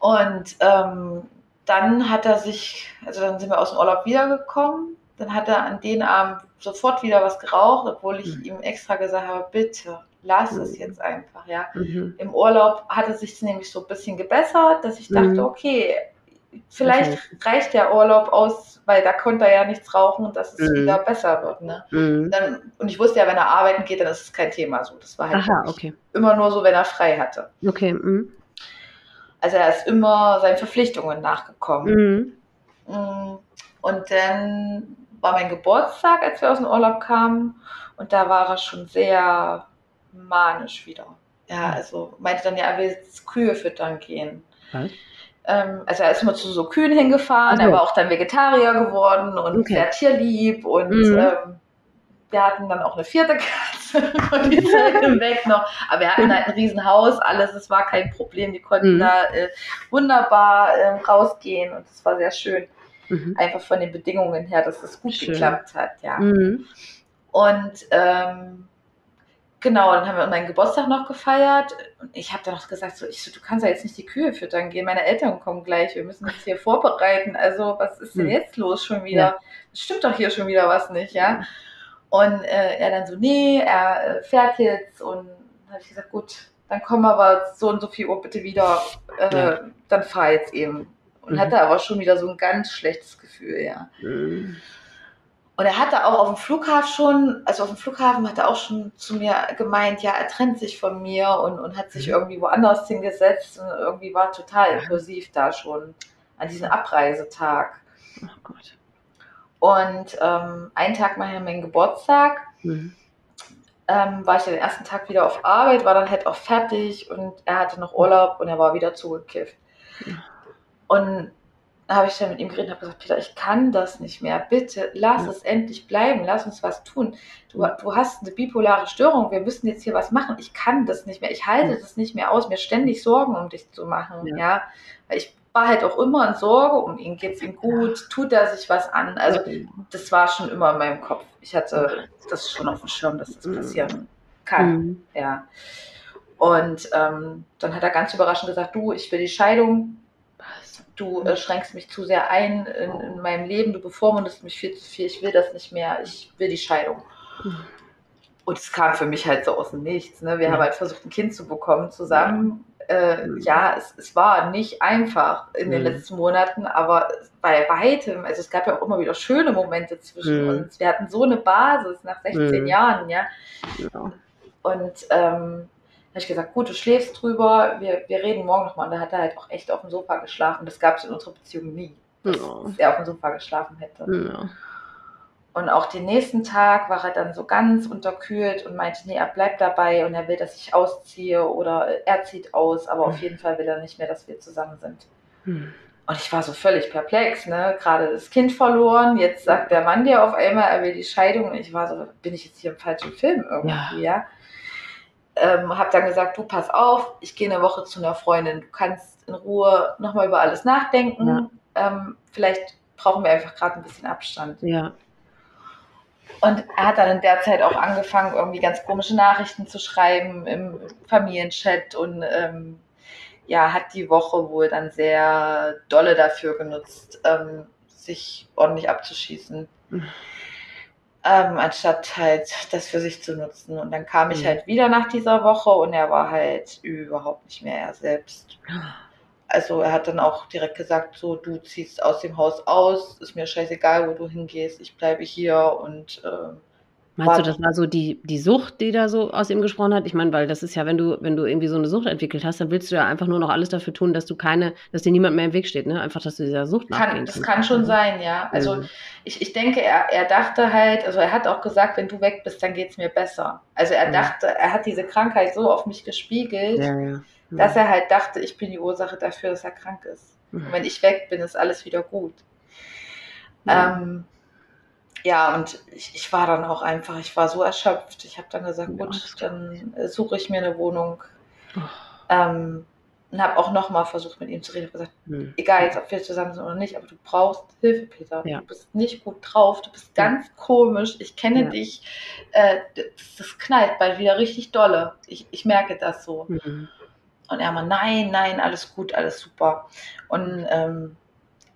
Und ähm, dann hat er sich, also dann sind wir aus dem Urlaub wiedergekommen. Dann hat er an den Abend sofort wieder was geraucht, obwohl ich mhm. ihm extra gesagt habe, bitte, lass mhm. es jetzt einfach, ja. Mhm. Im Urlaub hat es sich nämlich so ein bisschen gebessert, dass ich dachte, mhm. okay, vielleicht okay. reicht der Urlaub aus, weil da konnte er ja nichts rauchen und dass es mhm. wieder besser wird. Ne? Mhm. Dann, und ich wusste ja, wenn er arbeiten geht, dann ist es kein Thema so. Das war halt Aha, okay. immer nur so, wenn er frei hatte. Okay. Mhm. Also er ist immer seinen Verpflichtungen nachgekommen. Mhm. Mm, und dann war mein Geburtstag, als wir aus dem Urlaub kamen. Und da war er schon sehr manisch wieder. Ja, also meinte dann ja, er will jetzt Kühe füttern gehen. Was? Ähm, also er ist immer zu so Kühen hingefahren, okay. er war auch dann Vegetarier geworden und okay. sehr tierlieb und mhm. ähm, wir hatten dann auch eine vierte Katze von die Zeit hinweg noch. Aber wir hatten halt ein Riesenhaus, alles, es war kein Problem. Die konnten mhm. da äh, wunderbar äh, rausgehen und es war sehr schön. Mhm. Einfach von den Bedingungen her, dass es gut schön. geklappt hat, ja. Mhm. Und ähm, Genau, dann haben wir meinen Geburtstag noch gefeiert und ich habe dann noch gesagt, so, ich so, du kannst ja jetzt nicht die Kühe füttern gehen, meine Eltern kommen gleich, wir müssen uns hier vorbereiten. Also, was ist denn hm. jetzt los schon wieder? Ja. stimmt doch hier schon wieder was nicht, ja? Und äh, er dann so, nee, er äh, fährt jetzt und dann habe ich gesagt, gut, dann kommen wir aber so und so viel Uhr bitte wieder, äh, ja. dann fahr jetzt eben. Und mhm. hatte aber schon wieder so ein ganz schlechtes Gefühl, ja. Mhm. Und er hatte auch auf dem Flughafen schon, also auf dem Flughafen hat er auch schon zu mir gemeint, ja, er trennt sich von mir und, und hat sich mhm. irgendwie woanders hingesetzt und irgendwie war total impulsiv da schon an diesem Abreisetag. Oh Gott. Und ähm, einen Tag mal mein Geburtstag, mhm. ähm, war ich den ersten Tag wieder auf Arbeit, war dann halt auch fertig und er hatte noch Urlaub und er war wieder zugekifft. Mhm. Und habe ich dann mit ihm geredet und habe gesagt, Peter, ich kann das nicht mehr. Bitte lass ja. es endlich bleiben, lass uns was tun. Du, du hast eine bipolare Störung, wir müssen jetzt hier was machen. Ich kann das nicht mehr, ich halte ja. das nicht mehr aus, mir ständig Sorgen um dich zu machen. Ja. ja? Weil ich war halt auch immer in Sorge um ihn, geht es ihm gut, tut er sich was an. Also das war schon immer in meinem Kopf. Ich hatte das schon auf dem Schirm, dass das passieren kann. Mhm. Ja. Und ähm, dann hat er ganz überraschend gesagt, du, ich will die Scheidung du äh, schränkst mich zu sehr ein in, in, meinem Leben, du bevormundest mich viel zu viel, ich will das nicht mehr, ich will die Scheidung. Und es kam für mich halt so aus dem Nichts. Ne? Wir ja. haben halt versucht, ein Kind zu bekommen zusammen. Äh, ja, es, es, war nicht einfach in den letzten Monaten, aber bei weitem, also es gab ja auch immer wieder schöne Momente zwischen mhm. uns. Wir hatten so eine Basis nach 16 mhm. Jahren, ja. ja. Und ähm, habe ich gesagt, gut, du schläfst drüber, wir, wir reden morgen nochmal. Und da hat er halt auch echt auf dem Sofa geschlafen. Das gab es in unserer Beziehung nie, dass, ja. er auf dem Sofa geschlafen hätte. Ja. Und auch den nächsten Tag war er dann so ganz unterkühlt und meinte, nee, er bleibt dabei und er will, dass ich ausziehe oder er zieht aus, aber auf jeden Fall will er nicht mehr, dass wir zusammen sind. Hm. Und ich war so völlig perplex, ne? Gerade das Kind verloren, jetzt sagt der Mann dir auf einmal, er will die Scheidung. Und ich war so, bin ich jetzt hier im falschen Film irgendwie, ja? ja? Ähm, habe dann gesagt, du pass auf, ich gehe eine Woche zu einer Freundin, du kannst in Ruhe nochmal über alles nachdenken. Ja. Ähm, vielleicht brauchen wir einfach gerade ein bisschen Abstand. Ja. Und er hat dann in der Zeit auch angefangen, irgendwie ganz komische Nachrichten zu schreiben im Familienchat und ähm, ja, hat die Woche wohl dann sehr dolle dafür genutzt, ähm, sich ordentlich abzuschießen. Mhm ähm, anstatt halt das für sich zu nutzen. Und dann kam ich mhm. halt wieder nach dieser Woche und er war halt überhaupt nicht mehr er selbst. Also er hat dann auch direkt gesagt, so du ziehst aus dem Haus aus, ist mir scheißegal, wo du hingehst, ich bleibe hier und äh, Meinst du, das war so die, die Sucht, die da so aus ihm gesprochen hat? Ich meine, weil das ist ja, wenn du, wenn du irgendwie so eine Sucht entwickelt hast, dann willst du ja einfach nur noch alles dafür tun, dass du keine, dass dir niemand mehr im Weg steht, ne? Einfach, dass du dieser Sucht kann, Das kann schon sein, ja. Also, also ich, ich denke, er, er dachte halt, also er hat auch gesagt, wenn du weg bist, dann geht es mir besser. Also er dachte, er hat diese Krankheit so auf mich gespiegelt, ja, ja. dass er halt dachte, ich bin die Ursache dafür, dass er krank ist. Und wenn ich weg bin, ist alles wieder gut. Ähm, ja, und ich, ich war dann auch einfach, ich war so erschöpft. Ich habe dann gesagt, ja, gut, dann äh, suche ich mir eine Wohnung. Oh. Ähm, und habe auch nochmal versucht, mit ihm zu reden. Ich habe gesagt, hm. egal jetzt, ob wir zusammen sind oder nicht, aber du brauchst Hilfe, Peter. Ja. Du bist nicht gut drauf, du bist ganz ja. komisch. Ich kenne dich. Äh, das, das, knallt bald wieder richtig dolle. Ich, ich merke das so. Mhm. Und er mal, nein, nein, alles gut, alles super. Und ähm,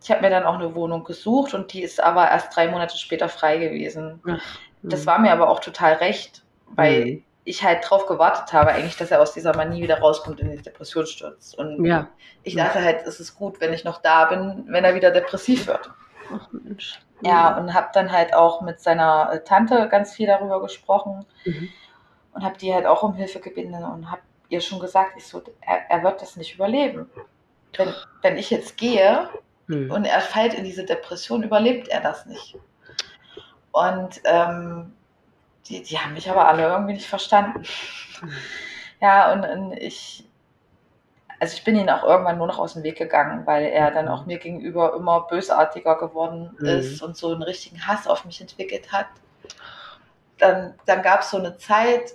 ich habe mir dann auch eine Wohnung gesucht und die ist aber erst drei Monate später frei gewesen. Ach, das hm. war mir aber auch total recht, weil mhm. ich halt drauf gewartet habe, eigentlich, dass er aus dieser Manie wieder rauskommt und in die Depression stürzt. Und ja. ich dachte halt, es ist gut, wenn ich noch da bin, wenn er wieder depressiv wird. Ach Mensch. Ja, und habe dann halt auch mit seiner äh, Tante ganz viel darüber gesprochen mhm. und habe die halt auch um Hilfe gebeten und habe ihr schon gesagt, ich so, er, er wird das nicht überleben. Wenn, wenn ich jetzt gehe, hm. Und er fällt in diese Depression, überlebt er das nicht. Und ähm, die, die haben mich aber alle irgendwie nicht verstanden. Hm. Ja, und, und ich, also ich bin ihnen auch irgendwann nur noch aus dem Weg gegangen, weil er dann auch mir gegenüber immer bösartiger geworden mhm. ist und so einen richtigen Hass auf mich entwickelt hat. Dann, dann gab es so eine Zeit,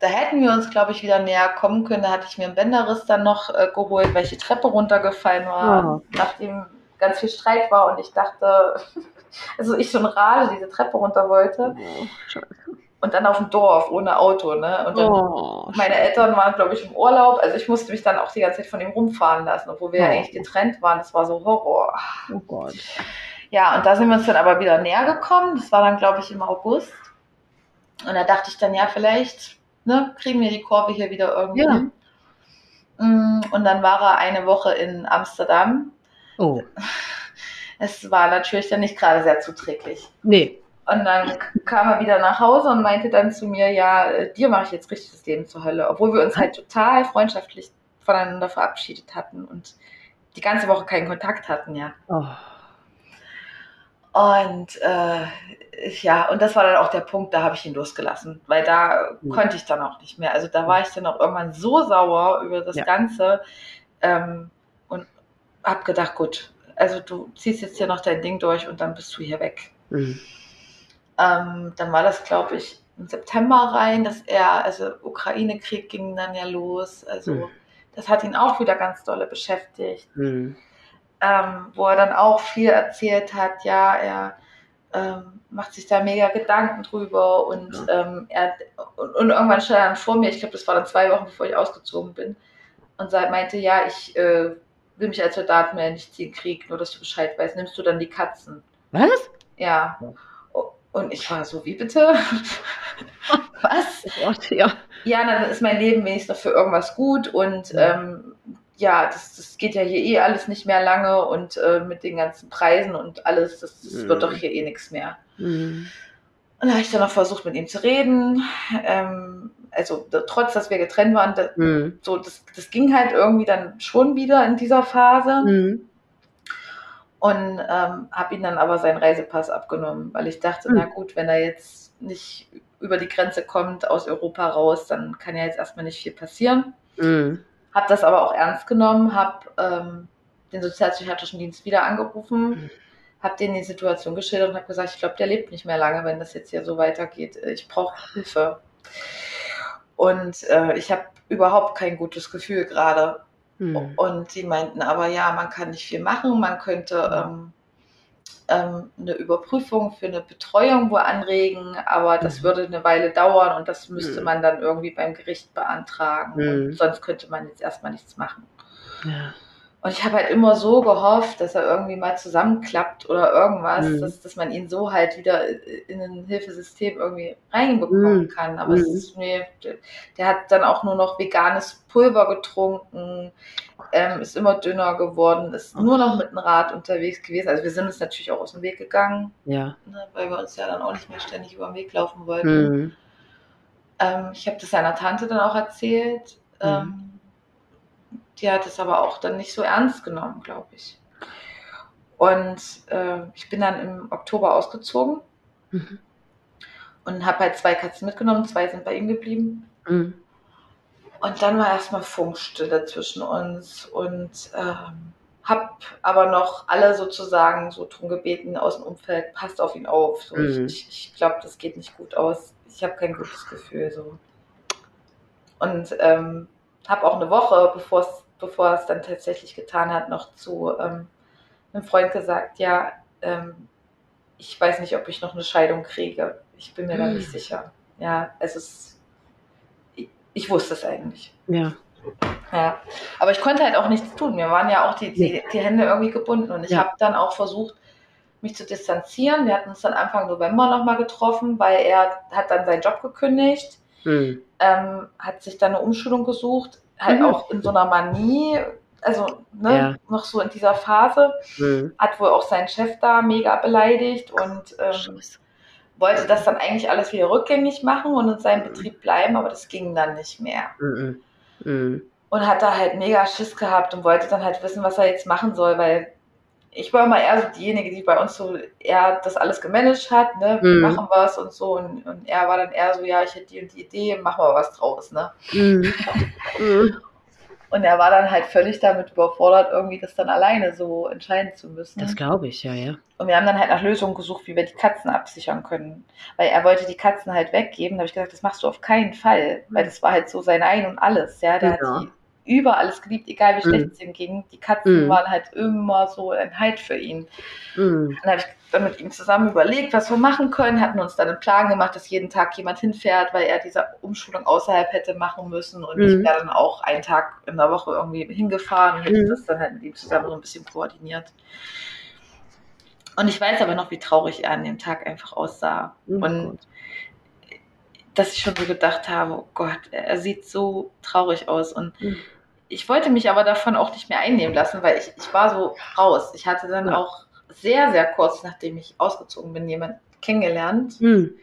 da hätten wir uns, glaube ich, wieder näher kommen können. Da hatte ich mir einen Bänderriss dann noch äh, geholt, weil ich die Treppe runtergefallen war, oh. nachdem ganz viel Streit war und ich dachte, also ich schon Rage diese Treppe runter wollte. Oh, und dann auf dem Dorf ohne Auto, ne? Und dann, oh, meine Eltern waren, glaube ich, im Urlaub. Also ich musste mich dann auch die ganze Zeit von ihm rumfahren lassen, obwohl wir oh. ja eigentlich getrennt waren. Das war so Horror. Oh Gott. Ja, und da sind wir uns dann aber wieder näher gekommen. Das war dann, glaube ich, im August. Und da dachte ich dann, ja, vielleicht ne, kriegen wir die Kurve hier wieder irgendwie. Ja. Mm, und dann war er eine Woche in Amsterdam Oh. Es war natürlich dann nicht gerade sehr zuträglich. Nee. Und dann kam er wieder nach Hause und meinte dann zu mir, ja, äh, dir mache ich jetzt richtig das Leben zur Hölle. Obwohl wir uns halt total freundschaftlich voneinander verabschiedet hatten und die ganze Woche keinen Kontakt hatten, ja. Oh. Und äh, ja, und das war dann auch der Punkt, da habe ich ihn losgelassen, weil da mhm. konnte ich dann auch nicht mehr. Also da war ich dann auch irgendwann so sauer über das ja. Ganze ähm, habe gedacht, gut, also du ziehst jetzt hier noch dein Ding durch und dann bist du hier weg. Mhm. Ähm, dann war das, glaube ich, im September rein, dass er, also Ukraine-Krieg ging dann ja los, also mhm. das hat ihn auch wieder ganz dolle beschäftigt. Mhm. Ähm, wo er dann auch viel erzählt hat, ja, er ähm, macht sich da mega Gedanken drüber und ja. ähm, er und, und, irgendwann stand er dann vor mir, ich glaube, das war dann zwei Wochen, bevor ich ausgezogen bin, und meinte, ja, ich äh, will mich als Soldat mehr nicht ziehen, Krieg, nur dass du Bescheid weißt, nimmst du dann die Katzen. Was? Ja. Und ich war so, wie bitte? Was? Oh Gott, ja. Ja, dann ist mein Leben wenigstens noch für irgendwas gut und ähm, ja, das, das geht ja hier eh alles nicht mehr lange und äh, mit den ganzen Preisen und alles, das, das mhm. wird doch hier eh nichts mehr. Mhm. Und da habe ich dann noch versucht, mit ihm zu reden. Ähm, also trotz, dass wir getrennt waren, das, mhm. so, das, das ging halt irgendwie dann schon wieder in dieser Phase. Mhm. Und ähm, habe ihn dann aber seinen Reisepass abgenommen, weil ich dachte, na mhm. gut, wenn er jetzt nicht über die Grenze kommt, aus Europa raus, dann kann ja jetzt erstmal nicht viel passieren. Mhm. Habe das aber auch ernst genommen, habe ähm, den sozialpsychiatrischen Dienst wieder angerufen, mhm. habe denen die Situation geschildert und habe gesagt, ich glaube, der lebt nicht mehr lange, wenn das jetzt hier so weitergeht. Ich brauche Hilfe. Und äh, ich habe überhaupt kein gutes Gefühl gerade. Mhm. Und sie meinten aber, ja, man kann nicht viel machen, man könnte ähm, ähm, eine Überprüfung für eine Betreuung wo anregen, aber das mhm. würde eine Weile dauern und das müsste mhm. man dann irgendwie beim Gericht beantragen. Mhm. sonst könnte man jetzt erstmal nichts machen. Ja. Und ich habe halt immer so gehofft, dass er irgendwie mal zusammenklappt oder irgendwas, mhm. dass, dass man ihn so halt wieder in ein Hilfesystem irgendwie reinbekommen mhm. kann. Aber mhm. es ist, der, der, hat dann auch nur noch veganes Pulver getrunken, ähm, ist immer dünner geworden, ist nur noch mit dem Rad unterwegs gewesen. Also wir sind uns natürlich auch aus dem Weg gegangen, ja. ne, weil wir uns ja dann auch nicht mehr ständig über den Weg laufen wollten. Mhm. Ähm, ich habe das seiner Tante dann auch erzählt. Mhm. Ähm, die hat es aber auch dann nicht so ernst genommen, glaube ich. Und äh, ich bin dann im Oktober ausgezogen mhm. und habe halt zwei Katzen mitgenommen, zwei sind bei ihm geblieben. Mhm. Und dann war erstmal Funkstille zwischen uns und ähm, habe aber noch alle sozusagen so drum gebeten aus dem Umfeld, passt auf ihn auf. So, mhm. Ich, ich glaube, das geht nicht gut aus. Ich habe kein gutes Gefühl. So. Und ähm, habe auch eine Woche, bevor es bevor er es dann tatsächlich getan hat, noch zu ähm, einem Freund gesagt, ja, ähm, ich weiß nicht, ob ich noch eine Scheidung kriege. Ich bin mir hm. da nicht sicher. Ja, es ist, ich, ich, wusste es eigentlich. Ja. Ja, aber ich konnte halt auch nichts tun. Mir waren ja auch die, die, die Hände irgendwie gebunden und ich ja. habe dann auch versucht, mich zu distanzieren. Wir hatten uns dann Anfang November nochmal getroffen, weil er hat dann seinen Job gekündigt, hm. ähm, hat sich dann eine Umschulung gesucht, halt mhm. auch in so einer Manie, also ne, ja. noch so in dieser Phase, mhm. hat wohl auch seinen Chef da mega beleidigt und ähm, wollte das dann eigentlich alles wieder rückgängig machen und in seinem mhm. Betrieb bleiben, aber das ging dann nicht mehr. Mhm. mhm. Und hat da halt mega Schiss gehabt und wollte dann halt wissen, was er jetzt machen soll, weil ich war immer eher so diejenige, die bei uns so eher das alles gemanagt hat, ne, wir mhm. machen was und so und, und, er war dann eher so, ja, ich hätte die und die Idee, machen wir was draus, ne. Mhm. mhm. Und er war dann halt völlig damit überfordert, irgendwie das dann alleine so entscheiden zu müssen. Das glaube ich, ja, ja. Und wir haben dann halt nach Lösungen gesucht, wie wir die Katzen absichern können. Weil er wollte die Katzen halt weggeben. Da habe ich gesagt, das machst du auf keinen Fall. Weil das war halt so sein Ein und alles. Ja, der ja. hat die über alles geliebt, egal wie schlecht mm. es ihm ging. Die Katzen mm. waren halt immer so ein Halt für ihn. Mm. Dann habe ich dann mit ihm zusammen überlegt, was wir machen können, hatten uns dann einen Plan gemacht, dass jeden Tag jemand hinfährt, weil er diese Umschulung außerhalb hätte machen müssen und ich wäre dann auch einen Tag in der Woche irgendwie hingefahren und hätte das dann halt mit ihm zusammen so ein bisschen koordiniert. Und ich weiß aber noch, wie traurig er an dem Tag einfach aussah. Oh und Gott dass ich schon so gedacht habe, oh Gott, er sieht so traurig aus. Und mhm ich wollte mich aber davon auch nicht mehr einnehmen lassen, weil ich, ich war so raus. Ich hatte dann ja. auch sehr, sehr kurz, nachdem ich ausgezogen bin, jemand kennengelernt, mhm.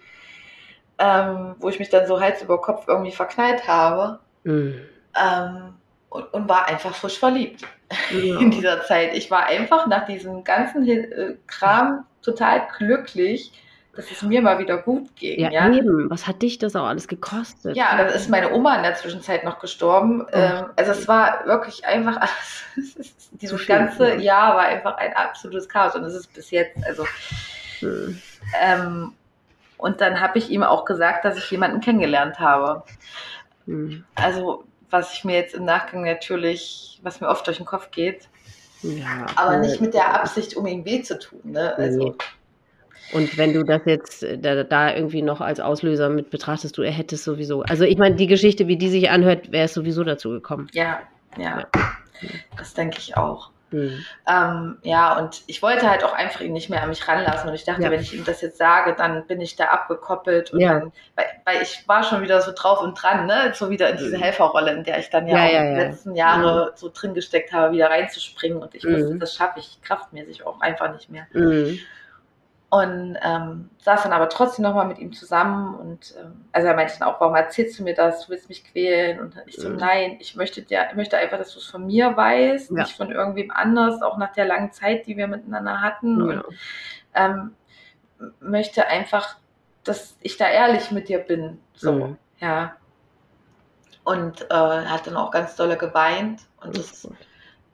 ähm, wo ich mich dann so Hals über Kopf irgendwie verknallt habe. Mhm. Ähm, und, und, war einfach frisch verliebt ja. in dieser Zeit. Ich war einfach nach diesem ganzen äh, Kram total glücklich, dass es mir mal wieder gut ging. Ja, ja, eben. Was hat dich das auch alles gekostet? Ja, dann ist meine Oma in der Zwischenzeit noch gestorben. Oh. Ähm, also es war wirklich einfach alles. Dieses viel, ganze ja. Jahr war einfach ein absolutes Chaos und es ist bis jetzt, also hm. ähm, und dann habe ich ihm auch gesagt, dass ich jemanden kennengelernt habe. Hm. Also was ich mir jetzt im Nachgang natürlich, was mir oft durch den Kopf geht. Ja, aber nicht mit der Absicht, um ihm weh zu tun. Ne? Also. Und wenn du das jetzt äh, da, da, irgendwie noch als Auslöser mit betrachtest, du er hättest sowieso. Also ich meine, die Geschichte, wie die sich anhört, wäre es sowieso dazu gekommen. Ja, ja. ja. Das denke ich auch. Mhm. Ähm, ja, und ich wollte halt auch einfach ihn nicht mehr an mich ranlassen. Und ich dachte, ja. wenn ich ihm das jetzt sage, dann bin ich da abgekoppelt. Und ja. dann, weil, weil, ich war schon wieder so drauf und dran, ne? So wieder in diese mhm. Helferrolle, in der ich dann ja, ja, die letzten Jahre mhm. so drin gesteckt habe, wieder reinzuspringen. Und ich mhm. wusste, das schaffe ich kraftmäßig auch einfach nicht mehr. Und ähm, saß dann aber trotzdem nochmal mit ihm zusammen und ähm, also er meinte dann auch, warum erzählst du mir das? Du willst mich quälen? Und ich so, mhm. nein, ich möchte dir, ich möchte einfach, dass du es von mir weißt, ja. nicht von irgendwem anders, auch nach der langen Zeit, die wir miteinander hatten. Ja. Und ähm, möchte einfach, dass ich da ehrlich mit dir bin. So, mhm. ja. Und äh, hat dann auch ganz dolle geweint und das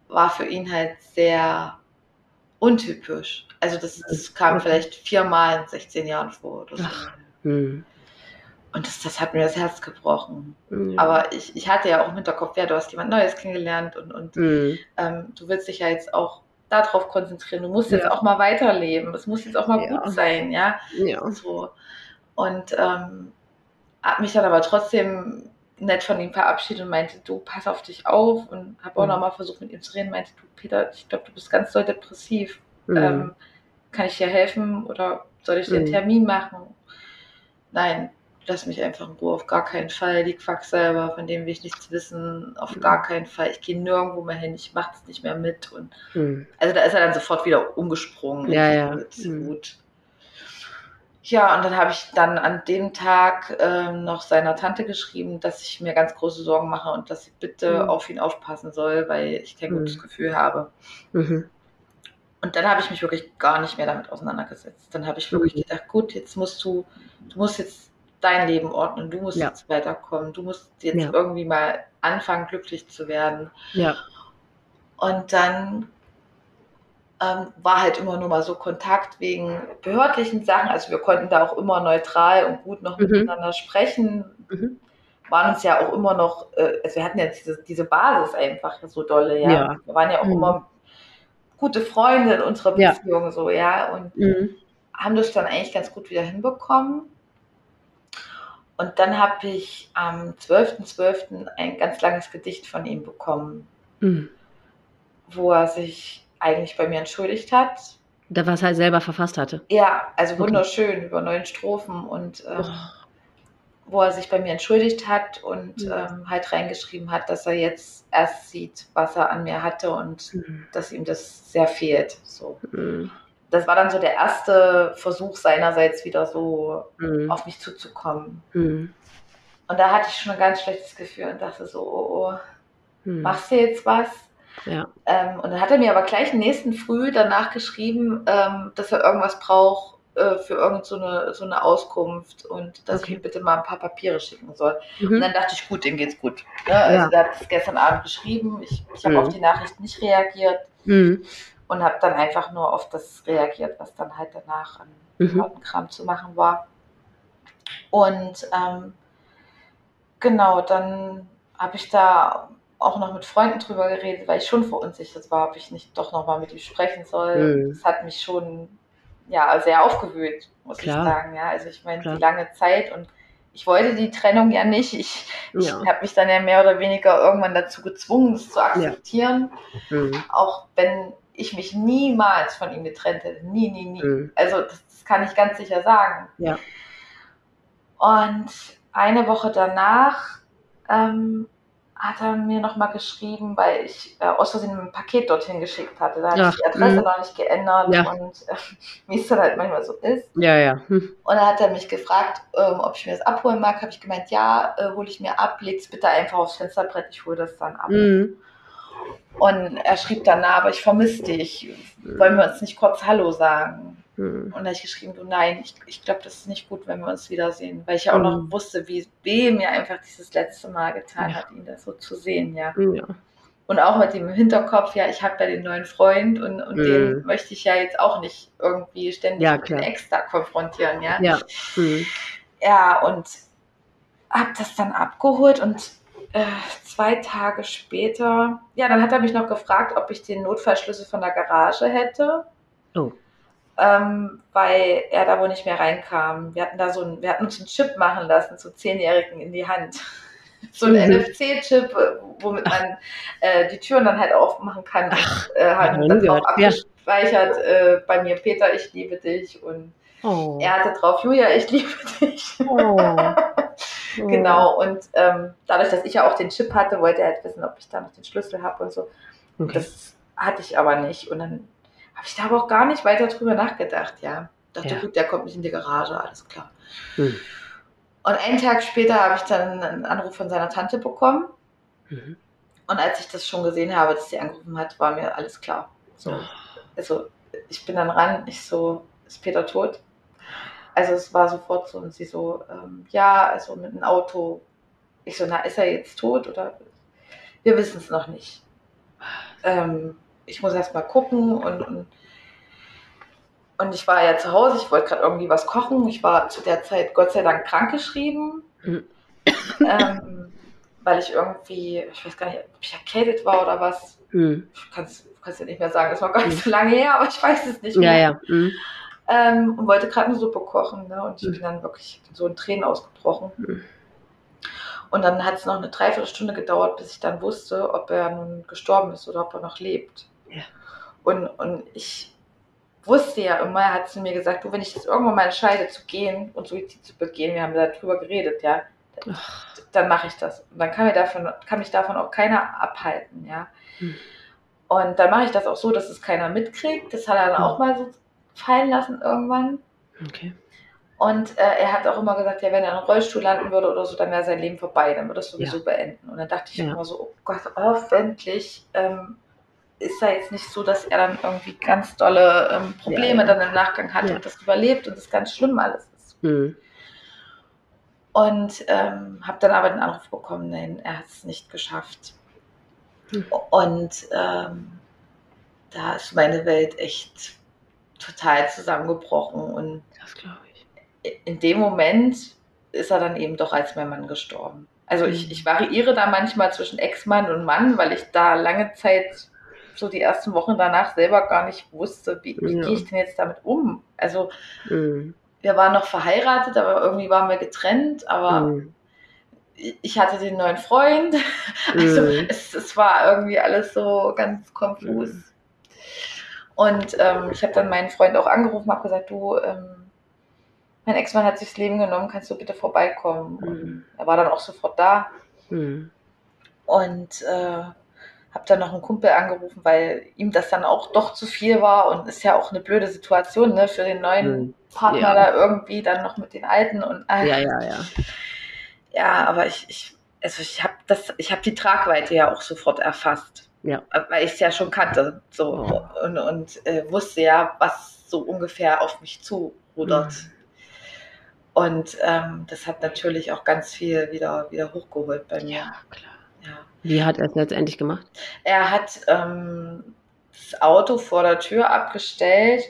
war für ihn halt sehr untypisch. Also das, das kam vielleicht viermal in 16 Jahren vor oder so. Ach, hm. Und das, das hat mir das Herz gebrochen. Mhm. Aber ich, ich hatte ja auch im Hinterkopf, ja, du hast jemand Neues kennengelernt und, und mhm. ähm, du willst dich ja jetzt auch darauf konzentrieren. Du musst jetzt auch mal weiterleben. Es muss jetzt auch mal ja. gut sein, ja. ja. So. Und ähm, habe mich dann aber trotzdem nett von ihm verabschiedet und meinte, du pass auf dich auf und habe auch mhm. nochmal versucht mit ihm zu reden, meinte, du Peter, ich glaube, du bist ganz doll depressiv. Mhm. Ähm, kann ich dir helfen oder soll ich dir einen mhm. Termin machen? Nein, lass mich einfach in Ruhe, auf gar keinen Fall. Die Quacksalber, von dem will ich nichts wissen, auf mhm. gar keinen Fall. Ich gehe nirgendwo mehr hin, ich mache das nicht mehr mit. Und mhm. Also da ist er dann sofort wieder umgesprungen. Ja, ja. Mhm. Gut. Ja, und dann habe ich dann an dem Tag ähm, noch seiner Tante geschrieben, dass ich mir ganz große Sorgen mache und dass sie bitte mhm. auf ihn aufpassen soll, weil ich kein gutes mhm. Gefühl habe. Mhm. Und dann habe ich mich wirklich gar nicht mehr damit auseinandergesetzt. Dann habe ich wirklich mhm. gedacht, gut, jetzt musst du, du musst jetzt dein Leben ordnen, du musst ja. jetzt weiterkommen, du musst jetzt ja. irgendwie mal anfangen, glücklich zu werden. Ja. Und dann ähm, war halt immer nur mal so Kontakt wegen behördlichen Sachen. Also wir konnten da auch immer neutral und gut noch mhm. miteinander sprechen. Mhm. Waren uns ja auch immer noch, äh, also wir hatten ja diese, diese Basis einfach so dolle, ja. ja. Wir waren ja auch mhm. immer gute Freunde in unserer Beziehung, ja. so, ja. Und mhm. haben das dann eigentlich ganz gut wieder hinbekommen. Und dann habe ich am 12.12. .12. ein ganz langes Gedicht von ihm bekommen, mhm. wo er sich eigentlich bei mir entschuldigt hat. Da was er halt selber verfasst hatte. Ja, also wunderschön okay. über neun Strophen und ähm, oh. wo er sich bei mir entschuldigt hat und mhm. ähm, halt reingeschrieben hat, dass er jetzt erst sieht, was er an mir hatte und mhm. dass ihm das sehr fehlt. So. Mhm. Das war dann so der erste Versuch seinerseits wieder so mhm. auf mich zuzukommen. Mhm. Und da hatte ich schon ein ganz schlechtes Gefühl und dachte so, oh, oh mhm. machst du jetzt was? Ja. Ähm, und dann hat er mir aber gleich nächsten Früh danach geschrieben, ähm, dass er irgendwas braucht äh, für irgendeine so eine, so eine Auskunft und dass okay. ich ihm bitte mal ein paar Papiere schicken soll. Mhm. Und dann dachte ich, gut, dem geht's gut. Ne? Also ja. der hat es gestern Abend geschrieben, ich, ich habe mhm. auf die Nachricht nicht reagiert mhm. und habe dann einfach nur auf das reagiert, was dann halt danach an mhm. Kram zu machen war. Und ähm, genau, dann habe ich da auch noch mit Freunden drüber geredet, weil ich schon verunsichert war, ob ich nicht doch nochmal mit ihm sprechen soll. Mhm. Das hat mich schon ja, sehr aufgewühlt, muss Klar. ich sagen. Ja, also ich meine, die lange Zeit und ich wollte die Trennung ja nicht. Ich, ja. ich habe mich dann ja mehr oder weniger irgendwann dazu gezwungen, das zu akzeptieren. Ja. Mhm. Auch wenn ich mich niemals von ihm getrennt hätte. Nie, nie, nie. Mhm. Also das, das, kann ich ganz sicher sagen. Ja. Und eine Woche danach ähm, hat er mir nochmal geschrieben, weil ich äh, aus Versehen ein Paket dorthin geschickt hatte. Da hatte ich die Adresse mh. noch nicht geändert ja. und äh, wie es dann halt manchmal so ist. Ja, ja. Hm. Und dann hat er mich gefragt, ähm, ob ich mir das abholen mag. Habe ich gemeint, ja, äh, hole ich mir ab, leg's bitte einfach aufs Fensterbrett, ich hole das dann ab. Mhm. Und er schrieb dann, na, aber ich vermisse dich. Wollen wir uns nicht kurz Hallo sagen? Mhm. Und da habe ich geschrieben, du nein, ich, ich glaube, das ist nicht gut, wenn wir uns wiedersehen. Weil ich ja auch noch Mhm. wusste, wie weh mir einfach dieses letzte Mal getan Ja. hat, ihn da so zu sehen, ja. Ja. Und auch mit dem Hinterkopf, ja, ich habe ja den neuen Freund und, und Mhm. den möchte ich ja jetzt auch nicht irgendwie ständig Ja, mit dem. Ex da konfrontieren, ja. Ja. Mhm. Ja, und habe das dann abgeholt und äh, zwei Tage später, ja, dann hat er mich noch gefragt, ob ich den Notfallschlüssel von der Garage hätte. Oh. Ähm, weil er da wohl nicht mehr reinkam. Wir hatten da so ein, wir hatten uns einen Chip machen lassen, so Zehnjährigen in die Hand. So ein Mhm. NFC-Chip, womit man äh, die Türen dann halt aufmachen kann. Und, äh, drauf Gott, ja. abgespeichert, äh, bei mir Peter, ich liebe dich. Und Oh. er hatte drauf, Julia, ich liebe dich. Oh. Genau, und ähm, dadurch, dass ich ja auch den Chip hatte, wollte er halt wissen, ob ich da noch den Schlüssel habe und so. Okay. Das hatte ich aber nicht. Und dann habe ich da aber auch gar nicht weiter drüber nachgedacht, ja. Dachte, Ja. gut, der kommt nicht in die Garage, alles klar. Hm. Und einen Tag später habe ich dann einen Anruf von seiner Tante bekommen. Mhm. Und als ich das schon gesehen habe, dass sie angerufen hat, war mir alles klar. So, also ich bin dann ran, ich so, ist Peter tot? Also es war sofort so und sie so, ähm, ja, also mit einem Auto. Ich so, na, ist er jetzt tot oder? Wir wissen es noch nicht. Ähm, ich muss erst mal gucken und, und, und ich war ja zu Hause, ich wollte gerade irgendwie was kochen. Ich war zu der Zeit Gott sei Dank krankgeschrieben. Mhm. ähm, weil ich irgendwie, ich weiß gar nicht, ob ich erkältet war oder was. Hm. Ich kann es ja nicht mehr sagen, das war gar nicht so lange her, aber ich weiß es nicht mehr. Ja, ja. Hm. Ähm, und wollte gerade eine Suppe kochen. Ne? Und ich Mhm. bin dann wirklich so in Tränen ausgebrochen. Mhm. Und dann hat es noch eine Dreiviertelstunde gedauert, bis ich dann wusste, ob er nun gestorben ist oder ob er noch lebt. Ja. Und, und ich wusste ja immer, er hat zu mir gesagt, du, wenn ich jetzt irgendwann mal entscheide zu gehen und Suizid zu begehen, wir haben darüber geredet, ja, Ach. dann mache ich das. Und dann kann, mir davon, kann mich davon auch keiner abhalten, ja. Hm. Und dann mache ich das auch so, dass es keiner mitkriegt. Das hat er dann Hm. auch mal so fallen lassen irgendwann. Okay. Und äh, er hat auch immer gesagt, ja, wenn er in einen Rollstuhl landen würde oder so, dann wäre sein Leben vorbei, dann würde es sowieso beenden. Und dann dachte ich Ja. immer so, oh Gott, hoffentlich ähm, ist da jetzt nicht so, dass er dann irgendwie ganz dolle ähm, Probleme Ja, ja. dann im Nachgang hat Ja. und das überlebt und das ganz schlimm alles ist. Hm. Und ähm, habe dann aber den Anruf bekommen, nein, er hat es nicht geschafft. Hm. Und ähm, da ist meine Welt echt total zusammengebrochen. Und Das glaube ich. in dem Moment ist er dann eben doch als mein Mann gestorben. Also ich, Mhm. ich variiere da manchmal zwischen Ex-Mann und Mann, weil ich da lange Zeit, so die ersten Wochen danach, selber gar nicht wusste, wie, wie Ja. gehe ich denn jetzt damit um. Also Hm. wir waren noch verheiratet, aber irgendwie waren wir getrennt, aber Hm. ich hatte den neuen Freund. Also Mhm. es, es war irgendwie alles so ganz konfus. Mhm. Und ähm, ich habe dann meinen Freund auch angerufen, habe gesagt, du, ähm, mein Ex-Mann hat sich das Leben genommen, kannst du bitte vorbeikommen? Mhm. Und er war dann auch sofort da Hm. und äh, habe dann noch einen Kumpel angerufen, weil ihm das dann auch doch zu viel war und ist ja auch eine blöde Situation ne, für den neuen Hm. Partner Ja. da irgendwie dann noch mit den Alten und äh, Ja, ja, ja. Ja, aber ich, ich also ich habe das, ich habe die Tragweite ja auch sofort erfasst. Ja. Weil ich es ja schon kannte. So Oh. und, und äh, wusste ja, was so ungefähr auf mich zurudert. Mhm. Und ähm, das hat natürlich auch ganz viel wieder, wieder hochgeholt bei mir. Ja, klar. Ja. Wie hat er es letztendlich gemacht? Er hat ähm, das Auto vor der Tür abgestellt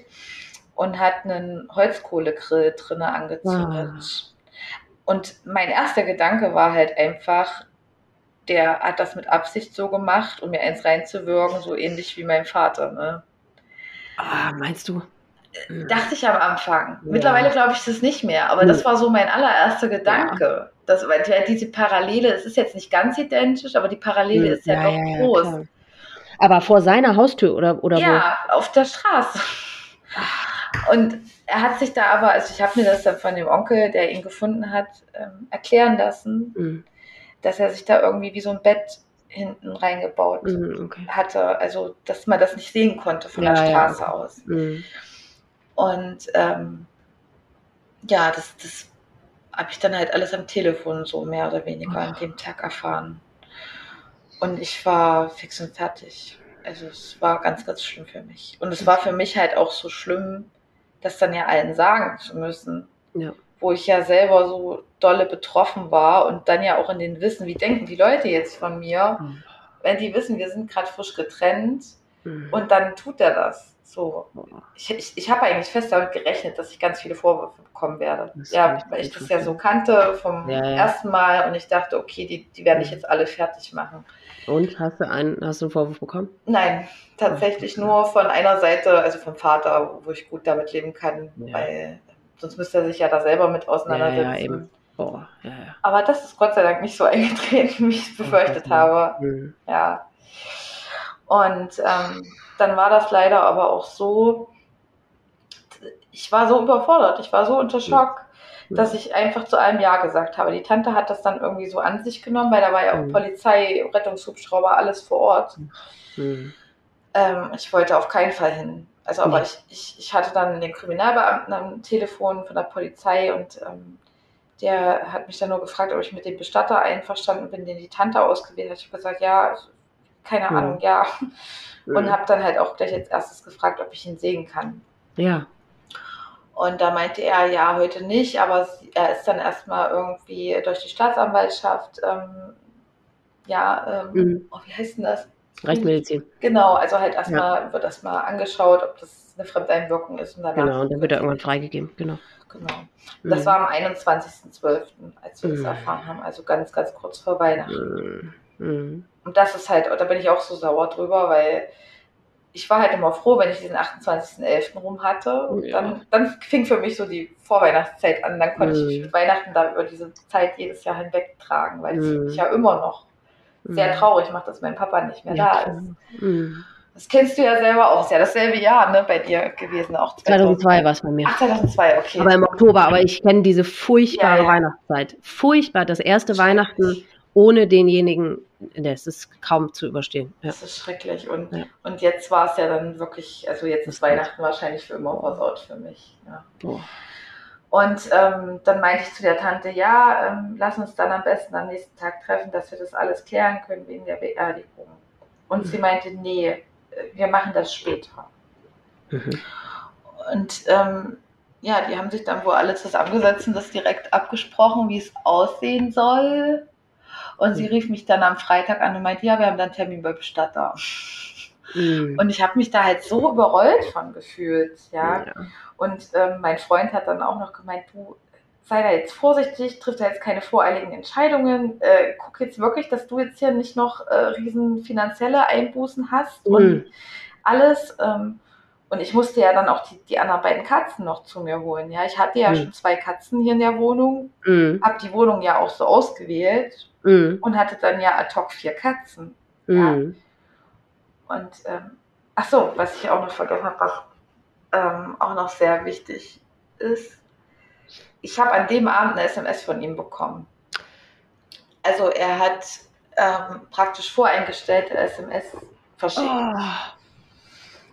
und hat einen Holzkohlegrill drinnen angezündet. Ah. Und mein erster Gedanke war halt einfach, der hat das mit Absicht so gemacht, um mir eins reinzuwirken, so ähnlich wie mein Vater. Ne? Ah, meinst du? Hm. Dachte ich am Anfang. Ja. Mittlerweile glaube ich das nicht mehr, aber Hm. das war so mein allererster Gedanke. Das, weil diese Parallele, es ist jetzt nicht ganz identisch, aber die Parallele Hm. ist ja, doch groß. klar. Aber vor seiner Haustür oder, oder ja, auf der Straße. Und er hat sich da aber, also ich habe mir das dann von dem Onkel, der ihn gefunden hat, ähm, erklären lassen, wo? Hm. dass er sich da irgendwie wie so ein Bett hinten reingebaut Mhm, okay. hatte, also dass man das nicht sehen konnte von Ja, der ja, Straße okay. aus. Mhm. Und ähm, ja, das, das habe ich dann halt alles am Telefon so mehr oder weniger an dem Tag erfahren. Und ich war fix und fertig. Also es war ganz, ganz schlimm für mich. Und es war für mich halt auch so schlimm, das dann ja allen sagen zu müssen. Ja. Wo ich ja selber so dolle betroffen war und dann ja auch in den Wissen, wie denken die Leute jetzt von mir, Mhm. wenn die wissen, wir sind gerade frisch getrennt Mhm. und dann tut er das. So, ich, ich, ich habe eigentlich fest damit gerechnet, dass ich ganz viele Vorwürfe bekommen werde. Das ja, weil ich das ja so kannte vom Ja, ja. ersten Mal und ich dachte, okay, die, die werden dich Mhm. jetzt alle fertig machen. Und hast du einen, hast du einen Vorwurf bekommen? Nein, tatsächlich Ach, nur von einer Seite, also vom Vater, wo ich gut damit leben kann, Ja. weil sonst müsste er sich ja da selber mit auseinandersetzen. ja, eben. Boah, ja. Aber das ist Gott sei Dank nicht so eingetreten, wie ich es befürchtet habe. Mhm. Ja. Und ähm, dann war das leider aber auch so, ich war so überfordert, ich war so unter Schock, Mhm. dass ich einfach zu allem Ja gesagt habe. Die Tante hat das dann irgendwie so an sich genommen, weil da war ja auch Mhm. Polizei, Rettungshubschrauber, alles vor Ort. Mhm. Ähm, ich wollte auf keinen Fall hin. Also, aber ich, ich, ich hatte dann den Kriminalbeamten am Telefon von der Polizei und ähm, der hat mich dann nur gefragt, ob ich mit dem Bestatter einverstanden bin, den die Tante ausgewählt hat. Ich habe gesagt, ja, keine Mhm. Ahnung, ja. Und Mhm. habe dann halt auch gleich als erstes gefragt, ob ich ihn sehen kann. Ja. Und da meinte er, ja, heute nicht, aber er ist dann erstmal irgendwie durch die Staatsanwaltschaft, ähm, ja, ähm, Mhm. oh, wie heißt denn das? Rechtsmedizin. Genau, also halt erstmal wird erstmal angeschaut, ob das eine Fremdeinwirkung ist und danach. Genau, und dann wird er irgendwann freigegeben. Genau. Genau. Das Mhm. war am 21.12., als wir das Mhm. erfahren haben, also ganz, ganz kurz vor Weihnachten. Mhm. Mhm. Und das ist halt, da bin ich auch so sauer drüber, weil ich war halt immer froh, wenn ich diesen 28.11. rum hatte. Und Ja. dann, dann fing für mich so die Vorweihnachtszeit an. Dann konnte ich mich Mhm. mit Weihnachten da über diese Zeit jedes Jahr hinweg tragen, weil es Mhm. mich ja immer noch sehr Mhm. traurig macht, dass mein Papa nicht mehr Ja, da ist. Mhm. Das kennst du ja selber auch. Ist ja dasselbe Jahr ne, bei dir gewesen, auch 2002 war es bei mir. Ach, 2002, okay. Aber im Oktober, aber ich kenne diese furchtbare ja. Weihnachtszeit. Furchtbar, das erste Weihnachten ohne denjenigen, das ist kaum zu überstehen. Ja. Das ist schrecklich. Und, Ja. und jetzt war es ja dann wirklich, also jetzt ist Weihnachten wahrscheinlich für immer versaut für mich. Ja. Boah. Und ähm, dann meinte ich zu der Tante, ja, ähm, lass uns dann am besten am nächsten Tag treffen, dass wir das alles klären können wegen der Beerdigung. Und sie meinte, nee, äh, wir machen das später. Mhm. Und ähm, ja, die haben sich dann wohl alle zusammengesetzt und das direkt abgesprochen, wie es aussehen soll. Und sie rief mich dann am Freitag an und meinte, ja, wir haben dann Termin bei Bestatter. Mhm. Und ich habe mich da halt so überrollt von gefühlt, ja. Ja. Und ähm, mein Freund hat dann auch noch gemeint, du sei da jetzt vorsichtig, triff da jetzt keine voreiligen Entscheidungen, äh, guck jetzt wirklich, dass du jetzt hier nicht noch äh, riesen finanzielle Einbußen hast und Mhm. alles. Ähm, und ich musste ja dann auch die, die anderen beiden Katzen noch zu mir holen. Ja, ich hatte ja Mhm. schon zwei Katzen hier in der Wohnung, Mhm. habe die Wohnung ja auch so ausgewählt Mhm. und hatte dann ja ad hoc vier Katzen. Mhm. Und ähm, ach so, was ich auch noch vergessen habe, was ähm, auch noch sehr wichtig ist, ich habe an dem Abend eine SMS von ihm bekommen. Also er hat ähm, praktisch voreingestellte SMS verschickt. Oh.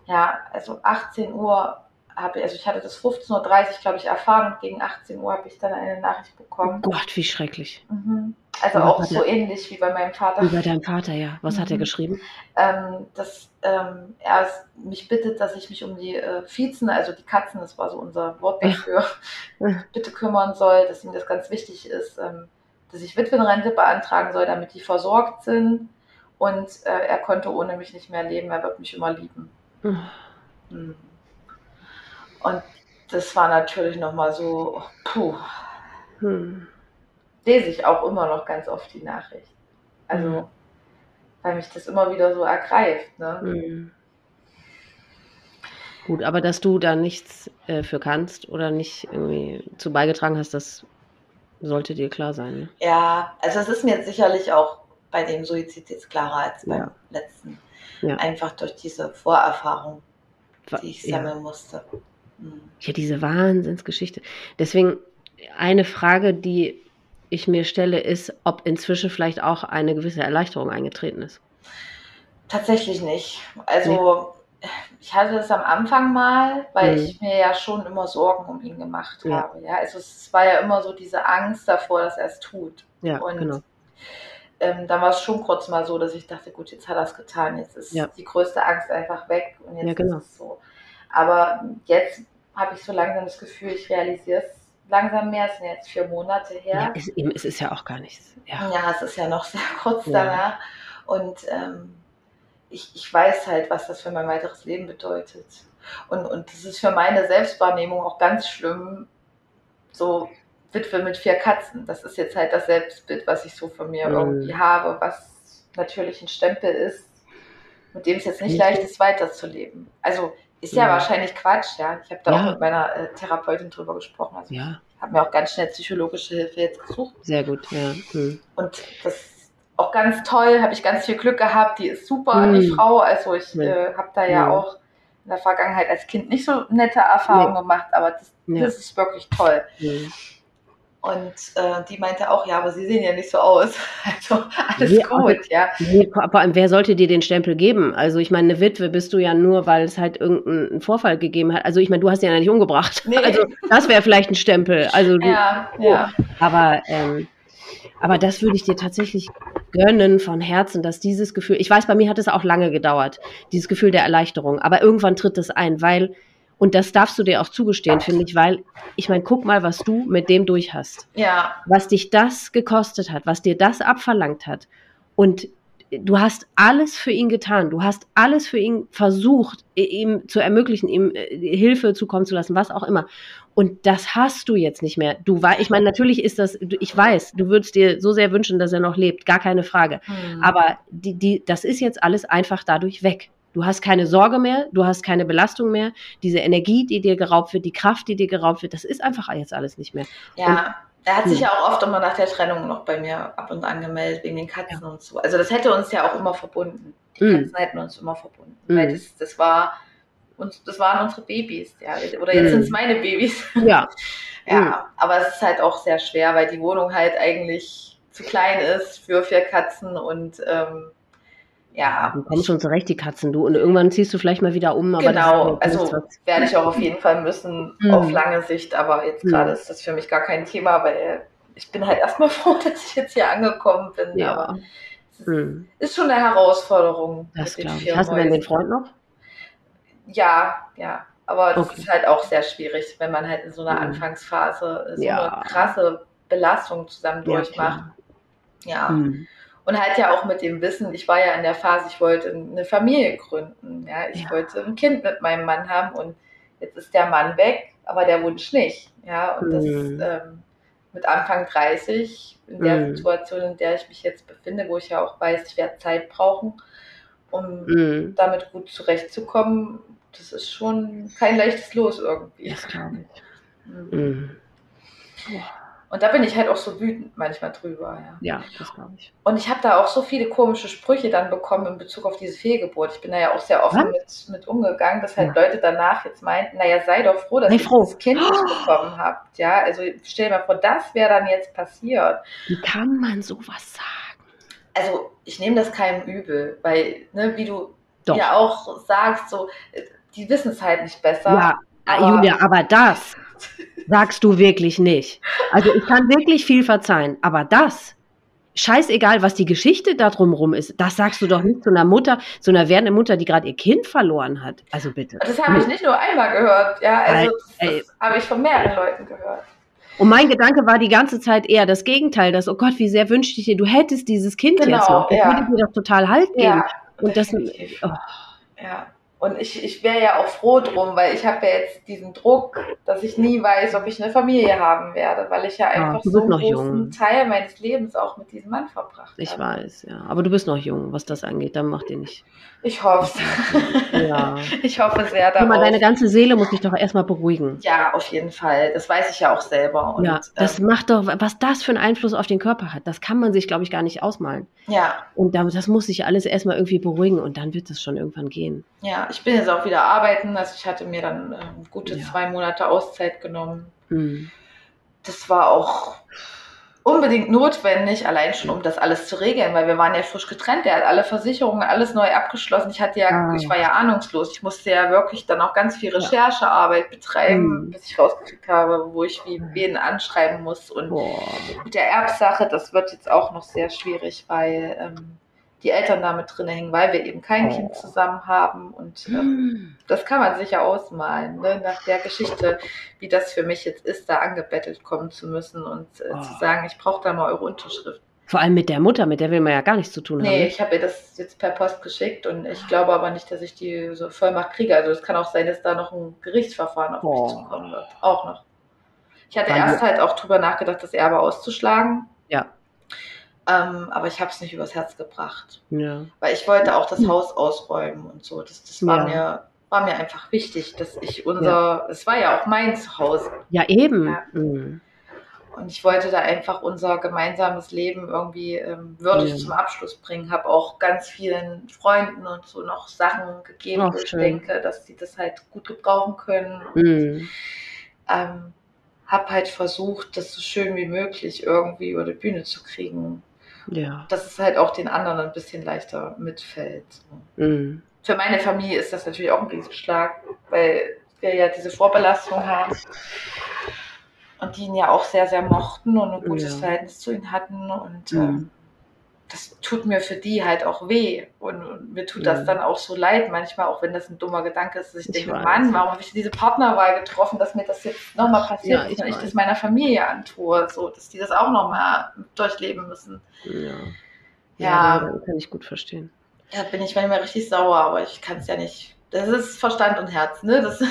Ja, also 18 Uhr habe ich, also ich hatte das 15.30 Uhr, glaube ich, erfahren und gegen 18 Uhr habe ich dann eine Nachricht Oh bekommen. Gott, wie schrecklich. Mhm. Also auch so er- ähnlich wie bei meinem Vater. Wie bei deinem Vater, ja. Was hat er Mhm. geschrieben? ähm, dass ähm, er es- mich bittet, dass ich mich um die äh, Vizen, also die Katzen, das war so unser Wort dafür, Ja. bitte kümmern soll, dass ihm das ganz wichtig ist, ähm, dass ich Witwenrente beantragen soll, damit die versorgt sind. Und äh, er konnte ohne mich nicht mehr leben, er wird mich immer lieben. Mhm. Mhm. Und das war natürlich nochmal so, puh, Hm. Lese ich auch immer noch ganz oft die Nachricht. Also, Mhm. weil mich das immer wieder so ergreift. Ne? Mhm. Gut, aber dass du da nichts äh, für kannst oder nicht irgendwie zu beigetragen hast, das sollte dir klar sein. Ne? Ja, also es ist mir sicherlich auch bei dem Suizid jetzt klarer als beim Ja. letzten. Ja. Einfach durch diese Vorerfahrung, die ich ja. sammeln musste. Hm. Ja, diese Wahnsinnsgeschichte. Deswegen eine Frage, die ich mir stelle, ist, ob inzwischen vielleicht auch eine gewisse Erleichterung eingetreten ist. Tatsächlich nicht. Also nee. ich hatte das am Anfang mal, weil mhm. ich mir ja schon immer Sorgen um ihn gemacht ja. habe. Ja, also es war ja immer so diese Angst davor, dass er es tut. Ja, und genau. Ähm, dann war es schon kurz mal so, dass ich dachte, gut, jetzt hat er es getan, jetzt ist ja. die größte Angst einfach weg und jetzt ja, genau. ist es so. Aber jetzt habe ich so langsam das Gefühl, ich realisiere es langsam mehr, es sind jetzt vier Monate her. Ja, es, es ist ja auch gar nichts. Ja. ja, es ist ja noch sehr kurz danach. Und ähm, ich, ich weiß halt, was das für mein weiteres Leben bedeutet. Und, und das ist für meine Selbstwahrnehmung auch ganz schlimm. So Witwe mit vier Katzen. Das ist jetzt halt das Selbstbild, was ich so von mir mhm. irgendwie habe, was natürlich ein Stempel ist, mit dem es jetzt nicht leicht ist, weiterzuleben. Also ist ja, ja wahrscheinlich Quatsch, ja. Ich habe da ja. auch mit meiner äh, Therapeutin drüber gesprochen. Also ja. habe mir auch ganz schnell psychologische Hilfe jetzt gesucht. Sehr gut, ja. Mhm. Und das auch ganz toll, habe ich ganz viel Glück gehabt, die ist super, mhm. die Frau. Also ich ja. äh, habe da ja, auch in der Vergangenheit als Kind nicht so nette Erfahrungen gemacht, aber das, das, ist wirklich toll. Und äh, die meinte auch, ja, aber sie sehen ja nicht so aus. Also alles nee, gut, ja. Nee, allem, wer sollte dir den Stempel geben? Also ich meine, eine Witwe bist du ja nur, weil es halt irgendeinen Vorfall gegeben hat. Also ich meine, du hast ihn ja nicht umgebracht. Nee. Also das wäre vielleicht ein Stempel. Also du, ja, ja. Aber ähm, aber das würde ich dir tatsächlich gönnen von Herzen, dass dieses Gefühl, ich weiß, bei mir hat es auch lange gedauert, dieses Gefühl der Erleichterung, aber irgendwann tritt es ein, weil, und das darfst du dir auch zugestehen, finde ich, weil, ich meine, guck mal, was du mit dem durch hast. Ja. Was dich das gekostet hat, was dir das abverlangt hat. Und du hast alles für ihn getan. Du hast alles für ihn versucht, ihm zu ermöglichen, ihm äh, Hilfe zukommen zu lassen, was auch immer. Und das hast du jetzt nicht mehr. Du war, ich meine, natürlich ist das, ich weiß, du würdest dir so sehr wünschen, dass er noch lebt, gar keine Frage. Mhm. Aber die, die, das ist jetzt alles einfach dadurch weg. Du hast keine Sorge mehr, du hast keine Belastung mehr. Diese Energie, die dir geraubt wird, die Kraft, die dir geraubt wird, das ist einfach jetzt alles nicht mehr. Ja. Und er hat sich hm. ja auch oft immer nach der Trennung noch bei mir ab und an gemeldet, wegen den Katzen ja. und so. Also das hätte uns ja auch immer verbunden. Die mhm. Katzen hätten uns immer verbunden. Mhm. Weil das, das war und das waren unsere Babys, ja. Oder jetzt sind es meine Babys. Ja. ja, aber es ist halt auch sehr schwer, weil die Wohnung halt eigentlich zu klein ist für vier Katzen und ähm, ja. Du kommst schon zurecht, die Katzen, du. Und irgendwann ziehst du vielleicht mal wieder um. Genau, also werde ich auch auf jeden Fall müssen, mhm. auf lange Sicht. Aber jetzt mhm. gerade ist das für mich gar kein Thema, weil ich bin halt erstmal froh, dass ich jetzt hier angekommen bin. Ja. Aber es ist, mhm. ist schon eine Herausforderung. Das glaube ich. Hast du denn den Freund noch? Ja, ja. Aber das okay. ist halt auch sehr schwierig, wenn man halt in so einer mhm. Anfangsphase so ja. eine krasse Belastung zusammen durchmacht. Ja. Mhm. Und halt ja auch mit dem Wissen, ich war ja in der Phase, ich wollte eine Familie gründen. Ja, ich ja. wollte ein Kind mit meinem Mann haben und jetzt ist der Mann weg, aber der Wunsch nicht. Ja, und mhm. das ähm, mit Anfang 30, in der mhm. Situation, in der ich mich jetzt befinde, wo ich ja auch weiß, ich werde Zeit brauchen, um mhm. damit gut zurechtzukommen, das ist schon kein leichtes Los irgendwie. Das glaube ich. Mhm. mhm. Und da bin ich halt auch so wütend manchmal drüber. Ja, ja das glaube ich. Und ich habe da auch so viele komische Sprüche dann bekommen in Bezug auf diese Fehlgeburt. Ich bin da ja auch sehr offen mit, mit umgegangen, dass halt ja. Leute danach jetzt meinten, naja, sei doch froh, dass ihr das Kind nicht bekommen habt. Ja, also stell dir mal vor, das wäre dann jetzt passiert. Wie kann man sowas sagen? Also ich nehme das keinem übel, weil, ne, wie du doch. ja auch sagst, so die wissen es halt nicht besser. Ja, aber Julia, aber das sagst du wirklich nicht. Also ich kann wirklich viel verzeihen, aber das, scheißegal, was die Geschichte da drumherum ist, das sagst du doch nicht zu einer Mutter, zu einer werdenden Mutter, die gerade ihr Kind verloren hat. Also bitte. Das habe ich nicht nur einmal gehört, ja, also das, das habe ich von mehreren Leuten gehört. Und mein Gedanke war die ganze Zeit eher das Gegenteil, dass, oh Gott, wie sehr wünschte ich dir, du hättest dieses Kind genau, jetzt noch. Das ja. würde dir doch total Halt geben. Ja, und das, oh. ja. Und ich, ich wäre ja auch froh drum, weil ich habe ja jetzt diesen Druck, dass ich nie weiß, ob ich eine Familie haben werde, weil ich ja einfach ja, so einen großen jung. Teil meines Lebens auch mit diesem Mann verbracht habe. Ich weiß, ja. Aber du bist noch jung, was das angeht. Dann mach dir nicht. Ich hoffe Ja. Ich hoffe sehr darauf. Mal, deine ganze Seele muss dich doch erstmal beruhigen. Ja, auf jeden Fall. Das weiß ich ja auch selber. Und, ja, das ähm, macht doch, was das für einen Einfluss auf den Körper hat, das kann man sich, glaube ich, gar nicht ausmalen. Ja. Und das muss sich alles erstmal irgendwie beruhigen und dann wird es schon irgendwann gehen. Ja, ich bin jetzt auch wieder arbeiten. Also ich hatte mir dann äh, gute ja. zwei Monate Auszeit genommen. Mhm. Das war auch unbedingt notwendig, allein schon um das alles zu regeln, weil wir waren ja frisch getrennt. Er hat alle Versicherungen, alles neu abgeschlossen. Ich hatte ja, ah. ich war ja ahnungslos. Ich musste ja wirklich dann auch ganz viel Recherchearbeit betreiben, mhm. bis ich rausgekriegt habe, wo ich wie wen anschreiben muss. Und Boah. mit der Erbsache, das wird jetzt auch noch sehr schwierig, weil ähm, die Eltern da mit drin hängen, weil wir eben kein oh. Kind zusammen haben. Und ähm, das kann man sich ja ausmalen, ne? nach der Geschichte, wie das für mich jetzt ist, da angebettelt kommen zu müssen und äh, oh. zu sagen, ich brauche da mal eure Unterschrift. Vor allem mit der Mutter, mit der will man ja gar nichts zu tun nee, haben. Nee, ich habe ihr das jetzt per Post geschickt und ich glaube aber nicht, dass ich die so Vollmacht kriege. Also es kann auch sein, dass da noch ein Gerichtsverfahren auf oh. mich zukommen wird. Auch noch. Ich hatte Wann erst halt auch drüber nachgedacht, das Erbe auszuschlagen. Ja. Ähm, aber ich habe es nicht übers Herz gebracht. Ja. Weil ich wollte auch das Haus ausräumen und so. Das, das war, ja. mir, war mir einfach wichtig, dass ich unser, es war ja auch mein Zuhause. Ja, eben. Ja. Mhm. Und ich wollte da einfach unser gemeinsames Leben irgendwie ähm, würdig mhm. zum Abschluss bringen. Habe auch ganz vielen Freunden und so noch Sachen gegeben, Ach, wo ich schön. denke, dass sie das halt gut gebrauchen können. Mhm. Ähm, habe halt versucht, das so schön wie möglich irgendwie über die Bühne zu kriegen. Ja. Dass es halt auch den anderen ein bisschen leichter mitfällt. Mhm. Für meine Familie ist das natürlich auch ein Riesenschlag, weil wir ja diese Vorbelastung haben und die ihn ja auch sehr, sehr mochten und ein gutes ja. Verhältnis zu ihm hatten. Und mhm. ähm, das tut mir für die halt auch weh. Und, und mir tut das dann auch so leid, manchmal, auch wenn das ein dummer Gedanke ist, dass ich, ich denke, weiß. Mann, warum habe ich diese Partnerwahl getroffen, dass mir das jetzt nochmal passiert ja, ich ist und ich das meiner Familie antue, so, dass die das auch nochmal durchleben müssen. Ja. Ja, ja kann ich gut verstehen. Ja, bin ich manchmal richtig sauer, aber ich kann es ja nicht. Das ist Verstand und Herz, ne? Das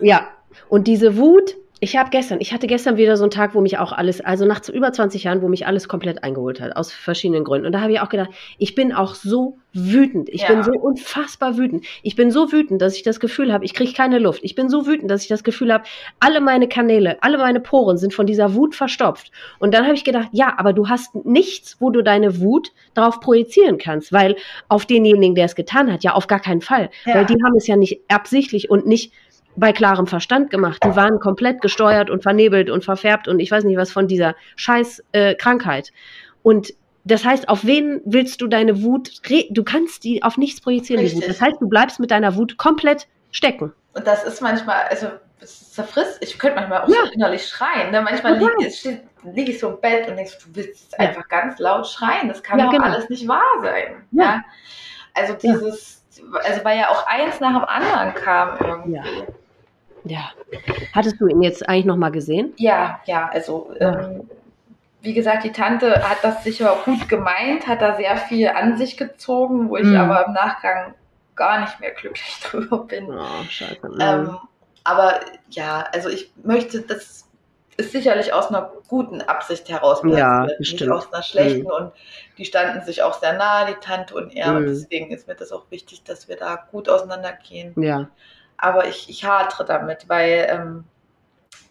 ja, und diese Wut, ich habe gestern, ich hatte gestern wieder so einen Tag, wo mich auch alles, also nach über 20 Jahren, wo mich alles komplett eingeholt hat, aus verschiedenen Gründen. Und da habe ich auch gedacht, ich bin auch so wütend. Ich ja. bin so unfassbar wütend. Ich bin so wütend, dass ich das Gefühl habe, ich kriege keine Luft. Ich bin so wütend, dass ich das Gefühl habe, alle meine Kanäle, alle meine Poren sind von dieser Wut verstopft. Und dann habe ich gedacht, ja, aber du hast nichts, wo du deine Wut darauf projizieren kannst, weil auf denjenigen, der es getan hat, ja auf gar keinen Fall. Ja. Weil die haben es ja nicht absichtlich und nicht bei klarem Verstand gemacht. Die waren komplett gesteuert und vernebelt und verfärbt und ich weiß nicht was von dieser scheiß äh, Krankheit. Und das heißt, auf wen willst du deine Wut, du kannst die auf nichts projizieren, Wut. Das heißt, du bleibst mit deiner Wut komplett stecken. Und das ist manchmal, also es zerfrisst, ich könnte manchmal auch ja. so innerlich schreien. Ne? Manchmal liege lieg ich so im Bett und denkst, du willst ja. einfach ganz laut schreien. Das kann ja, doch genau. alles nicht wahr sein. Ja. Also dieses, also weil ja auch eins nach dem anderen kam irgendwie. Ja. Hattest du ihn jetzt eigentlich nochmal gesehen? Ja, ja, also ähm, wie gesagt, die Tante hat das sicher gut gemeint, hat da sehr viel an sich gezogen, wo ich mhm. aber im Nachgang gar nicht mehr glücklich drüber bin. Oh, scheiße. Ähm, aber ja, also ich möchte, das ist sicherlich aus einer guten Absicht heraus ja, nicht aus einer schlechten. Mhm. Und die standen sich auch sehr nahe, die Tante und er. Mhm. Und deswegen ist mir das auch wichtig, dass wir da gut auseinandergehen. Ja. Aber ich, ich hadere damit, weil ähm,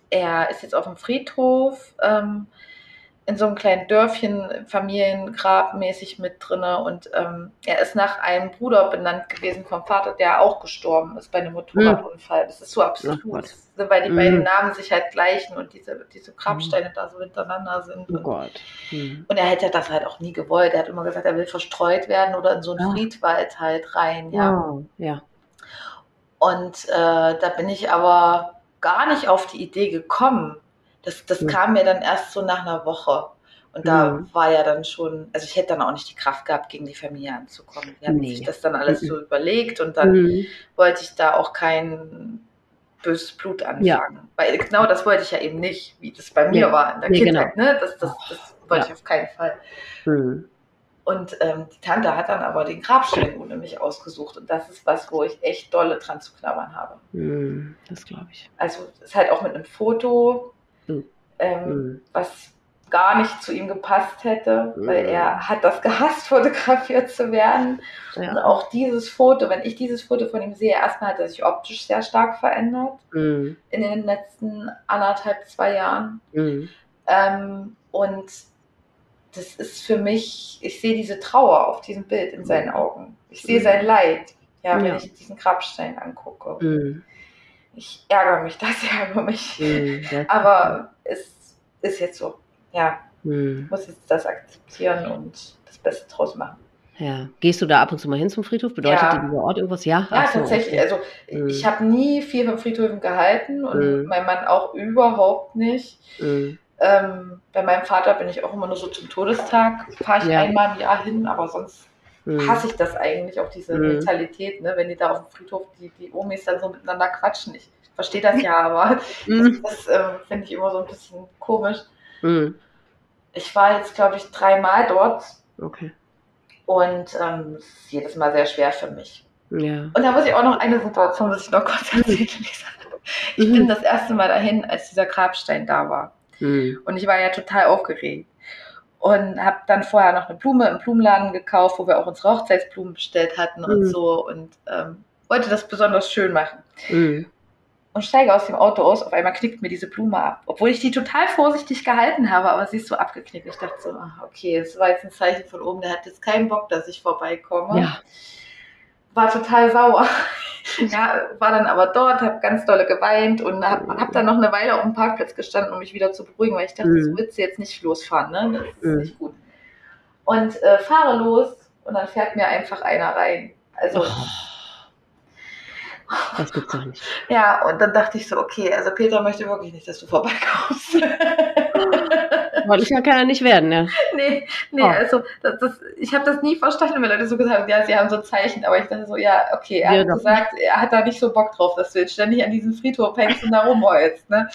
er ist jetzt auf dem Friedhof ähm, in so einem kleinen Dörfchen, Familiengrab mäßig mit drinne und ähm, er ist nach einem Bruder benannt gewesen vom Vater, der auch gestorben ist bei einem Motorradunfall. Das ist so absurd, Ach, weil die mhm. beiden Namen sich halt gleichen und diese, diese Grabsteine mhm. da so hintereinander sind. Oh Gott. Mhm. Und er hätte das halt auch nie gewollt. Er hat immer gesagt, er will verstreut werden oder in so einen ja. Friedwald halt rein. Ja. Oh, ja. Und äh, da bin ich aber gar nicht auf die Idee gekommen. Das, das mhm. kam mir dann erst so nach einer Woche. Und da mhm. war ja dann schon, also ich hätte dann auch nicht die Kraft gehabt, gegen die Familie anzukommen. Die haben nee. sich das dann alles mhm. so überlegt und dann mhm. wollte ich da auch kein böses Blut anfangen. Ja. Weil genau das wollte ich ja eben nicht, wie das bei mir ja. war in der nee, Kindheit. Genau. Ne? Das, das, das wollte ja. ich auf keinen Fall. Und ähm, die Tante hat dann aber den Grabstein ohne mich ausgesucht. Und das ist was, wo ich echt dolle dran zu knabbern habe. Mm, das glaube ich. Also ist halt auch mit einem Foto, mm. Ähm, mm. was gar nicht zu ihm gepasst hätte, weil er hat das gehasst, fotografiert zu werden. Ja. Und auch dieses Foto, wenn ich dieses Foto von ihm sehe, erstmal hat er sich optisch sehr stark verändert in den letzten anderthalb, zwei Jahren. Ähm, und das ist für mich, ich sehe diese Trauer auf diesem Bild in seinen Augen. Ich sehe mhm. sein Leid, ja, wenn ja. ich diesen Grabstein angucke. Mhm. Ich ärgere mich da sehr über mich. Mhm, Aber es ist jetzt so, ja. mhm. muss jetzt das akzeptieren und das Beste draus machen. Ja. Gehst du da ab und zu mal hin zum Friedhof? Bedeutet ja. dir dieser Ort irgendwas? Ja, ja so, tatsächlich. Okay. Also mhm. ich habe nie viel von Friedhöfen gehalten und mhm. mein Mann auch überhaupt nicht. Mhm. Ähm, bei meinem Vater bin ich auch immer nur so zum Todestag, fahre ich ja. einmal im Jahr hin, aber sonst mhm. hasse ich das eigentlich, auch diese mhm. Mentalität, ne? wenn die da auf dem Friedhof, die, die Omis dann so miteinander quatschen. Ich verstehe das ja, aber mhm. das, das äh, finde ich immer so ein bisschen komisch. Mhm. Ich war jetzt, glaube ich, dreimal dort. Okay. Und ähm, es ist jedes Mal sehr schwer für mich. Ja. Und da muss ich auch noch eine Situation, muss ich noch kurz erzählen. Ich bin das erste Mal dahin, als dieser Grabstein da war. Mhm. Und ich war ja total aufgeregt. Und habe dann vorher noch eine Blume im Blumenladen gekauft, wo wir auch unsere Hochzeitsblumen bestellt hatten mhm. und so. Und ähm, wollte das besonders schön machen. Mhm. Und steige aus dem Auto aus. Auf einmal knickt mir diese Blume ab. Obwohl ich die total vorsichtig gehalten habe, aber sie ist so abgeknickt. Ich dachte so, ach, okay, es war jetzt ein Zeichen von oben, der hat jetzt keinen Bock, dass ich vorbeikomme. Ja. War total sauer. ja, war dann aber dort, habe ganz dolle geweint und habe hab dann noch eine Weile auf dem Parkplatz gestanden, um mich wieder zu beruhigen, weil ich dachte, mhm. so willst du jetzt nicht losfahren, ne? Das ist mhm. nicht gut. Und äh, fahre los und dann fährt mir einfach einer rein. Also. Oh. Das gibt's doch nicht. Ja, und dann dachte ich so, okay, also Peter möchte wirklich nicht, dass du vorbeikommst. Freundlicher kann er nicht werden, ja. Nee, nee, oh. also das, das, ich habe das nie verstanden, wenn Leute so gesagt haben, ja, sie haben so Zeichen, aber ich dachte so, ja, okay, er ja, hat doch. gesagt, er hat da nicht so Bock drauf, dass du jetzt ständig an diesem Friedhof hängst und da rumheulst, ne?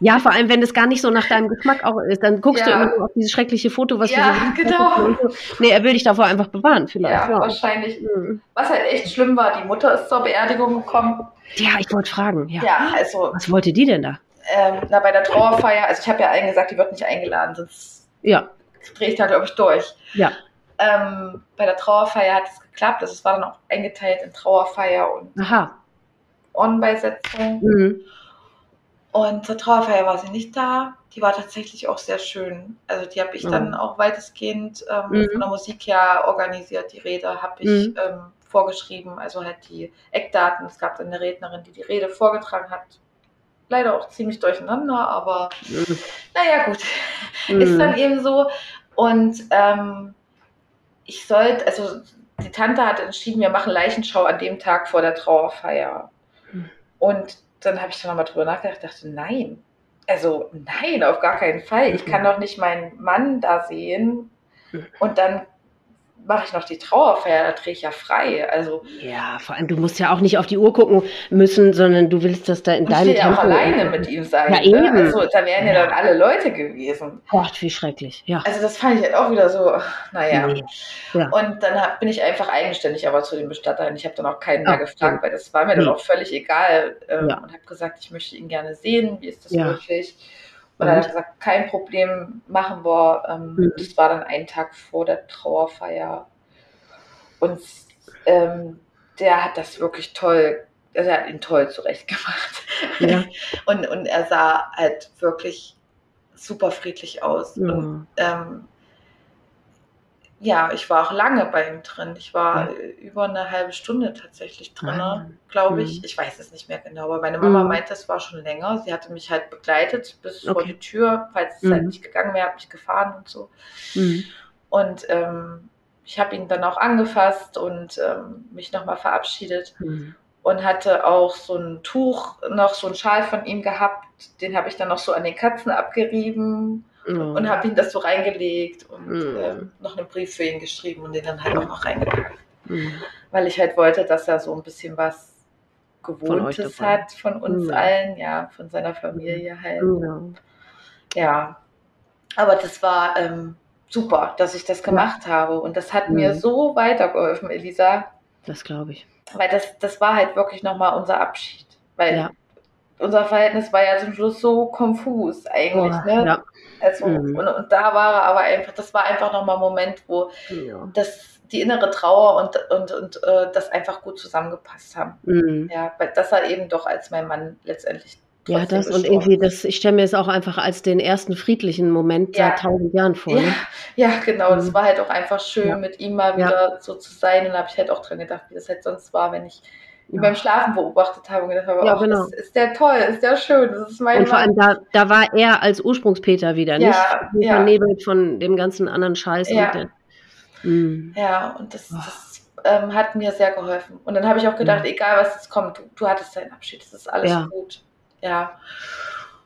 Ja, vor allem, wenn es gar nicht so nach deinem Geschmack auch ist, dann guckst ja. du immer auf dieses schreckliche Foto, was ja, du so genau. So. Nee, er will dich davor einfach bewahren, vielleicht. Ja, ja. wahrscheinlich. Mhm. Was halt echt schlimm war, die Mutter ist zur Beerdigung gekommen. Ja, ich wollte fragen, ja. Ja, also. Was wollte die denn da? Ähm, na, bei der Trauerfeier, also ich habe ja allen gesagt, die wird nicht eingeladen, sonst ja. drehe ich da, glaube ich, durch. Ja. Ähm, bei der Trauerfeier hat es geklappt. Also es war dann auch eingeteilt in Trauerfeier und Aha. On-Beisetzung. Mhm. Und zur Trauerfeier war sie nicht da. Die war tatsächlich auch sehr schön. Also die habe ich mhm. dann auch weitestgehend ähm, mhm. von der Musik her organisiert. Die Rede habe ich mhm. ähm, vorgeschrieben, also halt die Eckdaten. Es gab dann eine Rednerin, die die Rede vorgetragen hat leider auch ziemlich durcheinander, aber mhm. naja, gut. Mhm. Ist dann eben so. Und ähm, ich sollte, also die Tante hat entschieden, wir machen Leichenschau an dem Tag vor der Trauerfeier. Mhm. Und dann habe ich dann nochmal drüber nachgedacht, dachte, nein. Also nein, auf gar keinen Fall. Ich kann mhm. doch nicht meinen Mann da sehen mhm. und dann mache ich noch die Trauerfeier, da drehe ich ja frei. Also ja, vor allem du musst ja auch nicht auf die Uhr gucken müssen, sondern du willst das da in deinem Tempo. Ich auch alleine mit ihm sein. Ja, ne? eben. Also da wären ja, ja, dann alle Leute gewesen. Gott, wie schrecklich. Ja. Also das fand ich halt auch wieder so, naja. Nee. Ja. Und dann hab, bin ich einfach eigenständig aber zu den Bestattern. Ich habe dann auch keinen mehr gefragt, weil das war mir nee. dann auch völlig egal. Ähm, und habe gesagt, ich möchte ihn gerne sehen. Wie ist das möglich? Und dann hat er gesagt, kein Problem, machen wir. Ähm, mhm. Das war dann ein Tag vor der Trauerfeier. Und ähm, der hat das wirklich toll, also er hat ihn toll zurechtgemacht. Ja. und, und er sah halt wirklich super friedlich aus. Ja. Und ähm, ja, ich war auch lange bei ihm drin. Ich war ja. über eine halbe Stunde tatsächlich drin, ah, glaube ich. Mhm. Ich weiß es nicht mehr genau, aber meine Mama mhm. meinte, es war schon länger. Sie hatte mich halt begleitet bis okay. vor die Tür. Falls es halt mhm. halt nicht gegangen wäre, habe ich gefahren und so. Mhm. Und ähm, ich habe ihn dann auch angefasst und ähm, mich nochmal verabschiedet. Mhm. Und hatte auch so ein Tuch, noch so ein Schal von ihm gehabt. Den habe ich dann noch so an den Katzen abgerieben Oh. Und habe ihm das so reingelegt und mm. äh, noch einen Brief für ihn geschrieben und den dann halt auch noch reingepackt. Mm. Weil ich halt wollte, dass er so ein bisschen was Gewohntes von hat von uns mm. allen, ja, von seiner Familie halt. Ja. Aber das war ähm, super, dass ich das gemacht habe. Und das hat mir so weitergeholfen, Elisa. Das glaube ich. Weil das, das war halt wirklich nochmal unser Abschied. Weil ja. Unser Verhältnis war ja zum Schluss so konfus eigentlich. Oh, ne? Ja. Also, mhm. und, und, da war er aber einfach, das war einfach nochmal ein Moment, wo ja. das, die innere Trauer und, und, und äh, das einfach gut zusammengepasst haben. Mhm. Ja, weil das er eben doch als mein Mann letztendlich. Ja, das und irgendwie, das, ich stelle mir es auch einfach als den ersten friedlichen Moment ja. seit tausend Jahren vor. Ja, ne? ja genau. Es mhm. war halt auch einfach schön, ja. mit ihm mal wieder so zu sein. Und da habe ich halt auch dran gedacht, wie das halt sonst war, wenn ich ihn beim Schlafen beobachtet habe und gedacht habe, Ja, genau. ist, ist der toll, ist der schön, das ist mein Und vor allem, da, da war er als Ursprungspeter wieder, nicht Ja, ja. vernebelt von dem ganzen anderen Scheiß. Ja. Und der, Mm. Ja, und das, das ähm, hat mir sehr geholfen. Und dann habe ich auch gedacht, Ja. egal was jetzt kommt, du, du hattest deinen Abschied, das ist alles Ja. gut. Ja.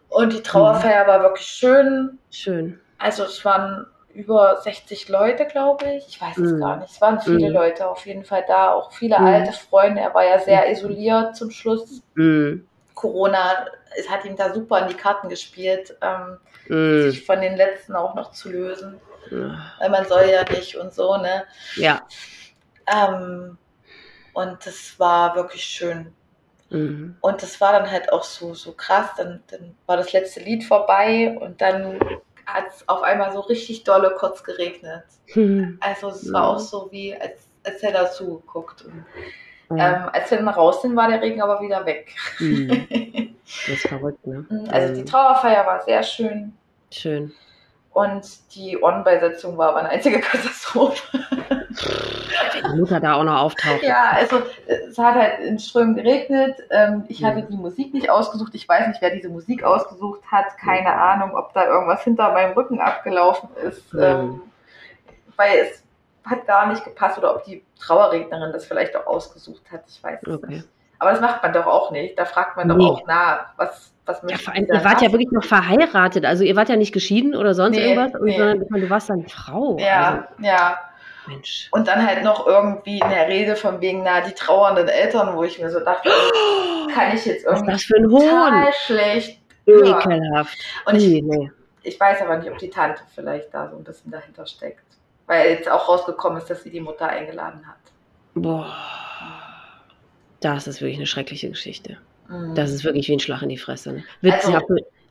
Und die Trauerfeier war wirklich schön. Schön. Also es waren über 60 Leute, glaube ich. Ich weiß es Mhm. gar nicht. Es waren viele Mhm. Leute auf jeden Fall da, auch viele Mhm. alte Freunde. Er war ja sehr isoliert zum Schluss. Mm. Corona es hat ihm da super in die Karten gespielt, ähm, Mm. sich von den letzten auch noch zu lösen. Weil man soll ja nicht und so, ne? Ja. Ähm, und das war wirklich schön. Mhm. Und das war dann halt auch so, so krass. Dann, dann war das letzte Lied vorbei und dann hat es auf einmal so richtig dolle kurz geregnet. Hm. Also es Ja. war auch so wie, als, als hätte er zugeguckt. Und, Ja. ähm, als wir dann raus sind, war der Regen aber wieder weg. Mhm. Das ist verrückt, ne? also die Mhm. Trauerfeier war sehr schön. Schön. Und die On-Beisetzung war aber eine einzige Katastrophe. Mutter da auch noch auftaucht. Ja, also es hat halt in Strömen geregnet. Ähm, ich hatte die Musik nicht ausgesucht. Ich weiß nicht, wer diese Musik ausgesucht hat. Keine Ahnung, ob da irgendwas hinter meinem Rücken abgelaufen ist. Mhm. Weil es hat gar nicht gepasst oder ob die Trauerrednerin das vielleicht auch ausgesucht hat. Ich weiß es Okay. nicht. Aber das macht man doch auch nicht. Da fragt man doch Nee. auch nach, was, was Ja, vor allem, ihr wart ja wirklich noch verheiratet. Also ihr wart ja nicht geschieden oder sonst Nee, irgendwas, nee. sondern du warst dann Frau. Ja, ja. Mensch. Und dann halt noch irgendwie in der Rede von wegen, na, die trauernden Eltern, wo ich mir so dachte, kann ich jetzt Was irgendwie das für ein Hohn? total schlecht. Ekelhaft. Und ich, nee, nee. ich weiß aber nicht, ob die Tante vielleicht da so ein bisschen dahinter steckt. Weil jetzt auch rausgekommen ist, dass sie die Mutter eingeladen hat. Boah. Das ist wirklich eine schreckliche Geschichte. Mhm. Das ist wirklich wie ein Schlag in die Fresse. Ne? Wird Also-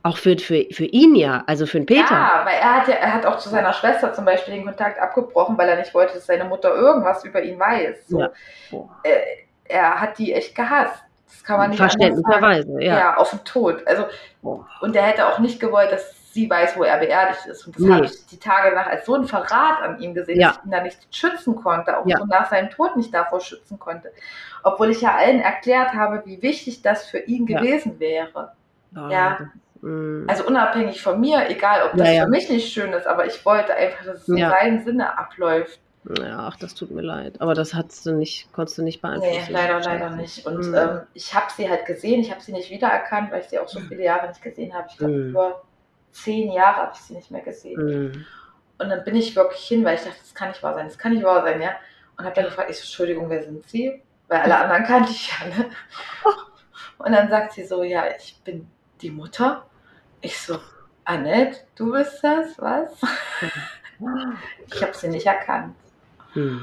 auch für, für, für ihn ja, also für den Peter. Ja, weil er hat ja, er hat auch zu seiner Schwester zum Beispiel den Kontakt abgebrochen, weil er nicht wollte, dass seine Mutter irgendwas über ihn weiß. So, Ja. Boah. äh, er hat die echt gehasst. Das kann man nicht. Verständlicherweise, ja. Ja. auf den Tod. Also, Boah. und er hätte auch nicht gewollt, dass sie weiß, wo er beerdigt ist. Und das Nee. habe ich die Tage nach als so ein Verrat an ihm gesehen, Ja. dass ich ihn da nicht schützen konnte, auch Ja. so nach seinem Tod nicht davor schützen konnte. Obwohl ich ja allen erklärt habe, wie wichtig das für ihn Ja. gewesen wäre. Ja. Mm. Also unabhängig von mir, egal ob das Ja, ja. für mich nicht schön ist, aber ich wollte einfach, dass es in seinem Sinne abläuft. Ja, ach, das tut mir leid. Aber das hast du nicht, konntest du nicht Nee, beeinflussen. leider, leider nicht. Und Mhm. ähm, ich habe sie halt gesehen, ich habe sie nicht wiedererkannt, weil ich sie auch so viele Jahre nicht gesehen habe. Ich glaube, Mhm. über zehn Jahre habe ich sie nicht mehr gesehen. Mm. Und dann bin ich wirklich hin, weil ich dachte, das kann nicht wahr sein, das kann nicht wahr sein, ja. Und habe dann gefragt, ich so, Entschuldigung, wer sind Sie? Weil alle anderen kannte ich ja, ne? Und dann sagt sie so, ja, ich bin die Mutter. Ich so, Annette, du bist das, was? Ich habe sie nicht erkannt. Mm.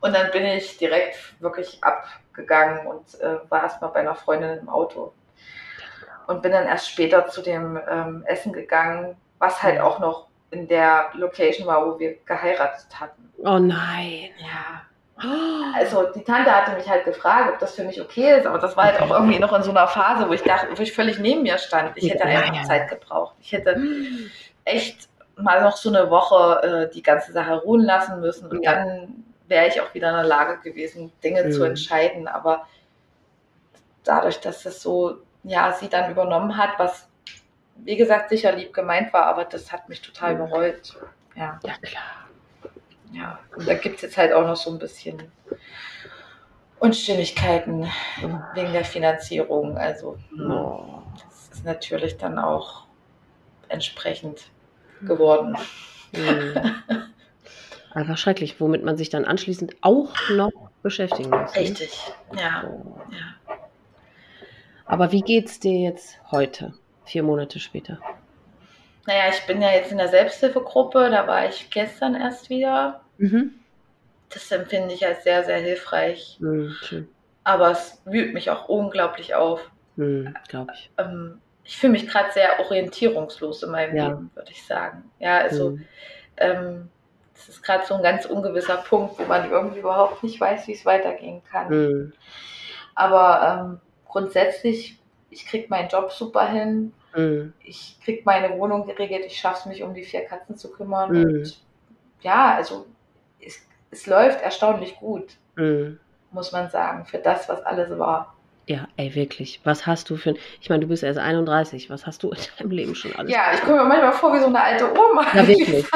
Und dann bin ich direkt wirklich abgegangen und äh, war erstmal bei einer Freundin im Auto. Und bin dann erst später zu dem ähm, Essen gegangen, was halt auch noch in der Location war, wo wir geheiratet hatten. Oh nein. Ja. Also die Tante hatte mich halt gefragt, ob das für mich okay ist, aber das war halt auch irgendwie noch in so einer Phase, wo ich dachte, wo ich völlig neben mir stand. Ich hätte einfach. Zeit gebraucht. Ich hätte echt mal noch so eine Woche äh, die ganze Sache ruhen lassen müssen und Ja. dann wäre ich auch wieder in der Lage gewesen, Dinge zu Mhm. entscheiden. Aber dadurch, dass das so, ja, sie dann übernommen hat, was wie gesagt sicher lieb gemeint war, aber das hat mich total Mhm. bereut. Ja, Ja, klar. Ja. Und da gibt es jetzt halt auch noch so ein bisschen Unstimmigkeiten wegen der Finanzierung. Also das ist natürlich dann auch entsprechend geworden. Mm. Einfach schrecklich, womit man sich dann anschließend auch noch beschäftigen muss. ne? Richtig, ja. Ja. Aber wie geht's dir jetzt heute, vier Monate später? Naja, ich bin ja jetzt in der Selbsthilfegruppe, da war ich gestern erst wieder. Mhm. Das empfinde ich als sehr, sehr hilfreich. Mm, schön. Aber es wühlt mich auch unglaublich auf. Mm, Glaube ich. Ähm, ich fühle mich gerade sehr orientierungslos in meinem Ja. Leben, würde ich sagen. Ja, also Mm. ähm, es ist gerade so ein ganz ungewisser Punkt, wo man irgendwie überhaupt nicht weiß, wie es weitergehen kann. Mm. Aber ähm, grundsätzlich, ich kriege meinen Job super hin. Ich kriege meine Wohnung geregelt. Ich schaffe es, mich um die vier Katzen zu kümmern. Mhm. Und ja, also es, es läuft erstaunlich gut. Mm. muss man sagen, für das, was alles war. Ja, ey, wirklich. Was hast du für ein. Ich meine, du bist erst 31. Was hast du in deinem Leben schon alles? Ja, ich komme mir manchmal vor wie so eine alte Oma. Ja, wirklich.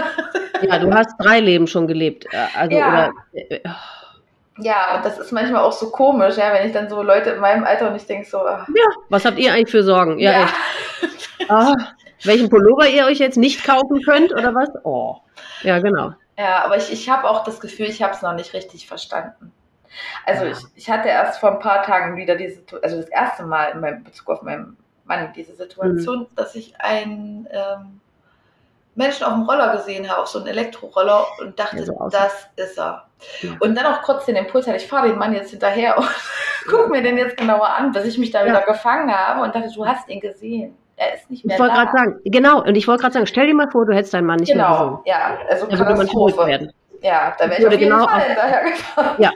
ja, du hast drei Leben schon gelebt. Äh, also, ja. Oder, äh, ja, und das ist manchmal auch so komisch, ja, wenn ich dann so Leute in meinem Alter und ich denke so. Ach. Ja, was habt ihr eigentlich für Sorgen? Ja, ja. echt. Ah, welchen Pullover ihr euch jetzt nicht kaufen könnt oder was? Oh. Ja, genau. Ja, aber ich, ich habe auch das Gefühl, ich habe es noch nicht richtig verstanden. Also ich, ich hatte erst vor ein paar Tagen wieder diese, also das erste Mal in meinem Bezug auf meinen Mann, diese Situation, mhm. dass ich einen ähm, Menschen auf dem Roller gesehen habe, auf so einem Elektroroller und dachte, ja, so das ist er. Ja. Und dann auch kurz den Impuls hatte, ich fahre den Mann jetzt hinterher und guck mir den jetzt genauer an, bis ich mich da ja. wieder gefangen habe und dachte, du hast ihn gesehen. Er ist nicht mehr ich wollte gerade sagen, genau, und ich wollte gerade sagen, stell dir mal vor, du hättest deinen Mann nicht genau, mehr gesehen. Ja, also da würde man verrückt werden. Ja, da wäre ich, ich auf jeden genau Fall hinterhergefahren. Ja,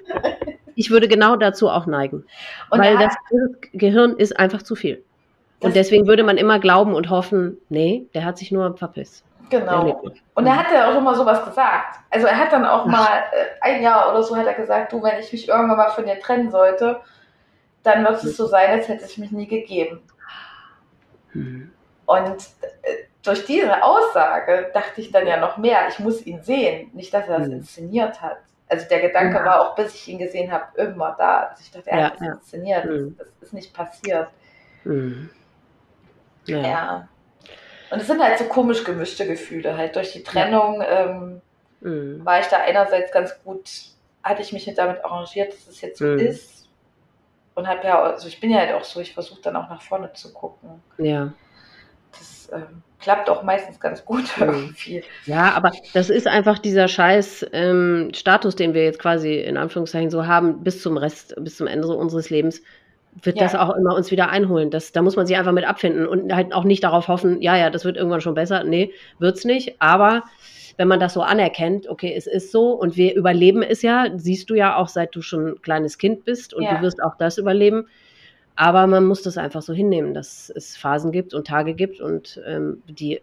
ich würde genau dazu auch neigen. Und weil das Gehirn ist einfach zu viel. Und deswegen würde man immer glauben und hoffen, nee, der hat sich nur verpisst. Genau. Und er hat ja auch immer sowas gesagt. Also er hat dann auch mal äh, ein Jahr oder so hat er gesagt, du, wenn ich mich irgendwann mal von dir trennen sollte, dann wird es so sein, als hätte es mich nie gegeben. Hm. Und äh, durch diese Aussage dachte ich dann ja noch mehr, ich muss ihn sehen, nicht, dass er das hm. inszeniert hat. Also der Gedanke ja. war auch, bis ich ihn gesehen habe, immer da. Also ich dachte, er ja, hat das ja. inszeniert, hm. das, ist nicht passiert. Hm. Ja. Und es sind halt so komisch gemischte Gefühle. Halt durch die Trennung ähm, mhm. war ich da einerseits ganz gut, hatte ich mich damit arrangiert, dass es jetzt so mhm. ist. Und habe ja, also ich bin ja halt auch so, ich versuche dann auch nach vorne zu gucken. Ja. Das ähm, klappt auch meistens ganz gut mhm. irgendwie. Ja, aber das ist einfach dieser scheiß ähm, Status, den wir jetzt quasi in Anführungszeichen so haben, bis zum Rest, bis zum Ende unseres Lebens wird ja. das auch immer uns wieder einholen. Das, da muss man sich einfach mit abfinden und halt auch nicht darauf hoffen, ja, ja, das wird irgendwann schon besser. Nee, wird's nicht. Aber wenn man das so anerkennt, okay, es ist so und wir überleben es ja, siehst du ja auch, seit du schon ein kleines Kind bist und ja. du wirst auch das überleben. Aber man muss das einfach so hinnehmen, dass es Phasen gibt und Tage gibt und ähm, die,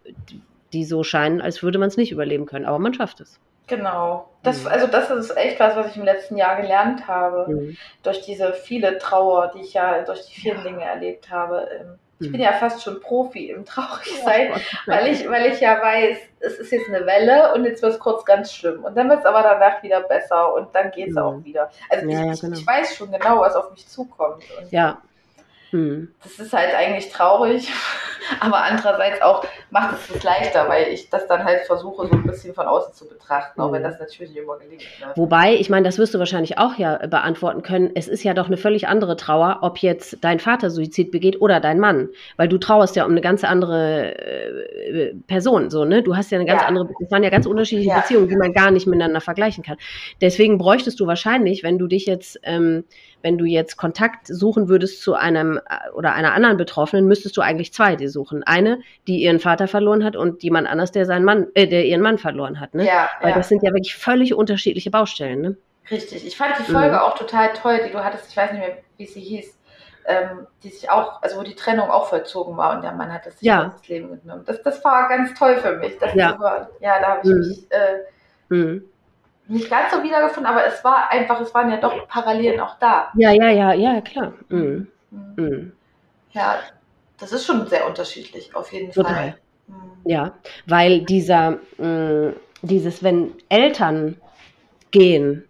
die so scheinen, als würde man es nicht überleben können. Aber man schafft es. Genau. Das, mhm. also das ist echt was, was ich im letzten Jahr gelernt habe. Mhm. Durch diese viele Trauer, die ich ja durch die vielen Dinge erlebt habe. Ähm, ich bin mhm. ja fast schon Profi im Traurigsein, ja, weil ich, weil ich ja weiß, es ist jetzt eine Welle und jetzt wird es kurz ganz schlimm. Und dann wird es aber danach wieder besser und dann geht es mhm. auch wieder. Also ja, ich, genau. ich, weiß schon genau, was auf mich zukommt. Und ja. Mhm. Das ist halt eigentlich traurig, aber andererseits auch macht es es leichter, weil ich das dann halt versuche, so ein bisschen von außen zu betrachten, auch wenn mhm. das natürlich nicht immer gelingt. Ne? Wobei, ich meine, das wirst du wahrscheinlich auch ja beantworten können. Es ist ja doch eine völlig andere Trauer, ob jetzt dein Vater Suizid begeht oder dein Mann, weil du trauerst ja um eine ganz andere äh, Person, so ne? Du hast ja eine ganz ja. andere, das waren ja ganz unterschiedliche ja. Beziehungen, die man gar nicht miteinander vergleichen kann. Deswegen bräuchtest du wahrscheinlich, wenn du dich jetzt ähm, wenn du jetzt Kontakt suchen würdest zu einem äh, oder einer anderen Betroffenen, müsstest du eigentlich zwei die suchen. Eine, die ihren Vater verloren hat und jemand anders, der seinen Mann, äh, der ihren Mann verloren hat. Ne? Ja, Weil ja. das sind ja wirklich völlig unterschiedliche Baustellen. Ne? Richtig. Ich fand die Folge mhm. auch total toll, die du hattest, ich weiß nicht mehr, wie sie hieß. Ähm, die sich auch, also wo die Trennung auch vollzogen war und der Mann hat das sich ja. das Leben genommen. Das, das war ganz toll für mich, das ja. zu hören. Ja, da habe ich mhm. mich äh, mhm nicht ganz so wiedergefunden, aber es war einfach, es waren ja doch Parallelen auch da. Ja, ja, ja, ja, klar. Mhm. Mhm. mhm. Ja, das ist schon sehr unterschiedlich, auf jeden Total. Fall. Mhm. Ja, weil dieser, mh, dieses, wenn Eltern gehen,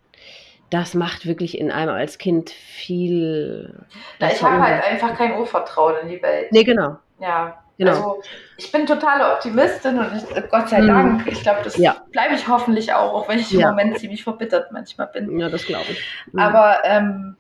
das macht wirklich in einem als Kind viel. Na, ich habe halt einfach kein Urvertrauen in die Welt. Nee, genau. Ja, Genau. Also ich bin totale Optimistin und ich, Gott sei mhm. Dank, ich glaube, das ja. bleibe ich hoffentlich auch, auch wenn ich im ja. Moment ziemlich verbittert manchmal bin. Ja, das glaube ich. Mhm. Aber ähm,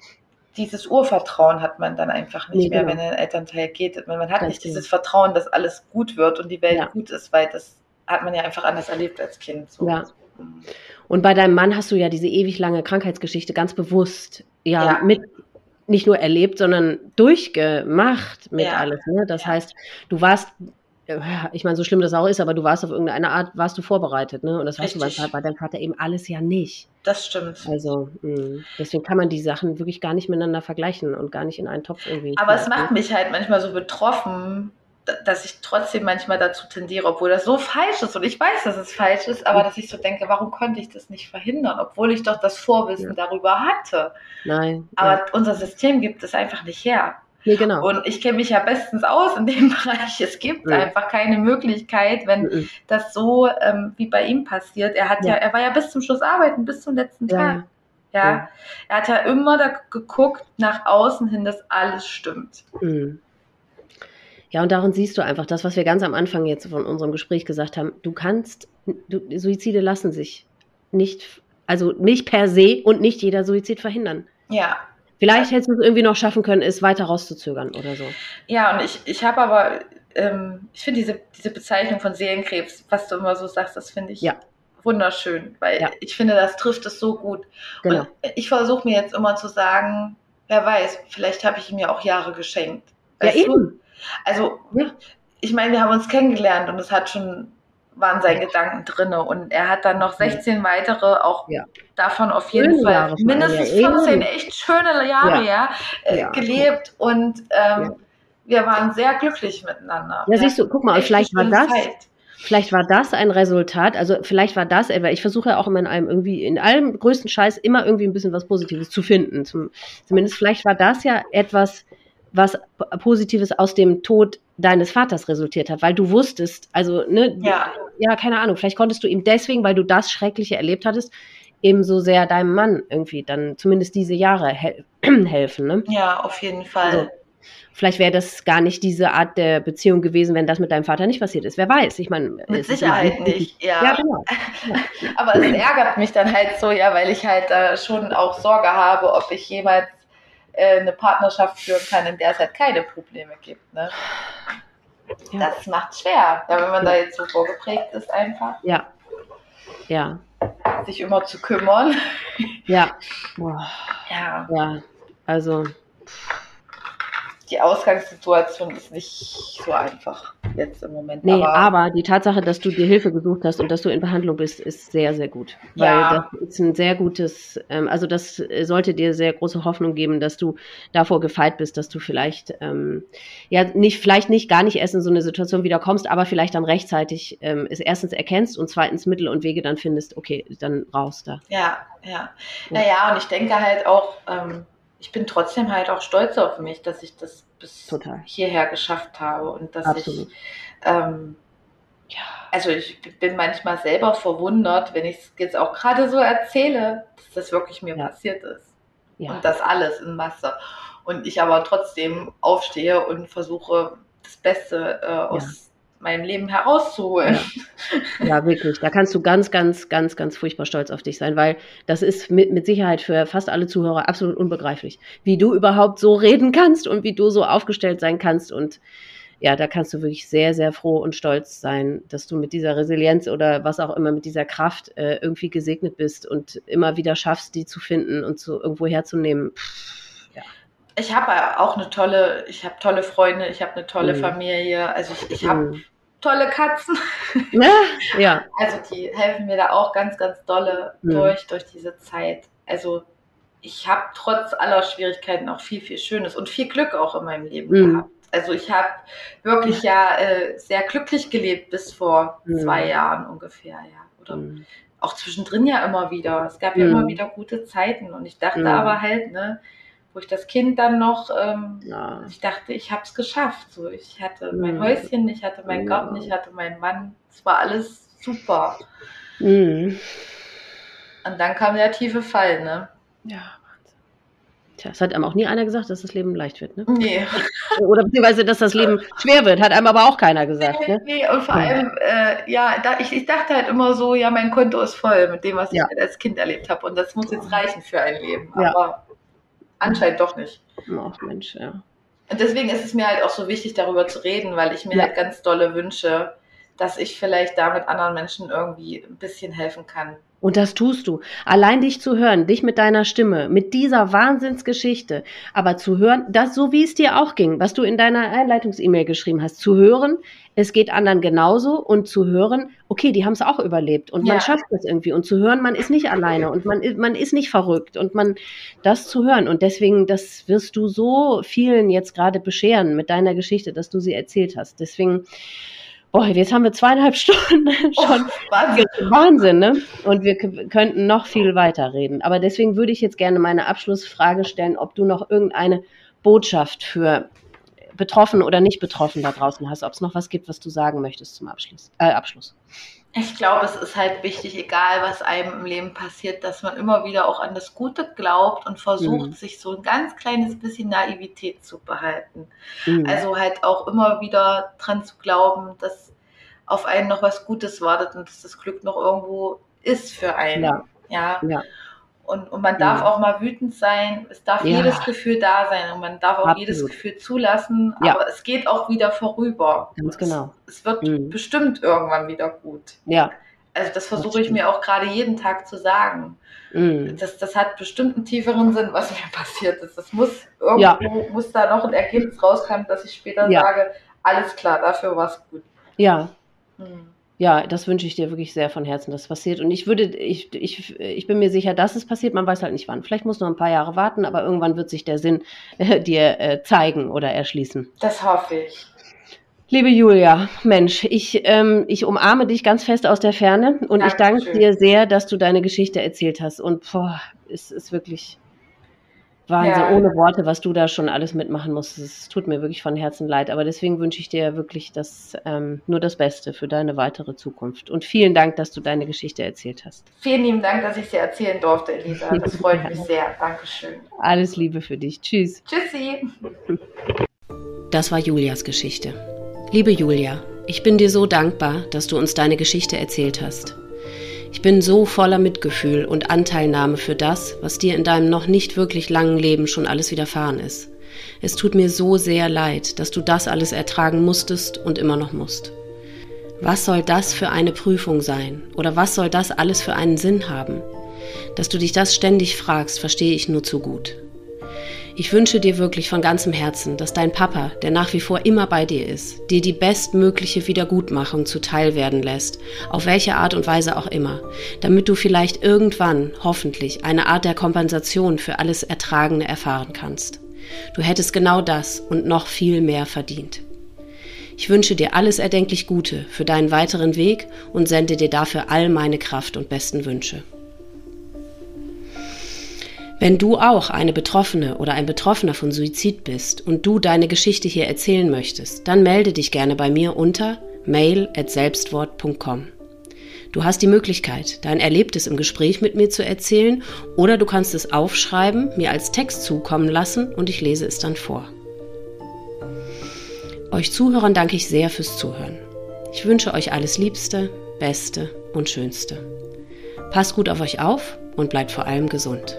dieses Urvertrauen hat man dann einfach nicht nee, mehr, genau. wenn ein Elternteil geht. Man, man hat Ganz nicht dieses Vertrauen, dass alles gut wird und die Welt ja. gut ist, weil das hat man ja einfach anders erlebt als Kind. So. Ja. Mhm. Und bei deinem Mann hast du ja diese ewig lange Krankheitsgeschichte ganz bewusst ja, ja. mit nicht nur erlebt, sondern durchgemacht mit ja. alles. Ne? Das heißt, du warst, ich meine, so schlimm das auch ist, aber du warst auf irgendeine Art, warst du vorbereitet, ne? Und das Richtig. hast du bei, deinem Vater eben alles ja nicht. Das stimmt. Also mh. deswegen kann man die Sachen wirklich gar nicht miteinander vergleichen und gar nicht in einen Topf irgendwie. Aber es macht mich halt manchmal so betroffen, dass ich trotzdem manchmal dazu tendiere, obwohl das so falsch ist und ich weiß, dass es falsch ist, aber dass ich so denke, warum konnte ich das nicht verhindern, obwohl ich doch das Vorwissen ja. darüber hatte. Nein. Aber ja. unser System gibt es einfach nicht her. Nee, genau. Und ich kenne mich ja bestens aus in dem Bereich. Es gibt ja. einfach keine Möglichkeit, wenn mhm. das so ähm, wie bei ihm passiert. Er hat ja. ja. er war ja bis zum Schluss arbeiten, bis zum letzten Tag. Ja. Er hat ja immer da geguckt nach außen hin, dass alles stimmt. Mhm. Ja, und darin siehst du einfach das, was wir ganz am Anfang jetzt von unserem Gespräch gesagt haben. Du kannst, du, Suizide lassen sich nicht, also nicht per se und nicht jeder Suizid verhindern. Ja. Vielleicht hättest du es irgendwie noch schaffen können, es weiter rauszuzögern oder so. Ja, und ich, ich habe aber, ähm, ich finde diese, diese Bezeichnung von Seelenkrebs, was du immer so sagst, das finde ich ja. wunderschön, weil ja. ich finde, das trifft es so gut. Genau. Und ich versuche mir jetzt immer zu sagen, wer weiß, vielleicht habe ich ihm ja auch Jahre geschenkt. Weißt ja, eben. Du? Also, ich meine, wir haben uns kennengelernt und es hat schon, waren seine Gedanken drin. Und er hat dann noch 16 weitere, auch ja. davon auf jeden schöne Fall Jahre mindestens 14 echt schöne Jahre, ja, äh, ja gelebt. Und ähm, wir waren sehr glücklich miteinander. Ja, siehst du, guck mal, vielleicht war das. Zeit. Vielleicht war das ein Resultat, also vielleicht war das etwa, ich versuche ja auch immer in allem irgendwie, in allem größten Scheiß immer irgendwie ein bisschen was Positives zu finden. Zum, zumindest vielleicht war das ja etwas, was Positives aus dem Tod deines Vaters resultiert hat, weil du wusstest, also, ne, ja. ja, keine Ahnung, vielleicht konntest du ihm deswegen, weil du das Schreckliche erlebt hattest, ebenso sehr deinem Mann irgendwie dann zumindest diese Jahre hel helfen, ne? Ja, auf jeden Fall. Also, vielleicht wäre das gar nicht diese Art der Beziehung gewesen, wenn das mit deinem Vater nicht passiert ist. Wer weiß? Ich meine, mit Sicherheit nicht. Ja. ja genau. Aber es ärgert mich dann halt so, ja, weil ich halt äh, schon auch Sorge habe, ob ich jemals äh, eine Partnerschaft führen kann, in der es halt keine Probleme gibt. Ne? Ja. Das macht schwer, wenn man da jetzt so vorgeprägt ist einfach. Ja. Ja. Sich immer zu kümmern. Ja. Ja. Ja. Also die Ausgangssituation ist nicht so einfach jetzt im Moment. Nee, aber, aber, die Tatsache, dass du dir Hilfe gesucht hast und dass du in Behandlung bist, ist sehr, sehr gut. Weil ja. das ist ein sehr gutes, ähm, also das sollte dir sehr große Hoffnung geben, dass du davor gefeit bist, dass du vielleicht, ähm, ja, nicht, vielleicht nicht, gar nicht erst in so eine Situation wieder kommst, aber vielleicht dann rechtzeitig ähm, es erstens erkennst und zweitens Mittel und Wege dann findest, okay, dann raus da. Ja, ja. Naja, und ich denke halt auch, ähm, ich bin trotzdem halt auch stolz auf mich, dass ich das bis Total. hierher geschafft habe und dass Absolut. ich ähm, ja, also ich bin manchmal selber verwundert, wenn ich es jetzt auch gerade so erzähle, dass das wirklich mir ja. passiert ist. Ja. Und das alles in Masse. Und ich aber trotzdem aufstehe und versuche, das Beste äh, aus meinem Leben herauszuholen. Ja. ja. wirklich. Da kannst du ganz, ganz, ganz, ganz furchtbar stolz auf dich sein, weil das ist mit, mit Sicherheit für fast alle Zuhörer absolut unbegreiflich, wie du überhaupt so reden kannst und wie du so aufgestellt sein kannst. Und ja, da kannst du wirklich sehr, sehr froh und stolz sein, dass du mit dieser Resilienz oder was auch immer, mit dieser Kraft äh, irgendwie gesegnet bist und immer wieder schaffst, die zu finden und zu irgendwo herzunehmen. ja. Ich habe auch eine tolle, ich habe tolle Freunde, ich habe eine tolle mhm. Familie. Also ich, ich habe mhm tolle Katzen. Ja, ja. Also die helfen mir da auch ganz, ganz dolle mhm. durch, durch diese Zeit. Also ich habe trotz aller Schwierigkeiten auch viel, viel Schönes und viel Glück auch in meinem Leben mhm. gehabt. Also ich habe wirklich ja äh, sehr glücklich gelebt bis vor mhm. zwei Jahren ungefähr, ja. Oder mhm. auch zwischendrin ja immer wieder. Es gab ja immer mhm. wieder gute Zeiten und ich dachte aber halt, ne, wo ich das Kind dann noch, ähm, ja. ich dachte, ich habe es geschafft. So, ich hatte mein Häuschen, ich hatte meinen ja. Garten, ich hatte meinen Mann. Es war alles super. Mhm. Und dann kam der tiefe Fall, ne? Ja. Tja, es hat einem auch nie einer gesagt, dass das Leben leicht wird, ne? Nee. Oder beziehungsweise, dass das Leben schwer wird, hat einem aber auch keiner gesagt, ne? Nee, und vor allem, äh, ja, da, ich, ich dachte halt immer so, ja, mein Konto ist voll mit dem, was ich halt als Kind erlebt habe und das muss jetzt reichen für ein Leben. Aber anscheinend doch nicht. Ach Mensch, ja. Und deswegen ist es mir halt auch so wichtig, darüber zu reden, weil ich mir ja. halt ganz dolle wünsche, dass ich vielleicht damit anderen Menschen irgendwie ein bisschen helfen kann. Und das tust du. Allein dich zu hören, dich mit deiner Stimme, mit dieser Wahnsinnsgeschichte, aber zu hören, das so wie es dir auch ging, was du in deiner Einleitungs-E-Mail geschrieben hast, zu hören, es geht anderen genauso und zu hören, okay, die haben es auch überlebt und ja. man schafft es irgendwie und zu hören, man ist nicht alleine und man, man ist nicht verrückt und man das zu hören und deswegen, das wirst du so vielen jetzt gerade bescheren mit deiner Geschichte, dass du sie erzählt hast. Deswegen, boah, jetzt haben wir zweieinhalb Stunden schon. Oh, Wahnsinn. Wahnsinn, ne? Und wir könnten noch viel weiter reden. Aber deswegen würde ich jetzt gerne meine Abschlussfrage stellen, ob du noch irgendeine Botschaft für betroffen oder nicht betroffen da draußen hast, ob es noch was gibt, was du sagen möchtest zum Abschluss. Äh, Abschluss. Ich glaube, es ist halt wichtig, egal was einem im Leben passiert, dass man immer wieder auch an das Gute glaubt und versucht, mhm. sich so ein ganz kleines bisschen Naivität zu behalten. Mhm. Also halt auch immer wieder dran zu glauben, dass auf einen noch was Gutes wartet und dass das Glück noch irgendwo ist für einen. Ja. ja. ja. Und, und man darf ja. auch mal wütend sein. Es darf ja. jedes Gefühl da sein und man darf auch Absolut. jedes Gefühl zulassen. Ja. Aber es geht auch wieder vorüber. Ganz genau. Es, es wird mhm. bestimmt irgendwann wieder gut. Ja. Also das versuche ich mir auch gerade jeden Tag zu sagen. Mhm. Das, das hat bestimmt einen tieferen Sinn, was mir passiert ist. Das muss irgendwo muss da noch ein Ergebnis rauskommen, dass ich später sage, alles klar, dafür war es gut. Ja. Mhm ja, das wünsche ich dir wirklich sehr von Herzen, dass es passiert. Und ich würde, ich, ich, ich bin mir sicher, dass es passiert. Man weiß halt nicht wann. Vielleicht muss noch ein paar Jahre warten, aber irgendwann wird sich der Sinn äh, dir äh, zeigen oder erschließen. Das hoffe ich. Liebe Julia, Mensch, ich, ähm, ich umarme dich ganz fest aus der Ferne und Dankeschön. ich danke dir sehr, dass du deine Geschichte erzählt hast. Und boah, es ist wirklich Wahnsinn, ja. ohne Worte, was du da schon alles mitmachen musst. Es tut mir wirklich von Herzen leid. Aber deswegen wünsche ich dir wirklich das, ähm, nur das Beste für deine weitere Zukunft. Und vielen Dank, dass du deine Geschichte erzählt hast. Vielen lieben Dank, dass ich sie erzählen durfte, Elisa. Das freut mich sehr. Dankeschön. Alles Liebe für dich. Tschüss. Tschüssi. Das war Julias Geschichte. Liebe Julia, ich bin dir so dankbar, dass du uns deine Geschichte erzählt hast. Ich bin so voller Mitgefühl und Anteilnahme für das, was dir in deinem noch nicht wirklich langen Leben schon alles widerfahren ist. Es tut mir so sehr leid, dass du das alles ertragen musstest und immer noch musst. Was soll das für eine Prüfung sein? Oder was soll das alles für einen Sinn haben? Dass du dich das ständig fragst, verstehe ich nur zu gut. Ich wünsche dir wirklich von ganzem Herzen, dass dein Papa, der nach wie vor immer bei dir ist, dir die bestmögliche Wiedergutmachung zuteil werden lässt, auf welche Art und Weise auch immer, damit du vielleicht irgendwann, hoffentlich, eine Art der Kompensation für alles Ertragene erfahren kannst. Du hättest genau das und noch viel mehr verdient. Ich wünsche dir alles erdenklich Gute für deinen weiteren Weg und sende dir dafür all meine Kraft und besten Wünsche. Wenn du auch eine Betroffene oder ein Betroffener von Suizid bist und du deine Geschichte hier erzählen möchtest, dann melde dich gerne bei mir unter mail@selbstwort.com. Du hast die Möglichkeit, dein Erlebtes im Gespräch mit mir zu erzählen oder du kannst es aufschreiben, mir als Text zukommen lassen und ich lese es dann vor. Euch Zuhörern danke ich sehr fürs Zuhören. Ich wünsche euch alles Liebste, Beste und Schönste. Passt gut auf euch auf und bleibt vor allem gesund.